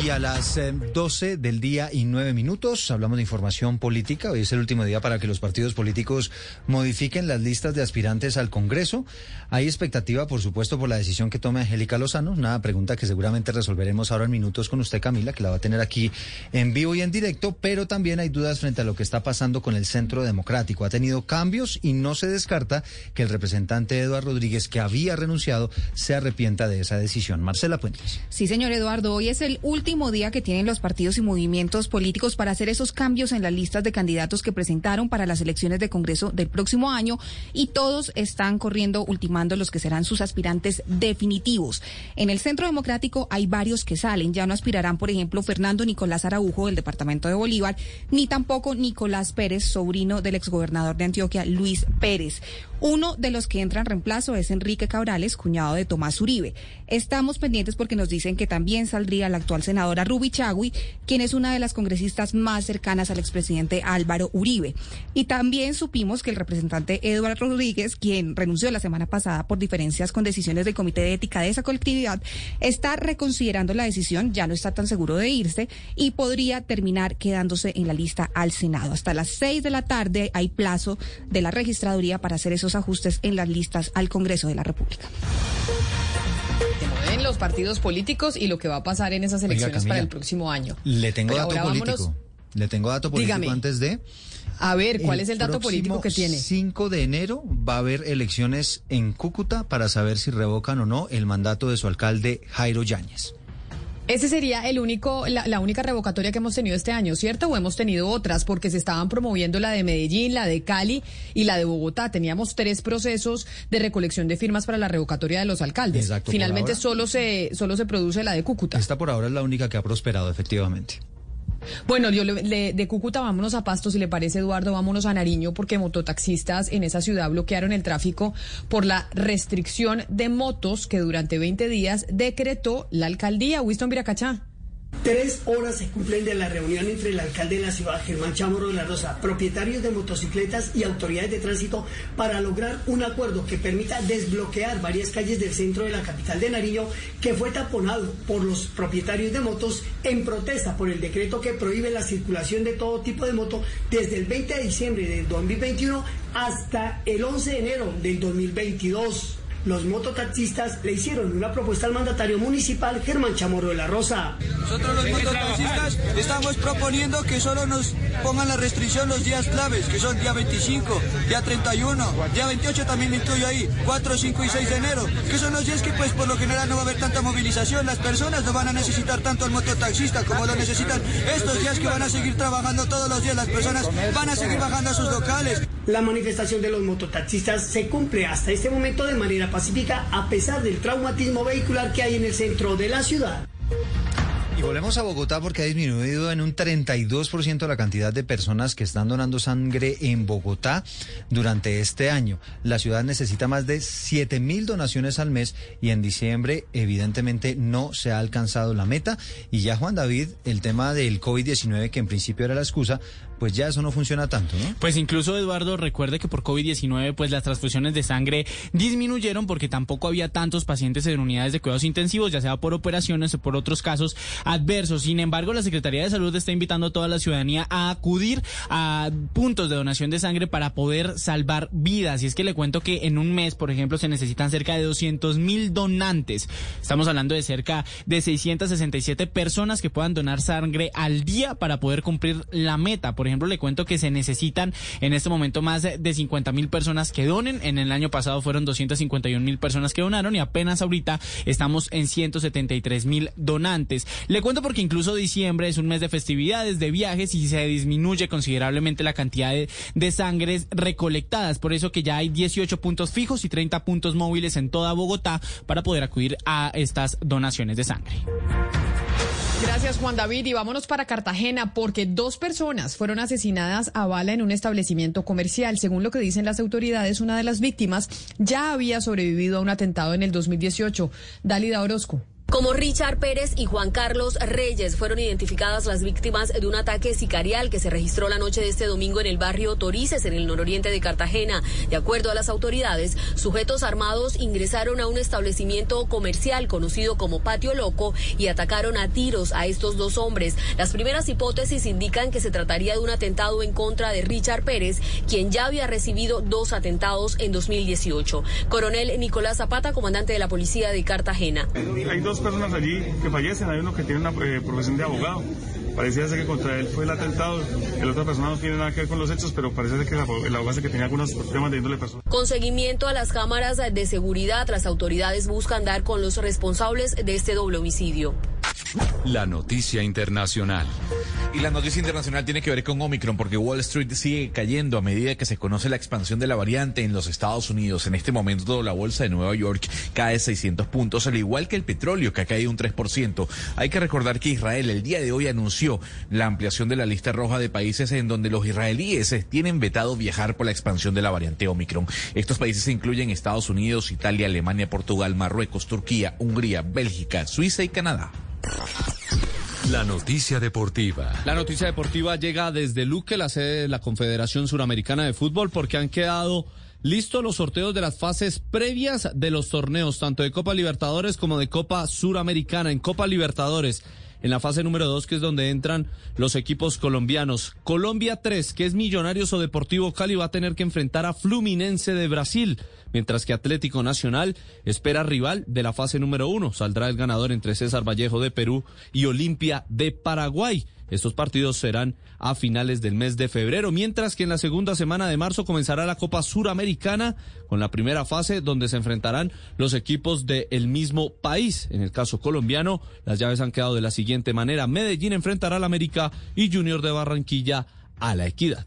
Y a las 12 del día y 9 minutos hablamos de información política. Hoy es el último día para que los partidos políticos modifiquen las listas de aspirantes al Congreso. Hay expectativa, por supuesto, por la decisión que tome Angélica Lozano. Una pregunta que seguramente resolveremos ahora en minutos con usted, Camila, que la va a tener aquí en vivo y en directo. Pero también hay dudas frente a lo que está pasando con el Centro Democrático. Ha tenido cambios y no se descarta que el representante Eduardo Rodríguez, que había renunciado, se arrepienta de esa decisión. Marcela Puentes. Sí, señor Eduardo. Hoy es el último último día que tienen los partidos y movimientos políticos para hacer esos cambios en las listas de candidatos que presentaron para las elecciones de Congreso del próximo año y todos están corriendo ultimando los que serán sus aspirantes definitivos. En el Centro Democrático hay varios que salen, ya no aspirarán, por ejemplo, Fernando Nicolás Araujo del departamento de Bolívar, ni tampoco Nicolás Pérez, sobrino del exgobernador de Antioquia, Luis Pérez. Uno de los que entran reemplazo es Enrique Cabrales, cuñado de Tomás Uribe. Estamos pendientes porque nos dicen que también saldría la actual senadora Ruby Chagui, quien es una de las congresistas más cercanas al expresidente Álvaro Uribe. Y también supimos que el representante Eduardo Rodríguez, quien renunció la semana pasada por diferencias con decisiones del Comité de Ética de esa colectividad, está reconsiderando la decisión, ya no está tan seguro de irse y podría terminar quedándose en la lista al Senado. Hasta las seis de la tarde hay plazo de la registraduría para hacer esos ajustes en las listas al Congreso de la República. En los partidos políticos y lo que va a pasar en esas elecciones Camila, para el próximo año. Le tengo Pero dato político. vámonos- Le tengo dato político Dígame. antes de. A ver, ¿cuál es el dato político que tiene? 5 de enero va a haber elecciones en Cúcuta para saber si revocan o no el mandato de su alcalde Jairo Yáñez. Ese sería el único, la, la única revocatoria que hemos tenido este año, ¿cierto? O hemos tenido otras, porque se estaban promoviendo la de Medellín, la de Cali y la de Bogotá. Teníamos tres procesos de recolección de firmas para la revocatoria de los alcaldes. Exacto, Finalmente ahora. solo se, solo se produce la de Cúcuta. Esta por ahora es la única que ha prosperado, efectivamente. Bueno, yo le, de Cúcuta vámonos a Pasto, si le parece, Eduardo, vámonos a Nariño, porque mototaxistas en esa ciudad bloquearon el tráfico por la restricción de motos que durante 20 días decretó la alcaldía. Winston Viracachá. Tres horas se cumplen de la reunión entre el alcalde de la ciudad, Germán Chamorro de la Rosa, propietarios de motocicletas y autoridades de tránsito para lograr un acuerdo que permita desbloquear varias calles del centro de la capital de Nariño que fue taponado por los propietarios de motos en protesta por el decreto que prohíbe la circulación de todo tipo de moto desde el 20 de diciembre del 2021 hasta el 11 de enero del 2022 los mototaxistas le hicieron una propuesta al mandatario municipal Germán Chamorro de la Rosa. Nosotros los mototaxistas estamos proponiendo que solo nos pongan la restricción los días claves, que son día 25, día 31, día 28 también incluyo ahí, 4, 5 y 6 de enero, que son los días que pues por lo general no va a haber tanta movilización, las personas no van a necesitar tanto al mototaxista como lo necesitan estos días que van a seguir trabajando todos los días, las personas van a seguir bajando a sus locales. La manifestación de los mototaxistas se cumple hasta este momento de manera pacífica a pesar del traumatismo vehicular que hay en el centro de la ciudad. Y volvemos a Bogotá porque ha disminuido en un 32% la cantidad de personas que están donando sangre en Bogotá durante este año. La ciudad necesita más de 7 mil donaciones al mes y en diciembre evidentemente no se ha alcanzado la meta. Y ya Juan David, el tema del COVID-19 que en principio era la excusa, pues ya eso no funciona tanto, ¿no? Pues incluso Eduardo recuerde que por COVID-19 pues las transfusiones de sangre disminuyeron porque tampoco había tantos pacientes en unidades de cuidados intensivos, ya sea por operaciones o por otros casos adversos. Sin embargo, la Secretaría de Salud está invitando a toda la ciudadanía a acudir a puntos de donación de sangre para poder salvar vidas. Y es que le cuento que en un mes, por ejemplo, se necesitan cerca de 200 mil donantes. Estamos hablando de cerca de 667 personas que puedan donar sangre al día para poder cumplir la meta. Por ejemplo, le cuento que se necesitan en este momento más de 50 mil personas que donen. En el año pasado fueron 251 mil personas que donaron y apenas ahorita estamos en 173 mil donantes. Le cuento porque incluso diciembre es un mes de festividades, de viajes y se disminuye considerablemente la cantidad de, de sangres recolectadas. Por eso que ya hay 18 puntos fijos y 30 puntos móviles en toda Bogotá para poder acudir a estas donaciones de sangre. Gracias Juan David y vámonos para Cartagena porque dos personas fueron asesinadas a bala en un establecimiento comercial. Según lo que dicen las autoridades, una de las víctimas ya había sobrevivido a un atentado en el 2018. Dalida Orozco. Como Richard Pérez y Juan Carlos Reyes fueron identificadas las víctimas de un ataque sicarial que se registró la noche de este domingo en el barrio Torices, en el nororiente de Cartagena. De acuerdo a las autoridades, sujetos armados ingresaron a un establecimiento comercial conocido como Patio Loco y atacaron a tiros a estos dos hombres. Las primeras hipótesis indican que se trataría de un atentado en contra de Richard Pérez, quien ya había recibido dos atentados en 2018. Coronel Nicolás Zapata, comandante de la policía de Cartagena personas allí que fallecen, hay uno que tiene una eh, profesión de abogado. Parecía ser que contra él fue el atentado, el otra persona no tiene nada que ver con los hechos, pero parece ser que el abogado que tenía algunos temas de índole personal. Con seguimiento a las cámaras de seguridad, las autoridades buscan dar con los responsables de este doble homicidio. La noticia internacional. Y la noticia internacional tiene que ver con Omicron, porque Wall Street sigue cayendo a medida que se conoce la expansión de la variante en los Estados Unidos. En este momento la bolsa de Nueva York cae 600 puntos, al igual que el petróleo, que ha caído un 3%. Hay que recordar que Israel el día de hoy anunció la ampliación de la lista roja de países en donde los israelíes tienen vetado viajar por la expansión de la variante Omicron. Estos países incluyen Estados Unidos, Italia, Alemania, Portugal, Marruecos, Turquía, Hungría, Bélgica, Suiza y Canadá. La noticia deportiva. La noticia deportiva llega desde Luque, la sede de la Confederación Suramericana de Fútbol, porque han quedado listos los sorteos de las fases previas de los torneos, tanto de Copa Libertadores como de Copa Suramericana. En Copa Libertadores, en la fase número 2, que es donde entran los equipos colombianos. Colombia 3, que es Millonarios o Deportivo Cali, va a tener que enfrentar a Fluminense de Brasil mientras que Atlético Nacional espera rival de la fase número uno. Saldrá el ganador entre César Vallejo de Perú y Olimpia de Paraguay. Estos partidos serán a finales del mes de febrero, mientras que en la segunda semana de marzo comenzará la Copa Suramericana con la primera fase donde se enfrentarán los equipos del mismo país. En el caso colombiano, las llaves han quedado de la siguiente manera. Medellín enfrentará al América y Junior de Barranquilla a la Equidad.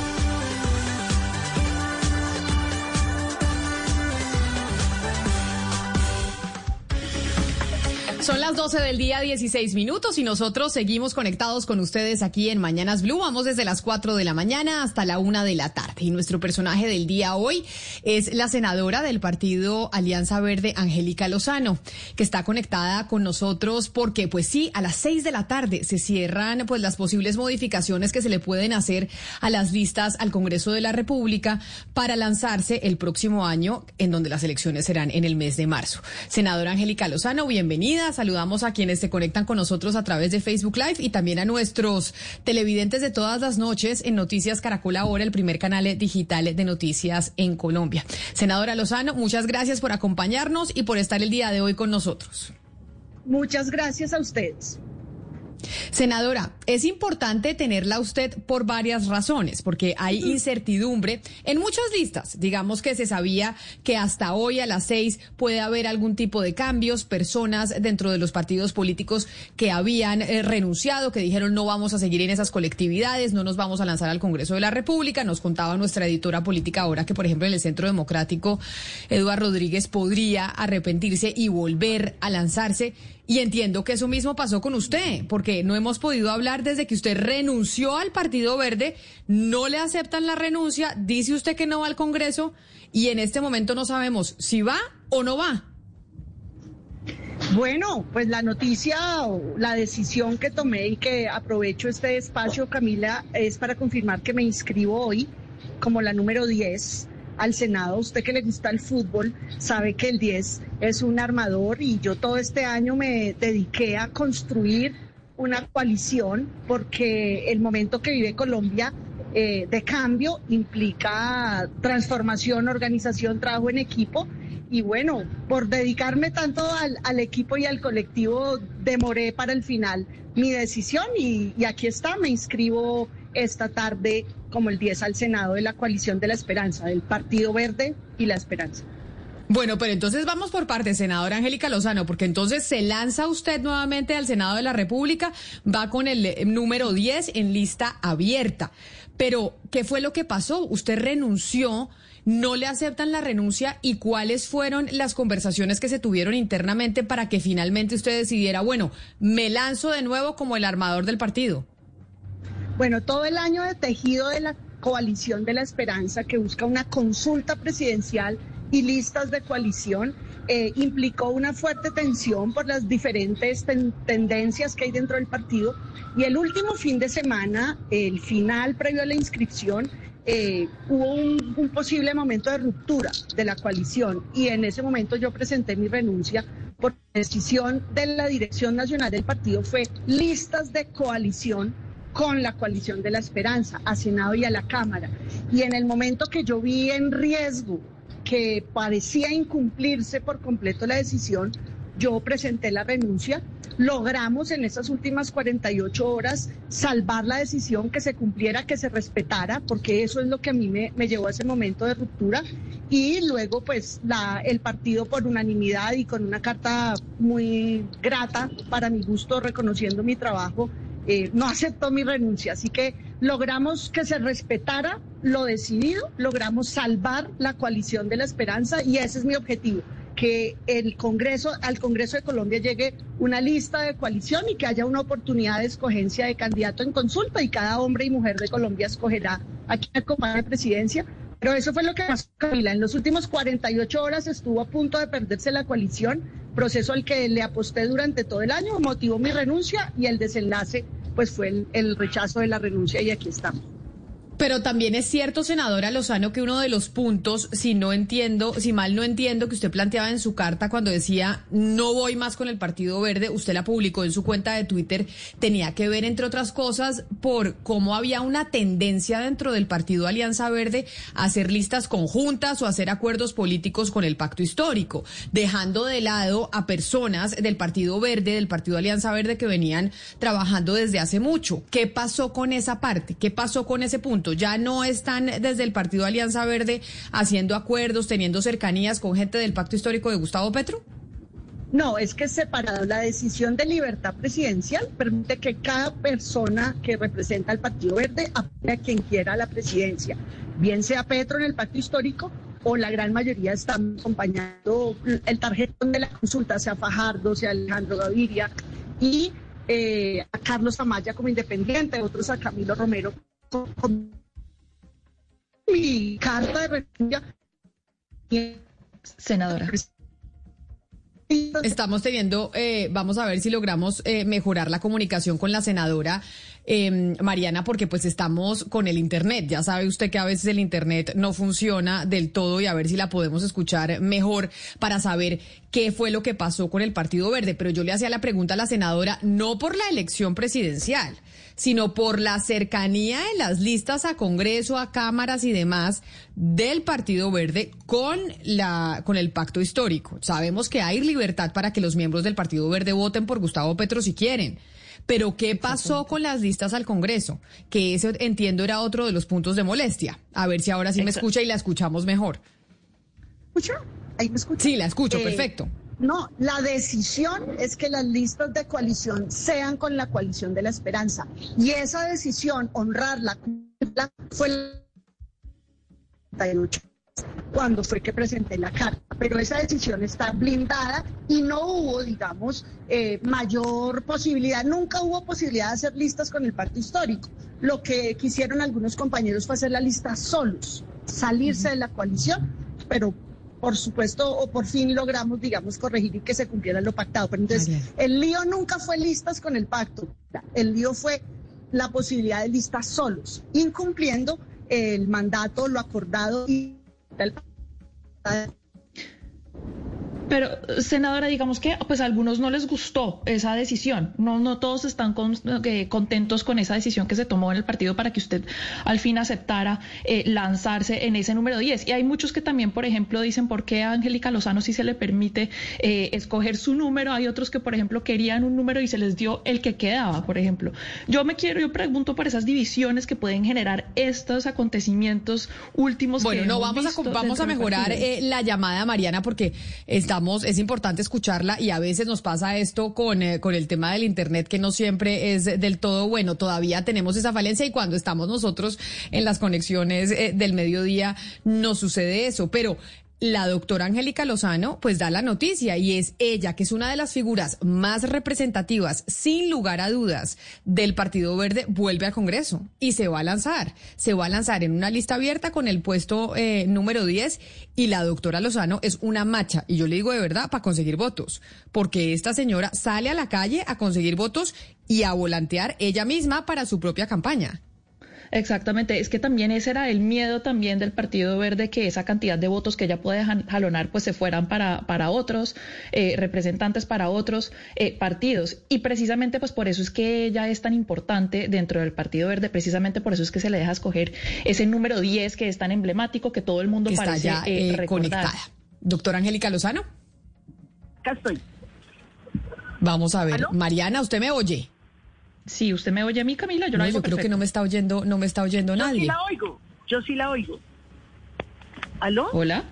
Son las 12 del día, 16 minutos y nosotros seguimos conectados con ustedes aquí en Mañanas Blue. Vamos desde las 4 de la mañana hasta la 1 de la tarde. Y nuestro personaje del día hoy es la senadora del partido Alianza Verde, Angélica Lozano, que está conectada con nosotros porque, pues sí, a las 6 de la tarde se cierran pues las posibles modificaciones que se le pueden hacer a las listas al Congreso de la República para lanzarse el próximo año, en donde las elecciones serán en el mes de marzo. Senadora Angélica Lozano, bienvenida. Saludamos a quienes se conectan con nosotros a través de Facebook Live y también a nuestros televidentes de todas las noches en Noticias Caracol Ahora, el primer canal digital de noticias en Colombia. Senadora Lozano, muchas gracias por acompañarnos y por estar el día de hoy con nosotros. Muchas gracias a ustedes. Senadora, es importante tenerla usted por varias razones, porque hay incertidumbre en muchas listas. Digamos que se sabía que hasta hoy a las seis puede haber algún tipo de cambios, personas dentro de los partidos políticos que habían eh, renunciado, que dijeron no vamos a seguir en esas colectividades, no nos vamos a lanzar al Congreso de la República. Nos contaba nuestra editora política ahora que, por ejemplo, en el Centro Democrático, Eduardo Rodríguez podría arrepentirse y volver a lanzarse. Y entiendo que eso mismo pasó con usted, porque no hemos podido hablar desde que usted renunció al Partido Verde, no le aceptan la renuncia, dice usted que no va al Congreso y en este momento no sabemos si va o no va. Bueno, pues la noticia la decisión que tomé y que aprovecho este espacio, Camila, es para confirmar que me inscribo hoy como la número 10 al Senado. Usted que le gusta el fútbol sabe que el 10 es un armador y yo todo este año me dediqué a construir una coalición porque el momento que vive Colombia eh, de cambio implica transformación, organización, trabajo en equipo. Y bueno, por dedicarme tanto al, equipo y al colectivo, demoré para el final mi decisión y, y aquí está, me inscribo esta tarde como el 10 al Senado de la coalición de la esperanza, del Partido Verde y la Esperanza. Bueno, pero entonces vamos por parte, senadora Angélica Lozano, porque entonces se lanza usted nuevamente al Senado de la República, va con el eh, número 10 en lista abierta. Pero, ¿qué fue lo que pasó? Usted renunció, no le aceptan la renuncia y cuáles fueron las conversaciones que se tuvieron internamente para que finalmente usted decidiera, bueno, me lanzo de nuevo como el armador del partido. Bueno, todo el año de tejido de la coalición de la esperanza que busca una consulta presidencial y listas de coalición eh, implicó una fuerte tensión por las diferentes tendencias que hay dentro del partido. Y el último fin de semana, el final previo a la inscripción, eh, hubo un, un, posible momento de ruptura de la coalición y en ese momento yo presenté mi renuncia por decisión de la Dirección Nacional del Partido fue listas de coalición con la coalición de la esperanza, a Senado y a la Cámara. Y en el momento que yo vi en riesgo que parecía incumplirse por completo la decisión, yo presenté la renuncia. Logramos en esas últimas 48 horas salvar la decisión, que se cumpliera, que se respetara, porque eso es lo que a mí me, llevó a ese momento de ruptura. Y luego, pues, el partido por unanimidad y con una carta muy grata para mi gusto, reconociendo mi trabajo, eh, no aceptó mi renuncia. Así que logramos que se respetara lo decidido, logramos salvar la coalición de la esperanza y ese es mi objetivo que el Congreso, al Congreso de Colombia llegue una lista de coalición y que haya una oportunidad de escogencia de candidato en consulta y cada hombre y mujer de Colombia escogerá a quien acompañe de presidencia. Pero eso fue lo que pasó, Camila. En los últimos 48 horas estuvo a punto de perderse la coalición, proceso al que le aposté durante todo el año, motivó mi renuncia y el desenlace pues fue el, el rechazo de la renuncia y aquí estamos. Pero también es cierto, senadora Lozano, que uno de los puntos, si no entiendo, si mal no entiendo, que usted planteaba en su carta cuando decía no voy más con el Partido Verde, usted la publicó en su cuenta de Twitter, tenía que ver, entre otras cosas, por cómo había una tendencia dentro del Partido Alianza Verde a hacer listas conjuntas o hacer acuerdos políticos con el pacto histórico, dejando de lado a personas del Partido Verde, del Partido Alianza Verde, que venían trabajando desde hace mucho. ¿Qué pasó con esa parte? ¿Qué pasó con ese punto? ¿Ya no están desde el Partido Alianza Verde haciendo acuerdos, teniendo cercanías con gente del pacto histórico de Gustavo Petro? No, es que separado. La decisión de libertad presidencial permite que cada persona que representa al Partido Verde apoye a quien quiera la presidencia, bien sea Petro en el pacto histórico o la gran mayoría están acompañando el tarjetón de la consulta, sea Fajardo, sea Alejandro Gaviria, y eh, a Carlos Amaya como independiente, otros a Camilo Romero con mi carta de renuncia. Senadora. Estamos teniendo, eh, vamos a ver si logramos eh, mejorar la comunicación con la senadora eh, Mariana, porque pues estamos con el Internet. Ya sabe usted que a veces el Internet no funciona del todo y a ver si la podemos escuchar mejor para saber qué fue lo que pasó con el Partido Verde. Pero yo le hacía la pregunta a la senadora, no por la elección presidencial sino por la cercanía en las listas a Congreso, a cámaras y demás del Partido Verde con la con el pacto histórico. Sabemos que hay libertad para que los miembros del Partido Verde voten por Gustavo Petro si quieren. Pero ¿qué pasó con las listas al Congreso? Que ese entiendo era otro de los puntos de molestia. A ver si ahora sí me escucha y la escuchamos mejor. ¿Escucha? ¿Ahí me escucha? Sí, la escucho, Eh, perfecto. No, la decisión es que las listas de coalición sean con la coalición de la esperanza. Y esa decisión, honrarla, fue el 38 cuando fue que presenté la carta. Pero esa decisión está blindada y no hubo, digamos, eh, mayor posibilidad. Nunca hubo posibilidad de hacer listas con el pacto histórico. Lo que quisieron algunos compañeros fue hacer la lista solos, salirse de la coalición, pero por supuesto, o por fin logramos, digamos, corregir y que se cumpliera lo pactado. Pero entonces, el lío nunca fue listas con el pacto, el lío fue la posibilidad de listas solos, incumpliendo el mandato, lo acordado y el Pero, senadora, digamos que pues a algunos no les gustó esa decisión. No, no todos están con- eh, contentos con esa decisión que se tomó en el partido para que usted al fin aceptara eh, lanzarse en ese número 10. Y hay muchos que también, por ejemplo, dicen por qué a Angélica Lozano sí se le permite eh, escoger su número. Hay otros que, por ejemplo, querían un número y se les dio el que quedaba, por ejemplo. Yo me quiero, yo pregunto por esas divisiones que pueden generar estos acontecimientos últimos. Bueno, que no, vamos a, vamos a mejorar eh, la llamada, Mariana, porque es importante escucharla y a veces nos pasa esto con, eh, con el tema del Internet, que no siempre es del todo bueno. Todavía tenemos esa falencia y cuando estamos nosotros en las conexiones eh, del mediodía, no sucede eso. Pero la doctora Angélica Lozano pues da la noticia y es ella, que es una de las figuras más representativas, sin lugar a dudas, del Partido Verde, vuelve al Congreso y se va a lanzar. Se va a lanzar en una lista abierta con el puesto eh, número 10 y la doctora Lozano es una macha, y yo le digo de verdad, para conseguir votos, porque esta señora sale a la calle a conseguir votos y a volantear ella misma para su propia campaña. Exactamente, es que también ese era el miedo también del Partido Verde, que esa cantidad de votos que ella puede jalonar pues se fueran para, para otros eh, representantes, para otros eh, partidos. Y precisamente pues por eso es que ella es tan importante dentro del Partido Verde, precisamente por eso es que se le deja escoger ese número 10 que es tan emblemático que todo el mundo que está parece ya eh, recordar. conectada. Doctora Angélica Lozano. Acá estoy. Vamos a ver, Mariana, ¿usted me oye? Sí, usted me oye a mí, Camila, yo no la yo oigo creo que no me está oyendo, no me está oyendo Yo nadie. sí la oigo, yo sí la oigo. ¿Aló? Hola.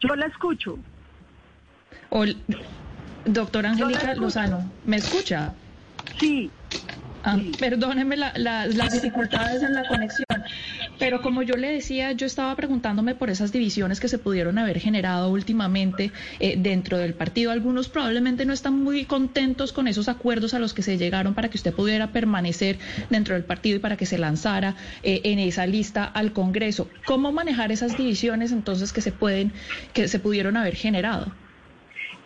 Yo la escucho. Hol- Doctora Yo Angélica. Lozano, ¿me escucha? Sí. Ah, Perdóneme la- la- las dificultades en la conexión, pero como yo le decía, yo estaba preguntándome por esas divisiones que se pudieron haber generado últimamente eh, dentro del partido. Algunos probablemente no están muy contentos con esos acuerdos a los que se llegaron para que usted pudiera permanecer dentro del partido y para que se lanzara eh, en esa lista al Congreso. ¿Cómo manejar esas divisiones entonces que se pueden, que se pudieron haber generado?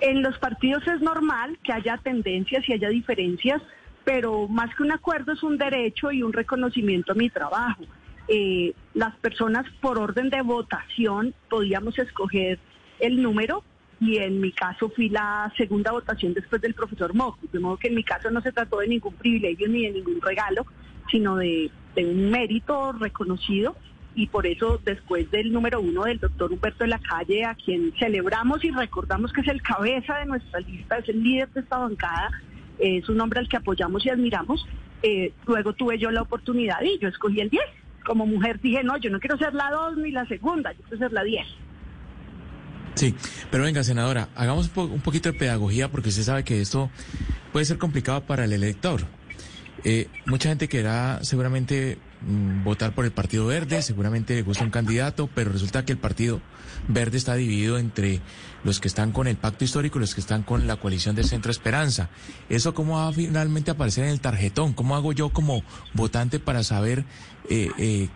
En los partidos es normal que haya tendencias y haya diferencias, pero más que un acuerdo es un derecho y un reconocimiento a mi trabajo. Eh, las personas por orden de votación podíamos escoger el número y en mi caso fui la segunda votación después del profesor Moco, de modo que en mi caso no se trató de ningún privilegio ni de ningún regalo, sino de, de un mérito reconocido y por eso después del número uno del doctor Humberto de la Calle, a quien celebramos y recordamos que es el cabeza de nuestra lista, es el líder de esta bancada, es un hombre al que apoyamos y admiramos, eh, luego tuve yo la oportunidad y yo escogí el 10 como mujer dije, no, yo no quiero ser la dos ni la segunda, yo quiero ser la diez. Sí, pero venga, senadora, hagamos un, un poquito de pedagogía porque usted sabe que esto puede ser complicado para el elector. Eh, mucha gente querrá seguramente mm, votar por el Partido Verde, seguramente le gusta un candidato, pero resulta que el Partido Verde está dividido entre los que están con el pacto histórico y los que están con la coalición del Centro Esperanza. ¿Eso cómo va a finalmente aparecer en el tarjetón? ¿Cómo hago yo como votante para saber eh, eh,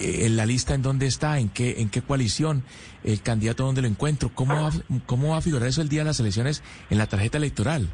en la lista en dónde está, en qué, en qué coalición, el candidato dónde lo encuentro? ¿Cómo va, ¿Cómo va a figurar eso el día de las elecciones en la tarjeta electoral?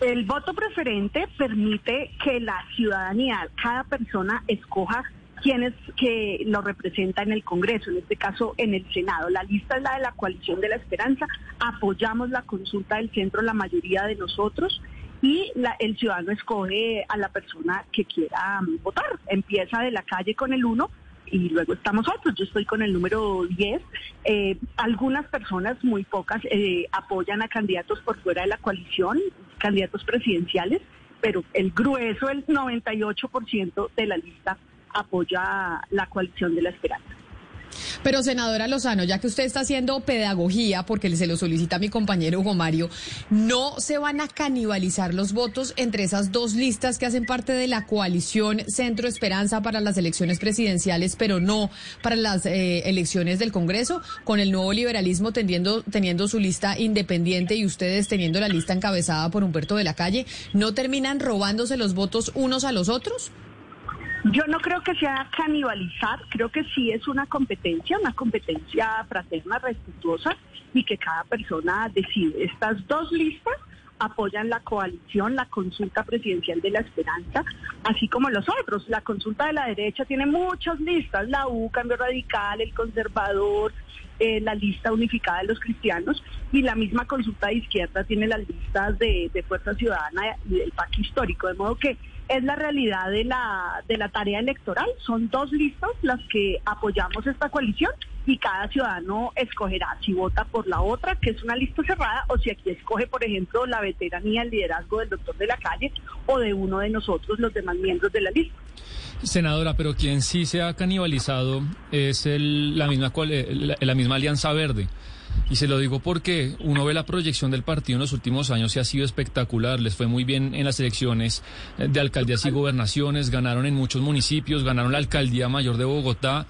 El voto preferente permite que la ciudadanía, cada persona escoja quién es que lo representa en el Congreso, en este caso en el Senado. La lista es la de la coalición de la esperanza. Apoyamos la consulta del centro, la mayoría de nosotros. Y el ciudadano escoge a la persona que quiera mm, votar. Empieza de la calle con el uno y luego estamos otros. Yo estoy con el número 10. Eh, algunas personas, muy pocas, eh, apoyan a candidatos por fuera de la coalición, candidatos presidenciales, pero el grueso, el 98% de la lista apoya la coalición de la esperanza. Pero senadora Lozano, ya que usted está haciendo pedagogía, porque se lo solicita mi compañero Hugo Mario, ¿no se van a canibalizar los votos entre esas dos listas que hacen parte de la coalición Centro Esperanza para las elecciones presidenciales, pero no para las eh, elecciones del Congreso, con el nuevo liberalismo tendiendo, teniendo su lista independiente y ustedes teniendo la lista encabezada por Humberto de la Calle? ¿No terminan robándose los votos unos a los otros? Yo no creo que sea canibalizar, creo que sí es una competencia, una competencia fraterna, respetuosa y que cada persona decide. Estas dos listas apoyan la coalición, la consulta presidencial de la esperanza, así como los otros. La consulta de la derecha tiene muchas listas, la U, Cambio Radical, el Conservador, eh, la lista unificada de los cristianos y la misma consulta de izquierda tiene las listas de, de Fuerza Ciudadana y del PAC histórico, de modo que es la realidad de la, de la tarea electoral. Son dos listas las que apoyamos esta coalición y cada ciudadano escogerá si vota por la otra, que es una lista cerrada, o si aquí escoge, por ejemplo, la veteranía, el liderazgo del doctor de la calle o de uno de nosotros, los demás miembros de la lista. Senadora, pero quien sí se ha canibalizado es el, la, misma, eh, la, la misma Alianza Verde. Y se lo digo porque uno ve la proyección del partido en los últimos años y ha sido espectacular. Les fue muy bien en las elecciones eh, de alcaldías y gobernaciones, ganaron en muchos municipios, ganaron la alcaldía mayor de Bogotá.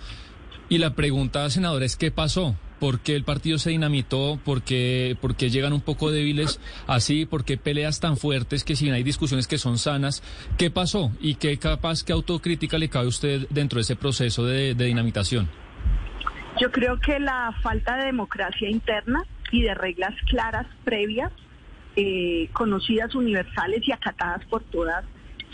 Y la pregunta, senadora, es ¿qué pasó? ¿Por qué el partido se dinamitó? ¿Por qué, por qué llegan un poco débiles así? ¿Por qué peleas tan fuertes que si bien hay discusiones que son sanas? ¿Qué pasó? ¿Y qué capaz, qué autocrítica le cabe a usted dentro de ese proceso de dinamitación? Yo creo que la falta de democracia interna y de reglas claras previas, eh, conocidas, universales y acatadas por todas,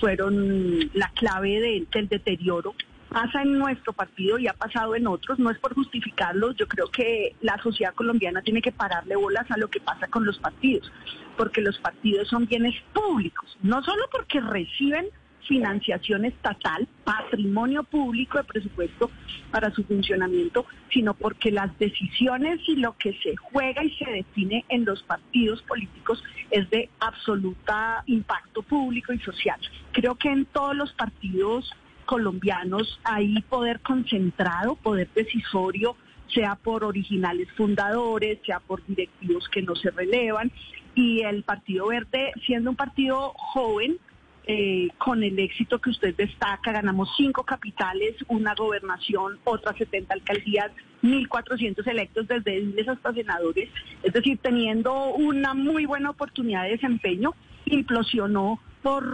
fueron la clave de- del deterioro. Pasa en nuestro partido y ha pasado en otros, no es por justificarlo, yo creo que la sociedad colombiana tiene que pararle bolas a lo que pasa con los partidos, porque los partidos son bienes públicos, no solo porque reciben financiación estatal, patrimonio público de presupuesto para su funcionamiento, sino porque las decisiones y lo que se juega y se define en los partidos políticos es de absoluta impacto público y social. Creo que en todos los partidos colombianos hay poder concentrado, poder decisorio, sea por originales fundadores, sea por directivos que no se relevan, y el Partido Verde, siendo un partido joven, eh, con el éxito que usted destaca, ganamos cinco capitales, una gobernación, otras 70 alcaldías, 1.400 electos desde ediles hasta senadores, es decir, teniendo una muy buena oportunidad de desempeño, implosionó por,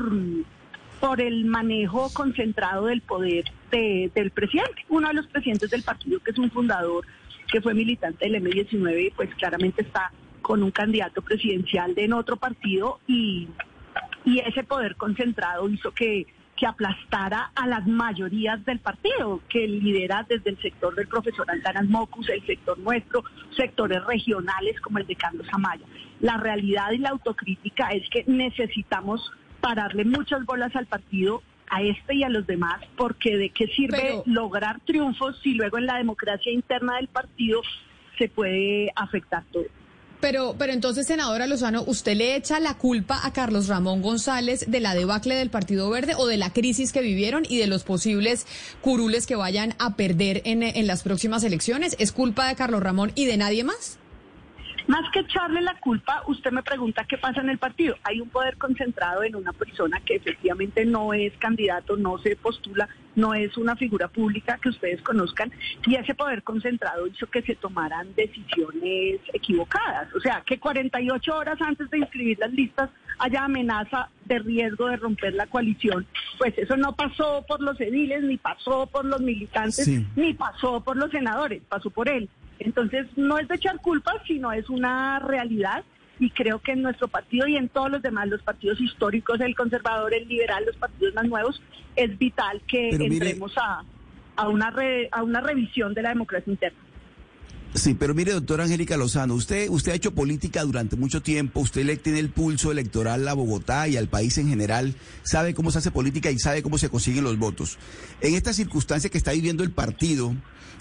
por el manejo concentrado del poder de- del presidente, uno de los presidentes del partido que es un fundador, que fue militante del M19, pues claramente está con un candidato presidencial de en otro partido y y ese poder concentrado hizo que, que aplastara a las mayorías del partido, que lidera desde el sector del profesor Antanas Mocus, el sector nuestro, sectores regionales como el de Carlos Amaya. La realidad y la autocrítica es que necesitamos pararle muchas bolas al partido a este y a los demás, porque de qué sirve Pero- lograr triunfos si luego en la democracia interna del partido se puede afectar todo. Pero, pero entonces, senadora Lozano, ¿usted le echa la culpa a Carlos Ramón González de la debacle del Partido Verde o de la crisis que vivieron y de los posibles curules que vayan a perder en, en las próximas elecciones? ¿Es culpa de Carlos Ramón y de nadie más? Más que echarle la culpa, usted me pregunta qué pasa en el partido. Hay un poder concentrado en una persona que efectivamente no es candidato, no se postula, no es una figura pública que ustedes conozcan, y ese poder concentrado hizo que se tomaran decisiones equivocadas. O sea, que 48 horas antes de inscribir las listas haya amenaza de riesgo de romper la coalición, pues eso no pasó por los ediles, ni pasó por los militantes, Sí. ni pasó por los senadores, pasó por él. Entonces, no es de echar culpas, sino es una realidad. Y creo que en nuestro partido y en todos los demás, los partidos históricos, el conservador, el liberal, los partidos más nuevos, es vital que Pero mire- entremos a, a, una re- a una revisión de la democracia interna. Sí, pero mire, doctora Angélica Lozano, usted, usted ha hecho política durante mucho tiempo, usted le tiene el pulso electoral a Bogotá y al país en general, sabe cómo se hace política y sabe cómo se consiguen los votos. En esta circunstancia que está viviendo el partido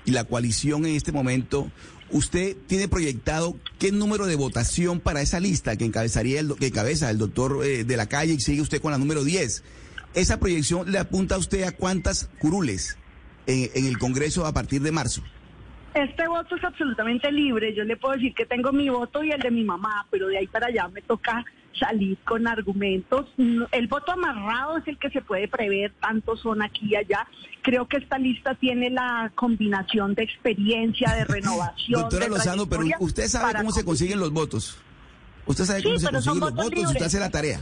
y la coalición en este momento, ¿usted tiene proyectado qué número de votación para esa lista que encabezaría el, que encabeza el doctor eh, de la calle y sigue usted con la número 10? ¿Esa proyección le apunta a usted a cuántas curules en- en el Congreso a partir de marzo? Este voto es absolutamente libre. Yo le puedo decir que tengo mi voto y el de mi mamá, pero de ahí para allá me toca salir con argumentos. No, El voto amarrado es el que se puede prever, tantos son aquí y allá. Creo que esta lista tiene la combinación de experiencia, de <laughs> renovación. Doctora de Lozano, pero usted sabe cómo se consiguen los votos. Usted sabe Sí, cómo se consiguen los votos votos, usted libres. hace la tarea.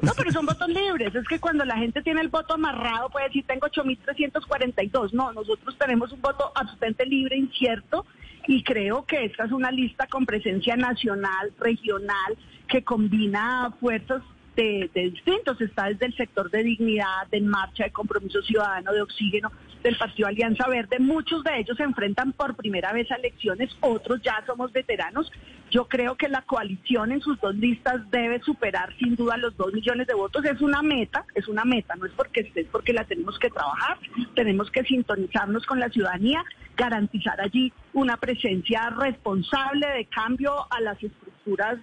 No, pero son votos libres. Es que cuando la gente tiene el voto amarrado, puede decir, tengo 8.342. No, nosotros tenemos un voto absolutamente libre, incierto, y creo que esta es una lista con presencia nacional, regional, que combina fuerzas de, distintos. Está desde el sector de dignidad, de marcha, de compromiso ciudadano, de oxígeno, del Partido Alianza Verde. Muchos de ellos se enfrentan por primera vez a elecciones, otros ya somos veteranos. Yo creo que la coalición en sus dos listas debe superar sin duda los dos millones de votos. Es una meta, es una meta, no es porque esté, es porque la tenemos que trabajar, tenemos que sintonizarnos con la ciudadanía, garantizar allí una presencia responsable de cambio a las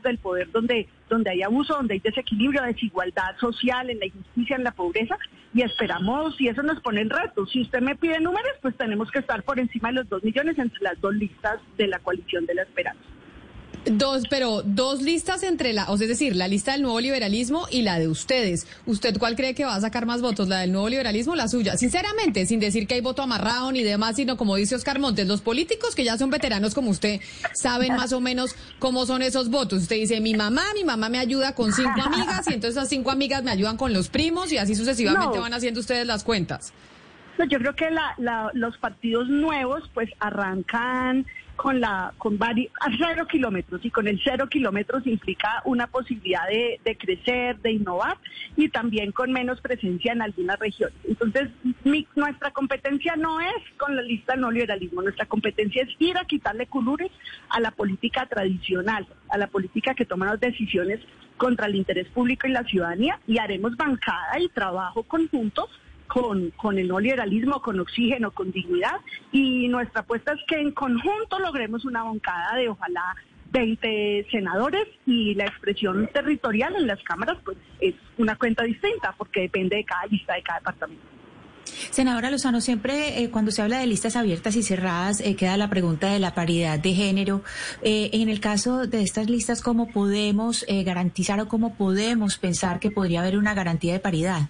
del poder donde, donde hay abuso, donde hay desequilibrio, desigualdad social, en la injusticia, en la pobreza, y esperamos, y eso nos pone en reto. Si usted me pide números, pues tenemos que estar por encima de los dos millones entre las dos listas de la coalición de la esperanza. Dos, pero dos listas entre la, o sea, es decir, la lista del nuevo liberalismo y la de ustedes. ¿Usted cuál cree que va a sacar más votos, la del nuevo liberalismo o la suya? Sinceramente, sin decir que hay voto amarrado ni demás, sino como dice Oscar Montes, los políticos que ya son veteranos como usted saben más o menos cómo son esos votos. Usted dice, mi mamá, mi mamá me ayuda con cinco amigas y entonces esas cinco amigas me ayudan con los primos y así sucesivamente No. van haciendo ustedes las cuentas. No, yo creo que la- la- los partidos nuevos pues arrancan con la con vari- a cero kilómetros y con el cero kilómetros implica una posibilidad de, de crecer, de innovar y también con menos presencia en algunas regiones. Entonces, mi- nuestra competencia no es con la lista del no liberalismo, nuestra competencia es ir a quitarle colores a la política tradicional, a la política que toma las decisiones contra el interés público y la ciudadanía y haremos bancada y trabajo conjunto con, con el no liberalismo, con oxígeno, con dignidad. Y nuestra apuesta es que en conjunto logremos una bancada de ojalá 20 senadores y la expresión territorial en las cámaras pues es una cuenta distinta porque depende de cada lista, de cada departamento. Senadora Lozano, siempre eh, cuando se habla de listas abiertas y cerradas eh, queda la pregunta de la paridad de género. Eh, en el caso de estas listas, ¿cómo podemos eh, garantizar o cómo podemos pensar que podría haber una garantía de paridad?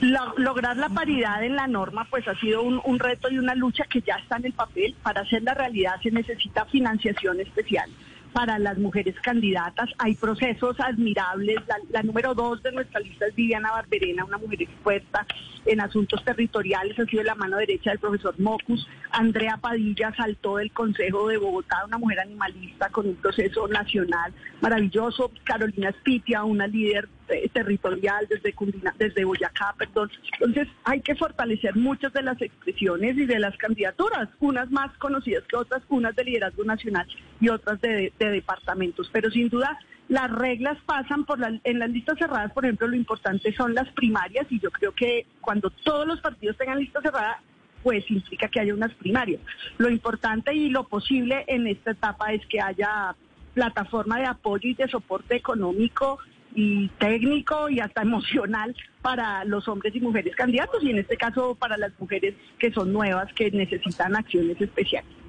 Lograr la paridad en la norma pues ha sido un, reto y una lucha que ya está en el papel. Para hacer la realidad se necesita financiación especial para las mujeres candidatas. Hay procesos admirables. La, la número dos de nuestra lista es Viviana Barberena, una mujer experta en asuntos territoriales, ha sido la mano derecha del profesor Mocus. Andrea Padilla saltó del Consejo de Bogotá, una mujer animalista con un proceso nacional maravilloso. Carolina Spitia, una líder eh, territorial desde Cundina- desde Boyacá, perdón. Entonces hay que fortalecer muchas de las expresiones y de las candidaturas, unas más conocidas que otras, unas de liderazgo nacional y otras de, de departamentos. Pero sin duda las reglas pasan por la, en las listas cerradas, por ejemplo, lo importante son las primarias y yo creo que cuando todos los partidos tengan lista cerrada, pues implica que haya unas primarias. Lo importante y lo posible en esta etapa es que haya plataforma de apoyo y de soporte económico y técnico y hasta <laughs> emocional para los hombres y mujeres candidatos y en este caso para las mujeres que son nuevas que necesitan acciones especiales.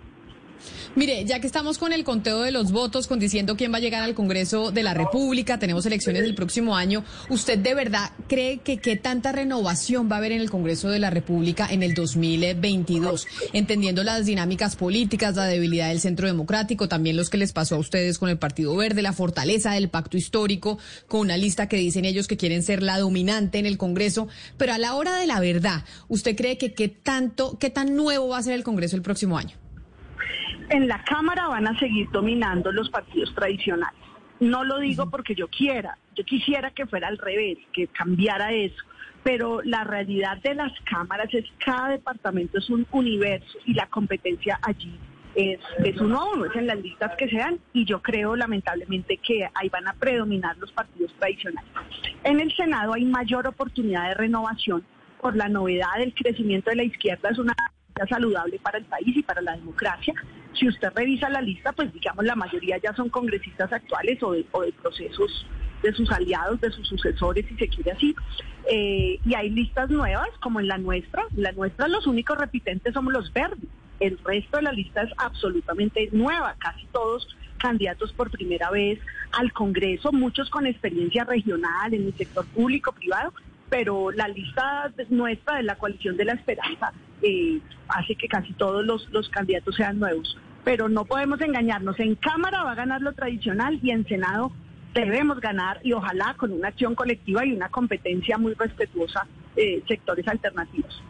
Mire, ya que estamos con el conteo de los votos, con diciendo quién va a llegar al Congreso de la República, tenemos elecciones el próximo año, ¿usted de verdad cree que qué tanta renovación va a haber en el Congreso de la República en el 2022? Entendiendo las dinámicas políticas, la debilidad del centro democrático, también los que les pasó a ustedes con el Partido Verde, la fortaleza del pacto histórico, con una lista que dicen ellos que quieren ser la dominante en el Congreso, pero a la hora de la verdad, ¿usted cree que qué tanto, qué tan nuevo va a ser el Congreso el próximo año? En la Cámara van a seguir dominando los partidos tradicionales. No lo digo porque yo quiera, yo quisiera que fuera al revés, que cambiara eso, pero la realidad de las cámaras es que cada departamento es un universo y la competencia allí es, es uno a uno, es en las listas que sean y yo creo lamentablemente que ahí van a predominar los partidos tradicionales. En el Senado hay mayor oportunidad de renovación por la novedad del crecimiento de la izquierda, es una saludable para el país y para la democracia. Si usted revisa la lista, pues digamos la mayoría ya son congresistas actuales o de, procesos de sus aliados, de sus sucesores, si se quiere así. Eh, y hay listas nuevas, como en la nuestra. La nuestra, los únicos repitentes somos los verdes. El resto de la lista es absolutamente nueva, casi todos candidatos por primera vez al Congreso, muchos con experiencia regional en el sector público, privado, pero la lista nuestra de la coalición de la esperanza eh, hace que casi todos los, los candidatos sean nuevos. Pero no podemos engañarnos, en Cámara va a ganar lo tradicional y en Senado debemos ganar y ojalá con una acción colectiva y una competencia muy respetuosa eh, sectores alternativos.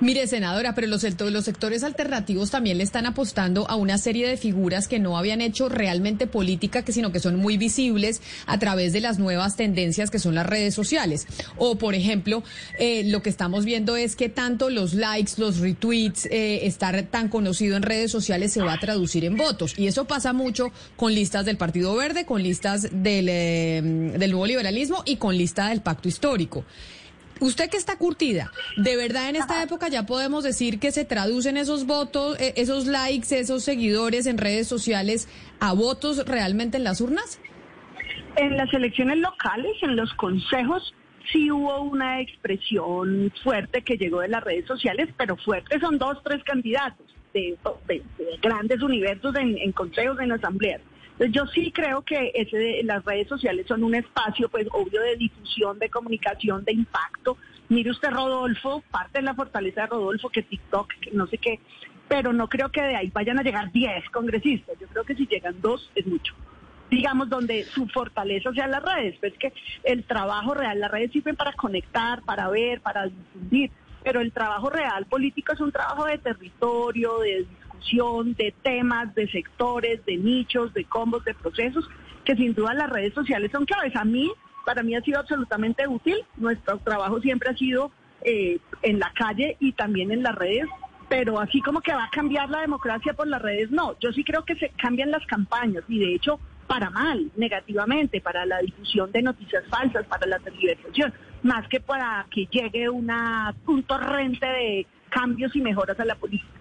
Mire, senadora, pero los, sectores alternativos también le están apostando a una serie de figuras que no habían hecho realmente política, que sino que son muy visibles a través de las nuevas tendencias que son las redes sociales. O, por ejemplo, eh, lo que estamos viendo es que tanto los likes, los retweets, eh, estar tan conocido en redes sociales se va a traducir en votos. Y eso pasa mucho con listas del Partido Verde, con listas del, eh, del nuevo liberalismo y con lista del pacto histórico. Usted que está curtida, ¿de verdad en esta época ya podemos decir que se traducen esos votos, eh, esos likes, esos seguidores en redes sociales a votos realmente en las urnas? En las elecciones locales, en los consejos, sí hubo una expresión fuerte que llegó de las redes sociales, pero fuerte son dos, tres candidatos de, grandes universos en, en consejos, en asambleas. Yo sí creo que las redes sociales son un espacio, pues obvio, de difusión, de comunicación, de impacto. Mire usted, Rodolfo, parte de la fortaleza de Rodolfo, que TikTok, que no sé qué, pero no creo que de ahí vayan a llegar 10 congresistas. Yo creo que si llegan dos es mucho. Digamos, donde su fortaleza sean las redes, pues que el trabajo real, las redes sirven para conectar, para ver, para difundir, pero el trabajo real político es un trabajo de territorio, de de temas, de sectores, de nichos, de combos, de procesos, que sin duda las redes sociales son claves. A mí, para mí ha sido absolutamente útil. Nuestro trabajo siempre ha sido eh, en la calle y también en las redes, pero así como que va a cambiar la democracia por las redes, no. Yo sí creo que se cambian las campañas y de hecho para mal, negativamente, para la difusión de noticias falsas, para la tergiversación, más que para que llegue una, un torrente de cambios y mejoras a la política.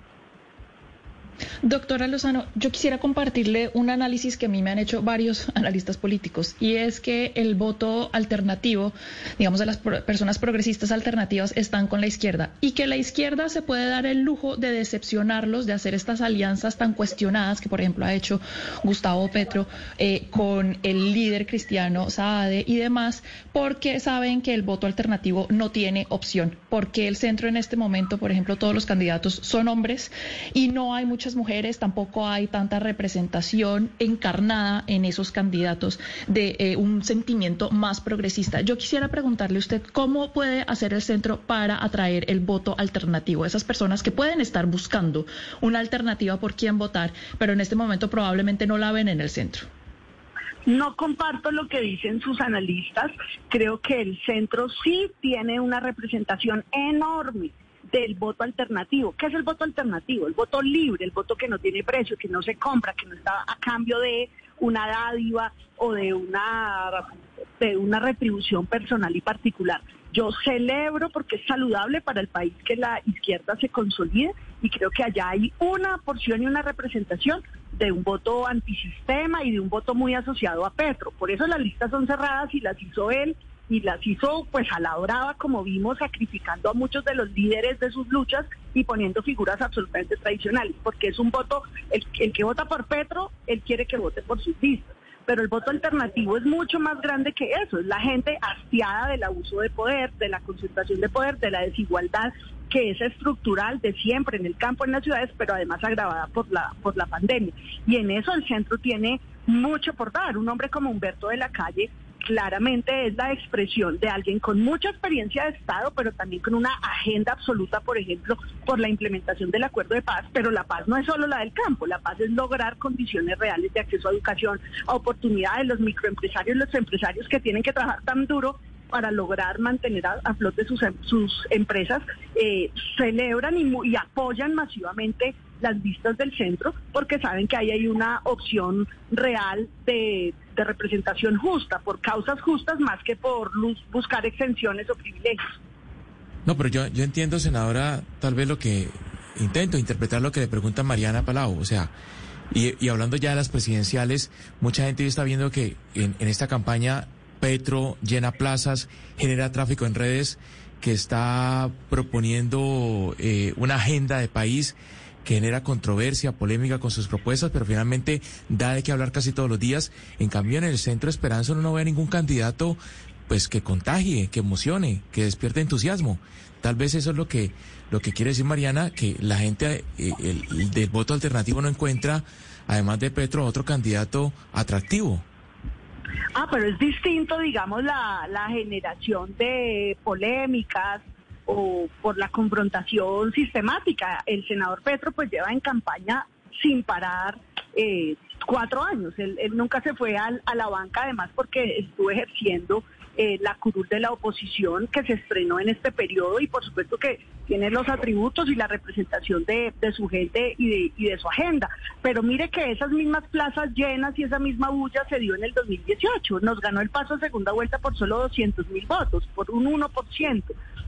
Doctora Lozano, yo quisiera compartirle un análisis que a mí me han hecho varios <laughs> analistas políticos y es que el voto alternativo, digamos de las personas progresistas alternativas, están con la izquierda y que la izquierda se puede dar el lujo de decepcionarlos, de hacer estas alianzas tan cuestionadas que por ejemplo ha hecho Gustavo Petro eh, con el líder cristiano Saade y demás, porque saben que el voto alternativo no tiene opción, porque el centro en este momento, por ejemplo, todos los candidatos son hombres y no hay mucha mujeres, tampoco hay tanta representación encarnada en esos candidatos de eh, un sentimiento más progresista. Yo quisiera preguntarle a usted cómo puede hacer el centro para atraer el voto alternativo, esas personas que pueden estar buscando una alternativa por quién votar, pero en este momento probablemente no la ven en el centro. No comparto lo que dicen sus analistas. Creo que el centro sí tiene una representación enorme del voto alternativo. ¿Qué es el voto alternativo? El voto libre, el voto que no tiene precio, que no se compra, que no está a cambio de una dádiva o de una, de una retribución personal y particular. Yo celebro porque es saludable para el país que la izquierda se consolide y creo que allá hay una porción y una representación de un voto antisistema y de un voto muy asociado a Petro. Por eso las listas son cerradas y las hizo él y las hizo pues a la como vimos, sacrificando a muchos de los líderes de sus luchas y poniendo figuras absolutamente tradicionales, porque es un voto, el, el que vota por Petro, él quiere que vote por sus listas pero el voto alternativo es mucho más grande que eso, es la gente hastiada del abuso de poder, de la concentración de poder, de la desigualdad que es estructural de siempre en el campo, en las ciudades, pero además agravada por la, por la pandemia. Y en eso el centro tiene mucho por dar. Un hombre como Humberto de la Calle claramente es la expresión de alguien con mucha experiencia de Estado, pero también con una agenda absoluta, por ejemplo, por la implementación del acuerdo de paz. Pero la paz no es solo la del campo, la paz es lograr condiciones reales de acceso a educación, a oportunidades, los microempresarios, los empresarios que tienen que trabajar tan duro para lograr mantener a, flote sus, em, sus empresas, eh, celebran y, y apoyan masivamente las vistas del centro porque saben que ahí hay una opción real de, representación justa, por causas justas más que por buscar exenciones o privilegios. No, pero yo, yo entiendo, senadora, tal vez lo que intento interpretar lo que le pregunta Mariana Palau, o sea, y, hablando ya de las presidenciales, mucha gente está viendo que en, en esta campaña Petro llena plazas, genera tráfico en redes, que está proponiendo eh, una agenda de país genera controversia, polémica con sus propuestas, pero finalmente da de qué hablar casi todos los días. En cambio, en el Centro Esperanza uno no ve ningún candidato pues que contagie, que emocione, que despierte entusiasmo. Tal vez eso es lo que lo que quiere decir Mariana, que la gente eh, el, del voto alternativo no encuentra, además de Petro, otro candidato atractivo. Ah, pero es distinto, digamos, la, la generación de polémicas, o por la confrontación sistemática. El senador Petro pues lleva en campaña sin parar eh, cuatro años. Él, nunca se fue a la banca, además porque estuvo ejerciendo eh, la curul de la oposición que se estrenó en este periodo y por supuesto que tiene los atributos y la representación de, su gente y de, y de, su agenda. Pero mire que esas mismas plazas llenas y esa misma bulla se dio en el 2018. Nos ganó el paso a segunda vuelta por solo 200 mil votos, por un 1%.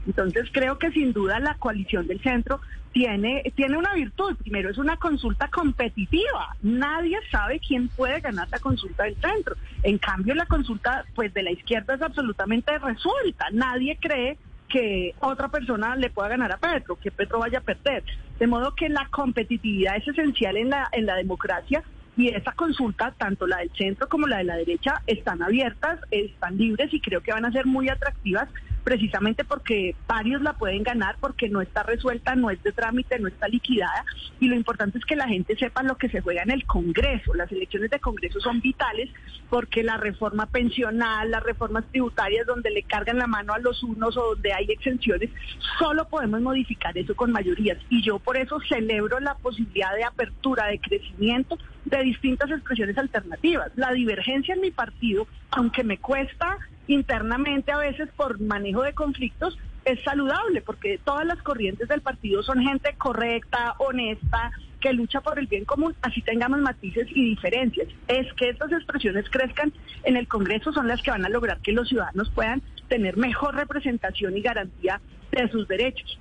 Entonces creo que sin duda la coalición del centro tiene, tiene una virtud. Primero, es una consulta competitiva. Nadie sabe quién puede ganar la consulta del centro. En cambio, la consulta pues de la izquierda es absolutamente resuelta. Nadie cree que otra persona le pueda ganar a Petro, que Petro vaya a perder. De modo que la competitividad es esencial en la, en la democracia y esa consulta, tanto la del centro como la de la derecha, están abiertas, están libres y creo que van a ser muy atractivas precisamente porque varios la pueden ganar porque no está resuelta, no es de trámite, no está liquidada y lo importante es que la gente sepa lo que se juega en el Congreso. Las elecciones de Congreso son vitales porque la reforma pensional, las reformas tributarias donde le cargan la mano a los unos o donde hay exenciones, solo podemos modificar eso con mayorías y yo por eso celebro la posibilidad de apertura, de crecimiento de distintas expresiones alternativas. La divergencia en mi partido, aunque me cuesta internamente a veces por manejo de conflictos, es saludable porque todas las corrientes del partido son gente correcta, honesta, que lucha por el bien común, así tengamos matices y diferencias. Es que estas expresiones crezcan en el Congreso son las que van a lograr que los ciudadanos puedan tener mejor representación y garantía de sus derechos.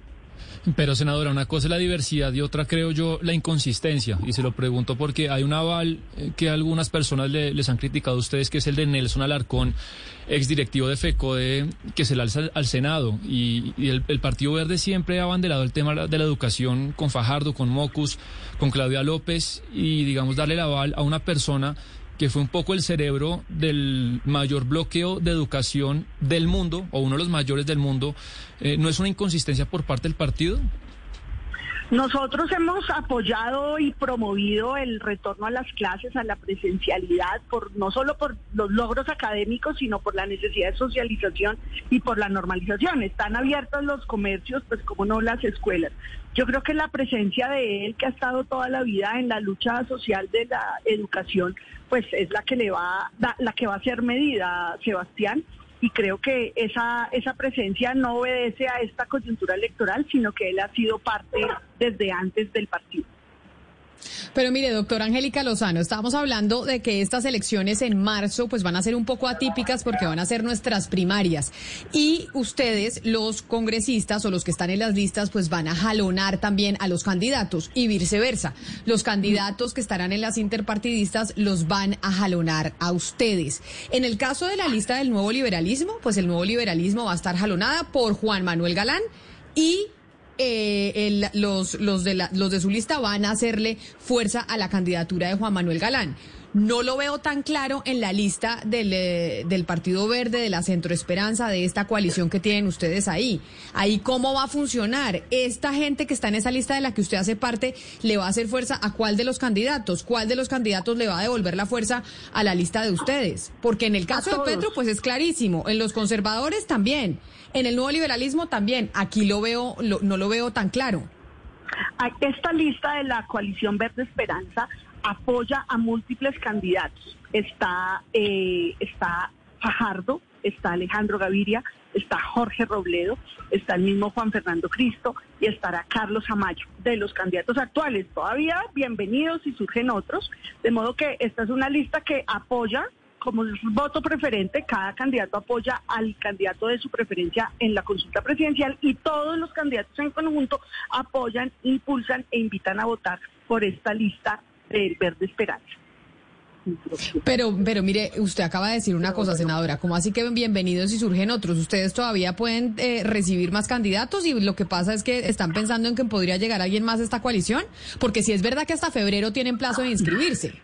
Pero, senadora, una cosa es la diversidad y otra, creo yo, la inconsistencia. Y se lo pregunto porque hay un aval eh, que algunas personas les han criticado a ustedes, que es el de Nelson Alarcón, exdirectivo de FECODE, que se le alza al Senado. Y, el, Partido Verde siempre ha abanderado el tema de la educación con Fajardo, con Mocus, con Claudia López, y, digamos, darle el aval a una persona que fue un poco el cerebro del mayor bloqueo de educación del mundo, o uno de los mayores del mundo, eh, ¿no es una inconsistencia por parte del partido? Nosotros hemos apoyado y promovido el retorno a las clases, a la presencialidad, por no solo por los logros académicos, sino por la necesidad de socialización y por la normalización. Están abiertos los comercios, pues como no las escuelas. Yo creo que la presencia de él, que ha estado toda la vida en la lucha social de la educación, pues es la que le va, la que va a ser medida, Sebastián y creo que esa, esa presencia no obedece a esta coyuntura electoral, sino que él ha sido parte desde antes del partido. Pero mire, doctora Angélica Lozano, estábamos hablando de que estas elecciones en marzo pues van a ser un poco atípicas porque van a ser nuestras primarias. Y ustedes, los congresistas o los que están en las listas, pues van a jalonar también a los candidatos y viceversa. Los candidatos que estarán en las interpartidistas los van a jalonar a ustedes. En el caso de la lista del nuevo liberalismo, pues el nuevo liberalismo va a estar jalonada por Juan Manuel Galán y eh, los, los, de la, los de su lista van a hacerle fuerza a la candidatura de Juan Manuel Galán. No lo veo tan claro en la lista del, eh, del Partido Verde, de la Centro Esperanza, de esta coalición que tienen ustedes ahí. Ahí cómo va a funcionar. Esta gente que está en esa lista de la que usted hace parte, ¿le va a hacer fuerza a cuál de los candidatos? ¿Cuál de los candidatos le va a devolver la fuerza a la lista de ustedes? Porque en el caso de Petro, pues es clarísimo. En los conservadores también. En el nuevo liberalismo también. Aquí lo veo, no lo veo tan claro. Esta lista de la coalición Verde Esperanza apoya a múltiples candidatos. Está, eh, está Fajardo, está Alejandro Gaviria, está Jorge Robledo, está el mismo Juan Fernando Cristo y estará Carlos Amayo, de los candidatos actuales. Todavía bienvenidos y surgen otros, de modo que esta es una lista que apoya como voto preferente, cada candidato apoya al candidato de su preferencia en la consulta presidencial y todos los candidatos en conjunto apoyan, impulsan e invitan a votar por esta lista del Verde Esperanza. Pero, pero mire, usted acaba de decir una cosa, senadora, ¿cómo así que bienvenidos y surgen otros? ¿Ustedes todavía pueden eh, recibir más candidatos y lo que pasa es que están pensando en que podría llegar alguien más a esta coalición? Porque si es verdad que hasta febrero tienen plazo de inscribirse.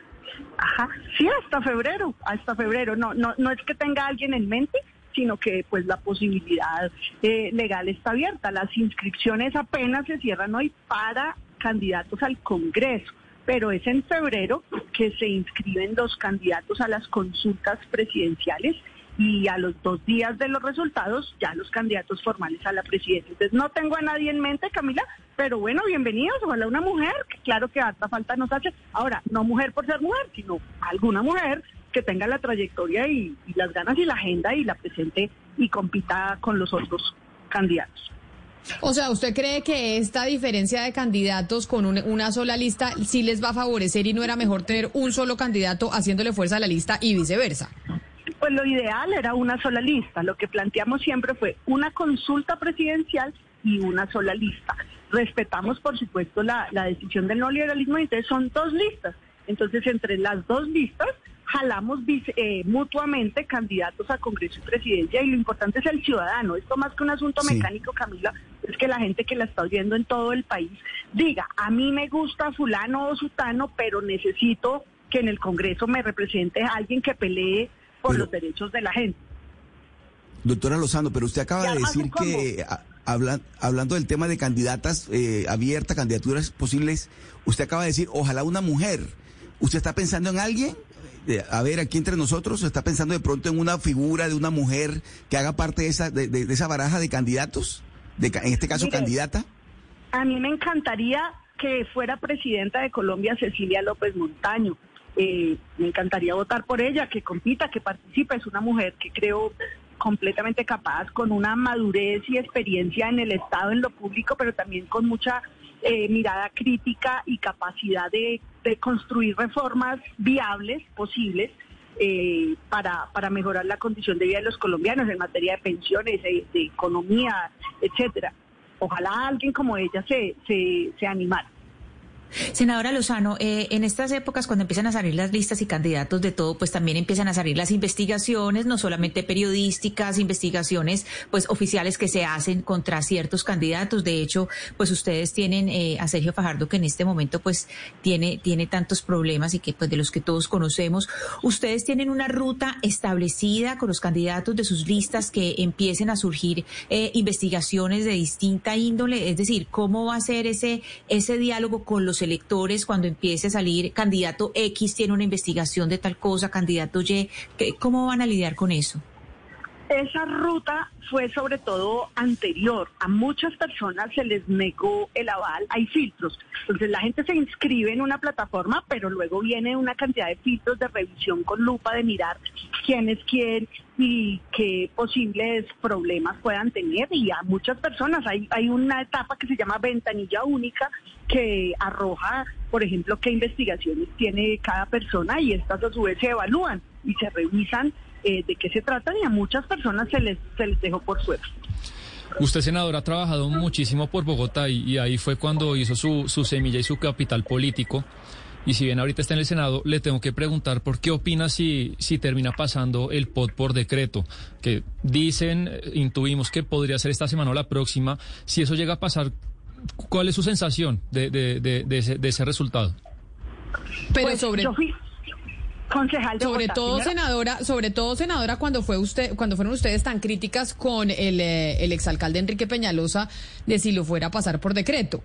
Ajá, sí, hasta febrero, hasta febrero. No, no, no es que tenga alguien en mente, sino que pues la posibilidad eh, legal está abierta. Las inscripciones apenas se cierran hoy para candidatos al Congreso pero es en febrero que se inscriben los candidatos a las consultas presidenciales y a los dos días de los resultados ya los candidatos formales a la presidencia. Entonces no tengo a nadie en mente, Camila, pero bueno, bienvenidos, ojalá una mujer, que claro que harta falta nos hace. Ahora, no mujer por ser mujer, sino alguna mujer que tenga la trayectoria y, y las ganas y la agenda y la presente y compita con los otros candidatos. O sea, ¿usted cree que esta diferencia de candidatos con una sola lista sí les va a favorecer y no era mejor tener un solo candidato haciéndole fuerza a la lista y viceversa? Pues lo ideal era una sola lista. Lo que planteamos siempre fue una consulta presidencial y una sola lista. Respetamos, por supuesto, la, decisión del neoliberalismo y entonces son dos listas. Entonces, entre las dos listas jalamos eh, mutuamente candidatos a Congreso y Presidencia y lo importante es el ciudadano. Esto más que un asunto mecánico, Camila, es que la gente que la está oyendo en todo el país diga, a mí me gusta fulano o sutano, pero necesito que en el Congreso me represente alguien que pelee por los derechos de la gente. Doctora Lozano, pero usted acaba de decir que hablando del tema de candidatas eh, abiertas, candidaturas posibles, usted acaba de decir, ojalá una mujer. ¿Usted está pensando en alguien? A ver, aquí entre nosotros, ¿está pensando de pronto en una figura de una mujer que haga parte de esa, de, esa baraja de candidatos? De, en este caso, candidata. A mí me encantaría que fuera presidenta de Colombia Cecilia López Montaño. Eh, me encantaría votar por ella, que compita, que participe. Es una mujer que creo completamente capaz, con una madurez y experiencia en el Estado, en lo público, pero también con mucha eh, mirada crítica y capacidad de, construir reformas viables, posibles, eh, para, para mejorar la condición de vida de los colombianos en materia de pensiones, de, economía, etcétera. Ojalá alguien como ella se, se, se animara. Senadora Lozano, eh, en estas épocas cuando empiezan a salir las listas y candidatos de todo, pues también empiezan a salir las investigaciones, no solamente periodísticas, investigaciones pues oficiales que se hacen contra ciertos candidatos. De hecho, pues ustedes tienen eh, a Sergio Fajardo que en este momento pues tiene tiene tantos problemas y que pues de los que todos conocemos. Ustedes tienen una ruta establecida con los candidatos de sus listas que empiecen a surgir eh, investigaciones de distinta índole, es decir, cómo va a ser ese ese diálogo con los electores cuando empiece a salir candidato X tiene una investigación de tal cosa, candidato Y, ¿cómo van a lidiar con eso? Esa ruta fue sobre todo anterior. A muchas personas se les negó el aval. Hay filtros. Entonces la gente se inscribe en una plataforma, pero luego viene una cantidad de filtros de revisión con lupa de mirar quién es quién y qué posibles problemas puedan tener. Y a muchas personas hay, hay una etapa que se llama ventanilla única que arroja, por ejemplo, qué investigaciones tiene cada persona y estas a su vez se evalúan y se revisan eh, de qué se tratan y a muchas personas se les, se les dejó por suerte. Usted, senador, ha trabajado muchísimo por Bogotá y, y ahí fue cuando hizo su, su semilla y su capital político. Y si bien ahorita está en el Senado, le tengo que preguntar por qué opina si, si termina pasando el POT por decreto, que dicen, eh, intuimos que podría ser esta semana o la próxima. Si eso llega a pasar, ¿cuál es su sensación de, de, de, de ese, de ese resultado? Pero Pues, sobre yo fui concejal de sobre Bogotá, todo primero. senadora, sobre todo senadora cuando fue usted, cuando fueron ustedes tan críticas con el, eh, el exalcalde Enrique Peñalosa de si lo fuera a pasar por decreto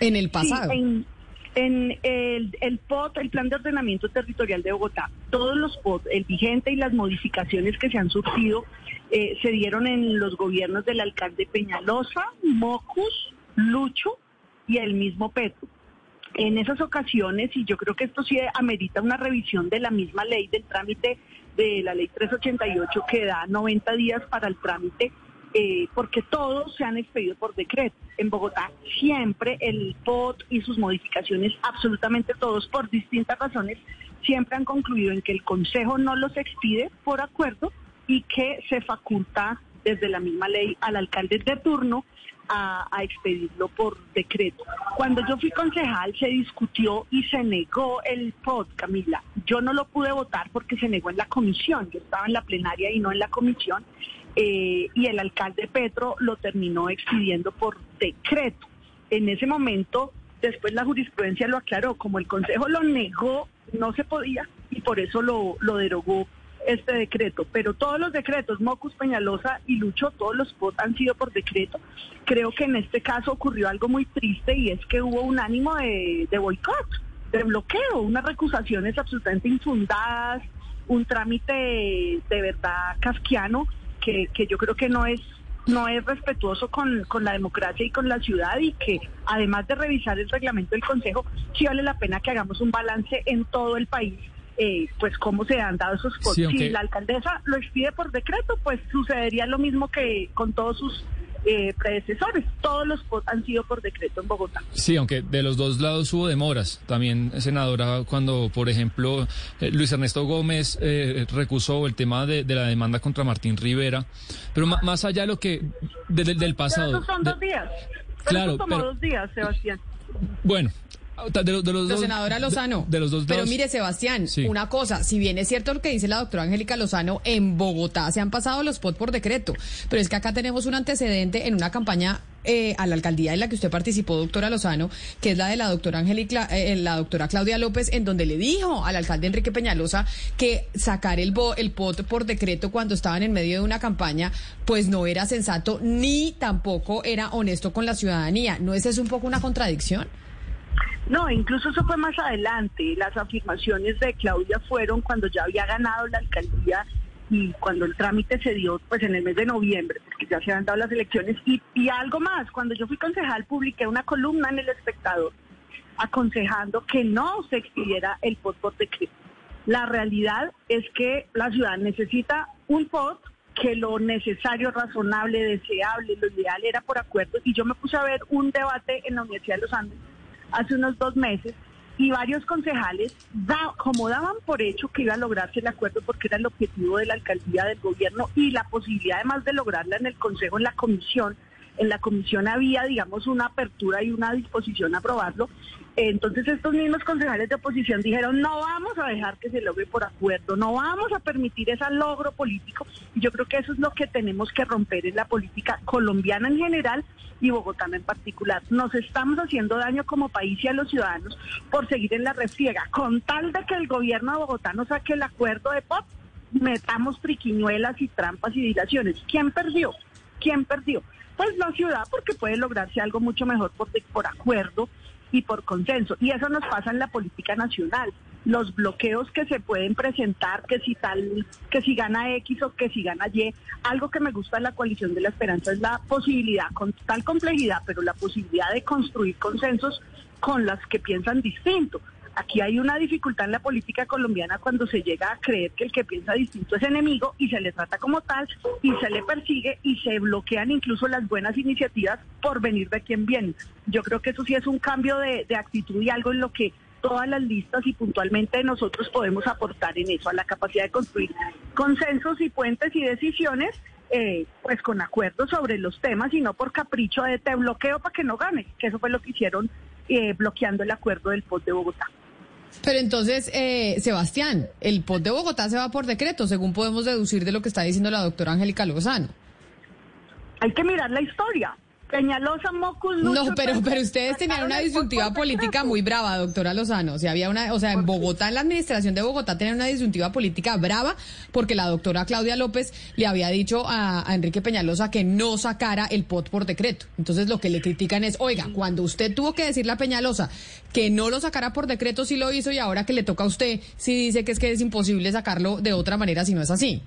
en el pasado. Sí, en, en el, el POT, el Plan de Ordenamiento Territorial de Bogotá, todos los POT, el vigente y las modificaciones que se han surgido, eh, se dieron en los gobiernos del alcalde Peñalosa, Mocus, Lucho y el mismo Petro. En esas ocasiones, y yo creo que esto sí amerita una revisión de la misma ley del trámite de la ley 388 que da 90 días para el trámite, eh, porque todos se han expedido por decreto. En Bogotá siempre el POT y sus modificaciones, absolutamente todos, por distintas razones, siempre han concluido en que el Consejo no los expide por acuerdo y que se faculta desde la misma ley al alcalde de turno a, a expedirlo por decreto. Cuando yo fui concejal se discutió y se negó el POT, Camila. Yo no lo pude votar porque se negó en la comisión. Yo estaba en la plenaria y no en la comisión. eh, y el alcalde Petro lo terminó expidiendo por decreto. En ese momento, después la jurisprudencia lo aclaró. Como el Consejo lo negó, no se podía y por eso lo, lo derogó este decreto, pero todos los decretos, Mocus, Peñalosa y Lucho, todos los POT han sido por decreto. Creo que en este caso ocurrió algo muy triste y es que hubo un ánimo de, de boicot, de bloqueo, unas recusaciones absolutamente infundadas, un trámite de verdad casquiano que, que yo creo que no es no es respetuoso con, con la democracia y con la ciudad y que además de revisar el reglamento del Consejo, sí vale la pena que hagamos un balance en todo el país eh, pues cómo se han dado esos votos. Sí, Si la alcaldesa lo expide por decreto, pues sucedería lo mismo que con todos sus eh, predecesores. Todos los han sido por decreto en Bogotá. Sí, aunque de los dos lados hubo demoras. También, senadora, cuando, por ejemplo, eh, Luis Ernesto Gómez eh, recusó el tema de, de la demanda contra Martín Rivera. Pero más allá de lo que, de- de- del Pero pasado. esos son dos días. Pero Claro, eso tomó pero- dos días, Sebastián. bueno, de, los- de los Pero dos. senadora Lozano, De, de los dos pero mire Sebastián, Sí. una cosa, si bien es cierto lo que dice la doctora Angélica Lozano, en Bogotá se han pasado los POT por decreto, pero es que acá tenemos un antecedente en una campaña eh, a la alcaldía en la que usted participó, doctora Lozano, que es la de la doctora Angélica, eh, la doctora Claudia López, en donde le dijo al alcalde Enrique Peñalosa que sacar el, bo- el POT por decreto cuando estaban en medio de una campaña, pues no era sensato ni tampoco era honesto con la ciudadanía. ¿No es eso un poco una contradicción? No, incluso eso fue más adelante. Las afirmaciones de Claudia fueron cuando ya había ganado la alcaldía y cuando el trámite se dio pues en el mes de noviembre, porque ya se han dado las elecciones. Y, algo más, cuando yo fui concejal publiqué una columna en El Espectador aconsejando que no se expidiera el POT por decreto. La realidad es que la ciudad necesita un POT que lo necesario, razonable, deseable, lo ideal era por acuerdo. Y yo me puse a ver un debate en la Universidad de los Andes hace unos dos meses y varios concejales, da, como daban por hecho que iba a lograrse el acuerdo porque era el objetivo de la alcaldía del gobierno y la posibilidad además de lograrla en el Consejo, en la comisión, en la comisión había, digamos, una apertura y una disposición a aprobarlo. Entonces estos mismos concejales de oposición dijeron, no vamos a dejar que se logre por acuerdo, no vamos a permitir ese logro político. Y yo creo que eso es lo que tenemos que romper en la política colombiana en general y bogotana en particular. Nos estamos haciendo daño como país y a los ciudadanos por seguir en la refriega. Con tal de que el gobierno de Bogotá no saque el acuerdo de POP, metamos triquiñuelas y trampas y dilaciones. ¿Quién perdió? ¿Quién perdió? Pues la ciudad, porque puede lograrse algo mucho mejor por, por acuerdo y por consenso. Y eso nos pasa en la política nacional. Los bloqueos que se pueden presentar, que si tal, que si gana X o que si gana Y, algo que me gusta de la coalición de la esperanza es la posibilidad, con tal complejidad, pero la posibilidad de construir consensos con las que piensan distinto. Aquí hay una dificultad en la política colombiana cuando se llega a creer que el que piensa distinto es enemigo y se le trata como tal y se le persigue y se bloquean incluso las buenas iniciativas por venir de quien viene. Yo creo que eso sí es un cambio de, actitud y algo en lo que todas las listas y puntualmente nosotros podemos aportar en eso, a la capacidad de construir consensos y puentes y decisiones, eh, pues con acuerdos sobre los temas y no por capricho de te bloqueo para que no gane, que eso fue lo que hicieron eh, bloqueando el acuerdo del POT de Bogotá. Pero entonces, eh, Sebastián, el POT de Bogotá se va por decreto, según podemos deducir de lo que está diciendo la doctora Angélica Lozano. Hay que mirar la historia. Peñalosa, Mocus, No, Lucho, pero, Pérez, pero ustedes tenían una disyuntiva política muy brava, doctora Lozano. O sea, había una, o sea, en Bogotá, en la administración de Bogotá, tenían una disyuntiva política brava porque la doctora Claudia López le había dicho a, a Enrique Peñalosa que no sacara el POT por decreto. Entonces, lo que le critican es, oiga, cuando usted tuvo que decirle a Peñalosa que no lo sacara por decreto, sí lo hizo y ahora que le toca a usted, sí dice que es que es imposible sacarlo de otra manera si no es así.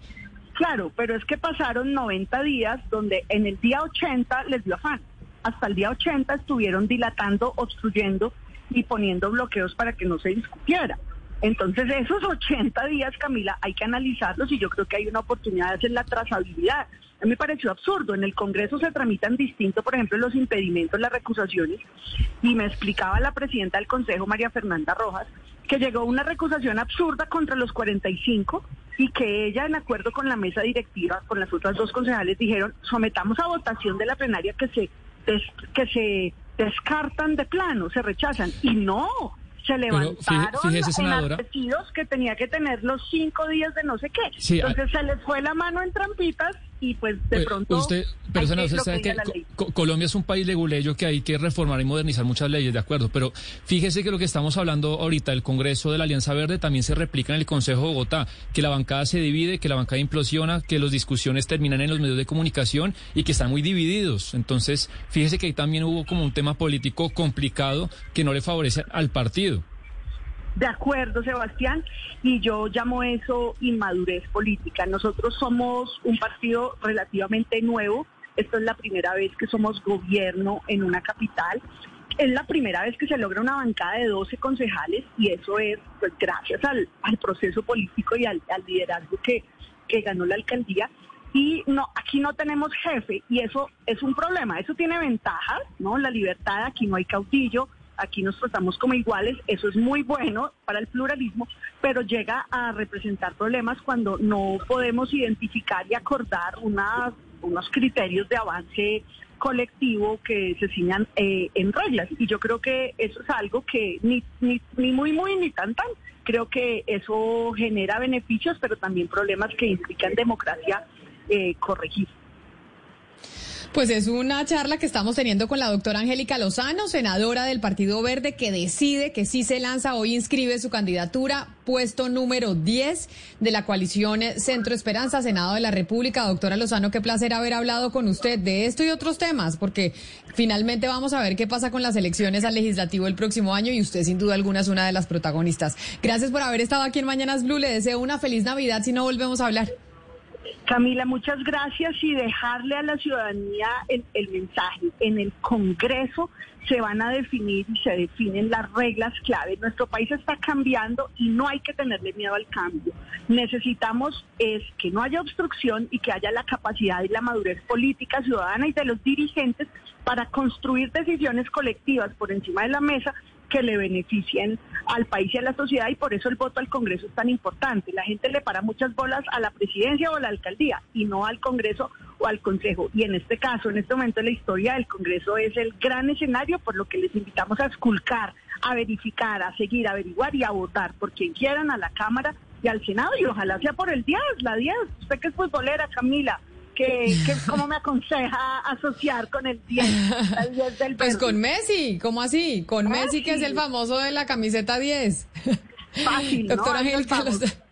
Claro, pero es que pasaron 90 días donde en el día 80 les dio afán. Hasta el día 80 estuvieron dilatando, obstruyendo y poniendo bloqueos para que no se discutiera. Entonces, esos 80 días, Camila, hay que analizarlos y yo creo que hay una oportunidad de hacer la trazabilidad. A mí me pareció absurdo. En el Congreso se tramitan distinto, por ejemplo, los impedimentos, las recusaciones. Y me explicaba la presidenta del Consejo, María Fernanda Rojas, que llegó una recusación absurda contra los 45 y que ella, en acuerdo con la mesa directiva, con las otras dos concejales, dijeron, sometamos a votación de la plenaria que se, des- que se descartan de plano, se rechazan. Y no, se fíjese, levantaron fíjese, senadora. enardecidos que tenía que tener los cinco días de no sé qué. Sí, a- Entonces se les fue la mano en trampitas y pues de Eh, pronto... usted, pero que usted sabe que. Co- Colombia es un país leguleyo que hay que reformar y modernizar muchas leyes, de acuerdo. Pero fíjese que lo que estamos hablando ahorita, el Congreso de la Alianza Verde, también se replica en el Consejo de Bogotá, que la bancada se divide, que la bancada implosiona, que las discusiones terminan en los medios de comunicación y que están muy divididos. Entonces, fíjese que ahí también hubo como un tema político complicado que no le favorece al partido. De acuerdo, Sebastián, y yo llamo eso inmadurez política. Nosotros somos un partido relativamente nuevo. Esto es la primera vez que somos gobierno en una capital. Es la primera vez que se logra una bancada de 12 concejales y eso es pues gracias al, al proceso político y al, al liderazgo que, que ganó la alcaldía. Y no, aquí no tenemos jefe y eso es un problema. Eso tiene ventajas, ¿no? La libertad, aquí no hay caudillo, aquí nos tratamos como iguales, eso es muy bueno para el pluralismo, pero llega a representar problemas cuando no podemos identificar y acordar unos criterios de avance colectivo que se ciñan eh, en reglas. Y yo creo que eso es algo que ni muy, muy, ni tan, tan. Creo que eso genera beneficios, pero también problemas que implican democracia eh, corregir. Pues es una charla que estamos teniendo con la doctora Angélica Lozano, senadora del Partido Verde, que decide que sí se lanza hoy, inscribe su candidatura, puesto número 10 de la coalición Centro Esperanza, Senado de la República. Doctora Lozano, qué placer haber hablado con usted de esto y otros temas, porque finalmente vamos a ver qué pasa con las elecciones al legislativo el próximo año y usted sin duda alguna es una de las protagonistas. Gracias por haber estado aquí en Mañanas Blue, le deseo una feliz Navidad si no volvemos a hablar. Camila, muchas gracias y dejarle a la ciudadanía el, mensaje. En el Congreso se van a definir y se definen las reglas clave. Nuestro país está cambiando y no hay que tenerle miedo al cambio. Necesitamos es que no haya obstrucción y que haya la capacidad y la madurez política ciudadana y de los dirigentes para construir decisiones colectivas por encima de la mesa que le beneficien al país y a la sociedad y por eso el voto al Congreso es tan importante. La gente le para muchas bolas a la presidencia o a la alcaldía y no al Congreso o al Consejo. Y en este caso, en este momento de la historia, el Congreso es el gran escenario por lo que les invitamos a esculcar, a verificar, a seguir, a averiguar y a votar por quien quieran a la Cámara y al Senado y ojalá sea por el 10, la 10. Usted que es futbolera, Camila. Que, que cómo me aconseja asociar con el 10, la 10 del Pues con Messi, ¿cómo así? Con Messi, que es el famoso de la camiseta 10. Fácil, <laughs> ¿no? Doctora Hazme el Angélica favor. Lozano.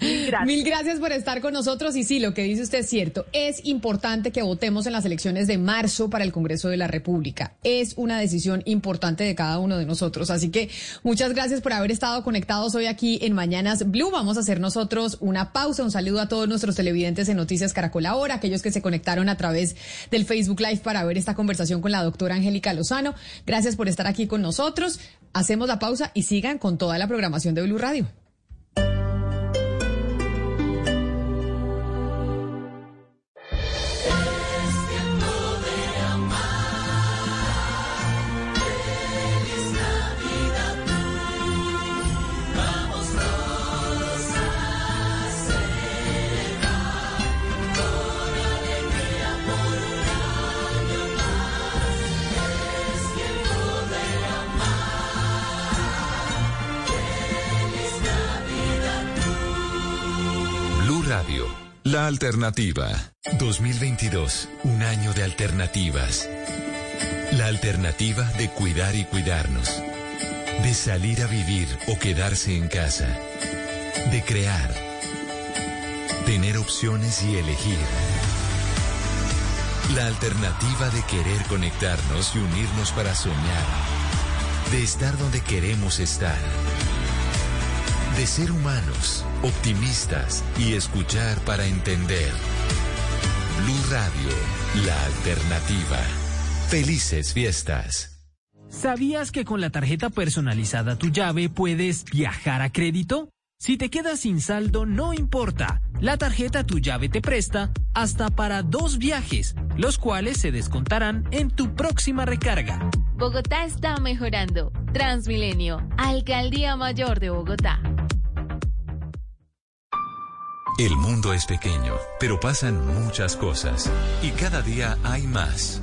Mil <laughs> gracias. Mil gracias por estar con nosotros y sí, lo que dice usted es cierto. Es importante que votemos en las elecciones de marzo para el Congreso de la República. Es una decisión importante de cada uno de nosotros. Así que muchas gracias por haber estado conectados hoy aquí en Mañanas Blue. Vamos a hacer nosotros una pausa. Un saludo a todos nuestros televidentes en Noticias Caracol Ahora, aquellos que se conectaron a través del Facebook Live para ver esta conversación con la doctora Angélica Lozano. Gracias por estar aquí con nosotros. Hacemos la pausa y sigan con toda la programación de Blue Radio. La alternativa. 2022, un año de alternativas. La alternativa de cuidar y cuidarnos. De salir a vivir o quedarse en casa. De crear. Tener opciones y elegir. La alternativa de querer conectarnos y unirnos para soñar. De estar donde queremos estar. De ser humanos, optimistas y escuchar para entender. Blue Radio, la alternativa. Felices fiestas. ¿Sabías que con la tarjeta personalizada tu llave puedes viajar a crédito? Si te quedas sin saldo, no importa. La tarjeta tu llave te presta hasta para dos viajes, los cuales se descontarán en tu próxima recarga. Bogotá está mejorando. Transmilenio, Alcaldía Mayor de Bogotá. El mundo es pequeño, pero pasan muchas cosas. Y cada día hay más.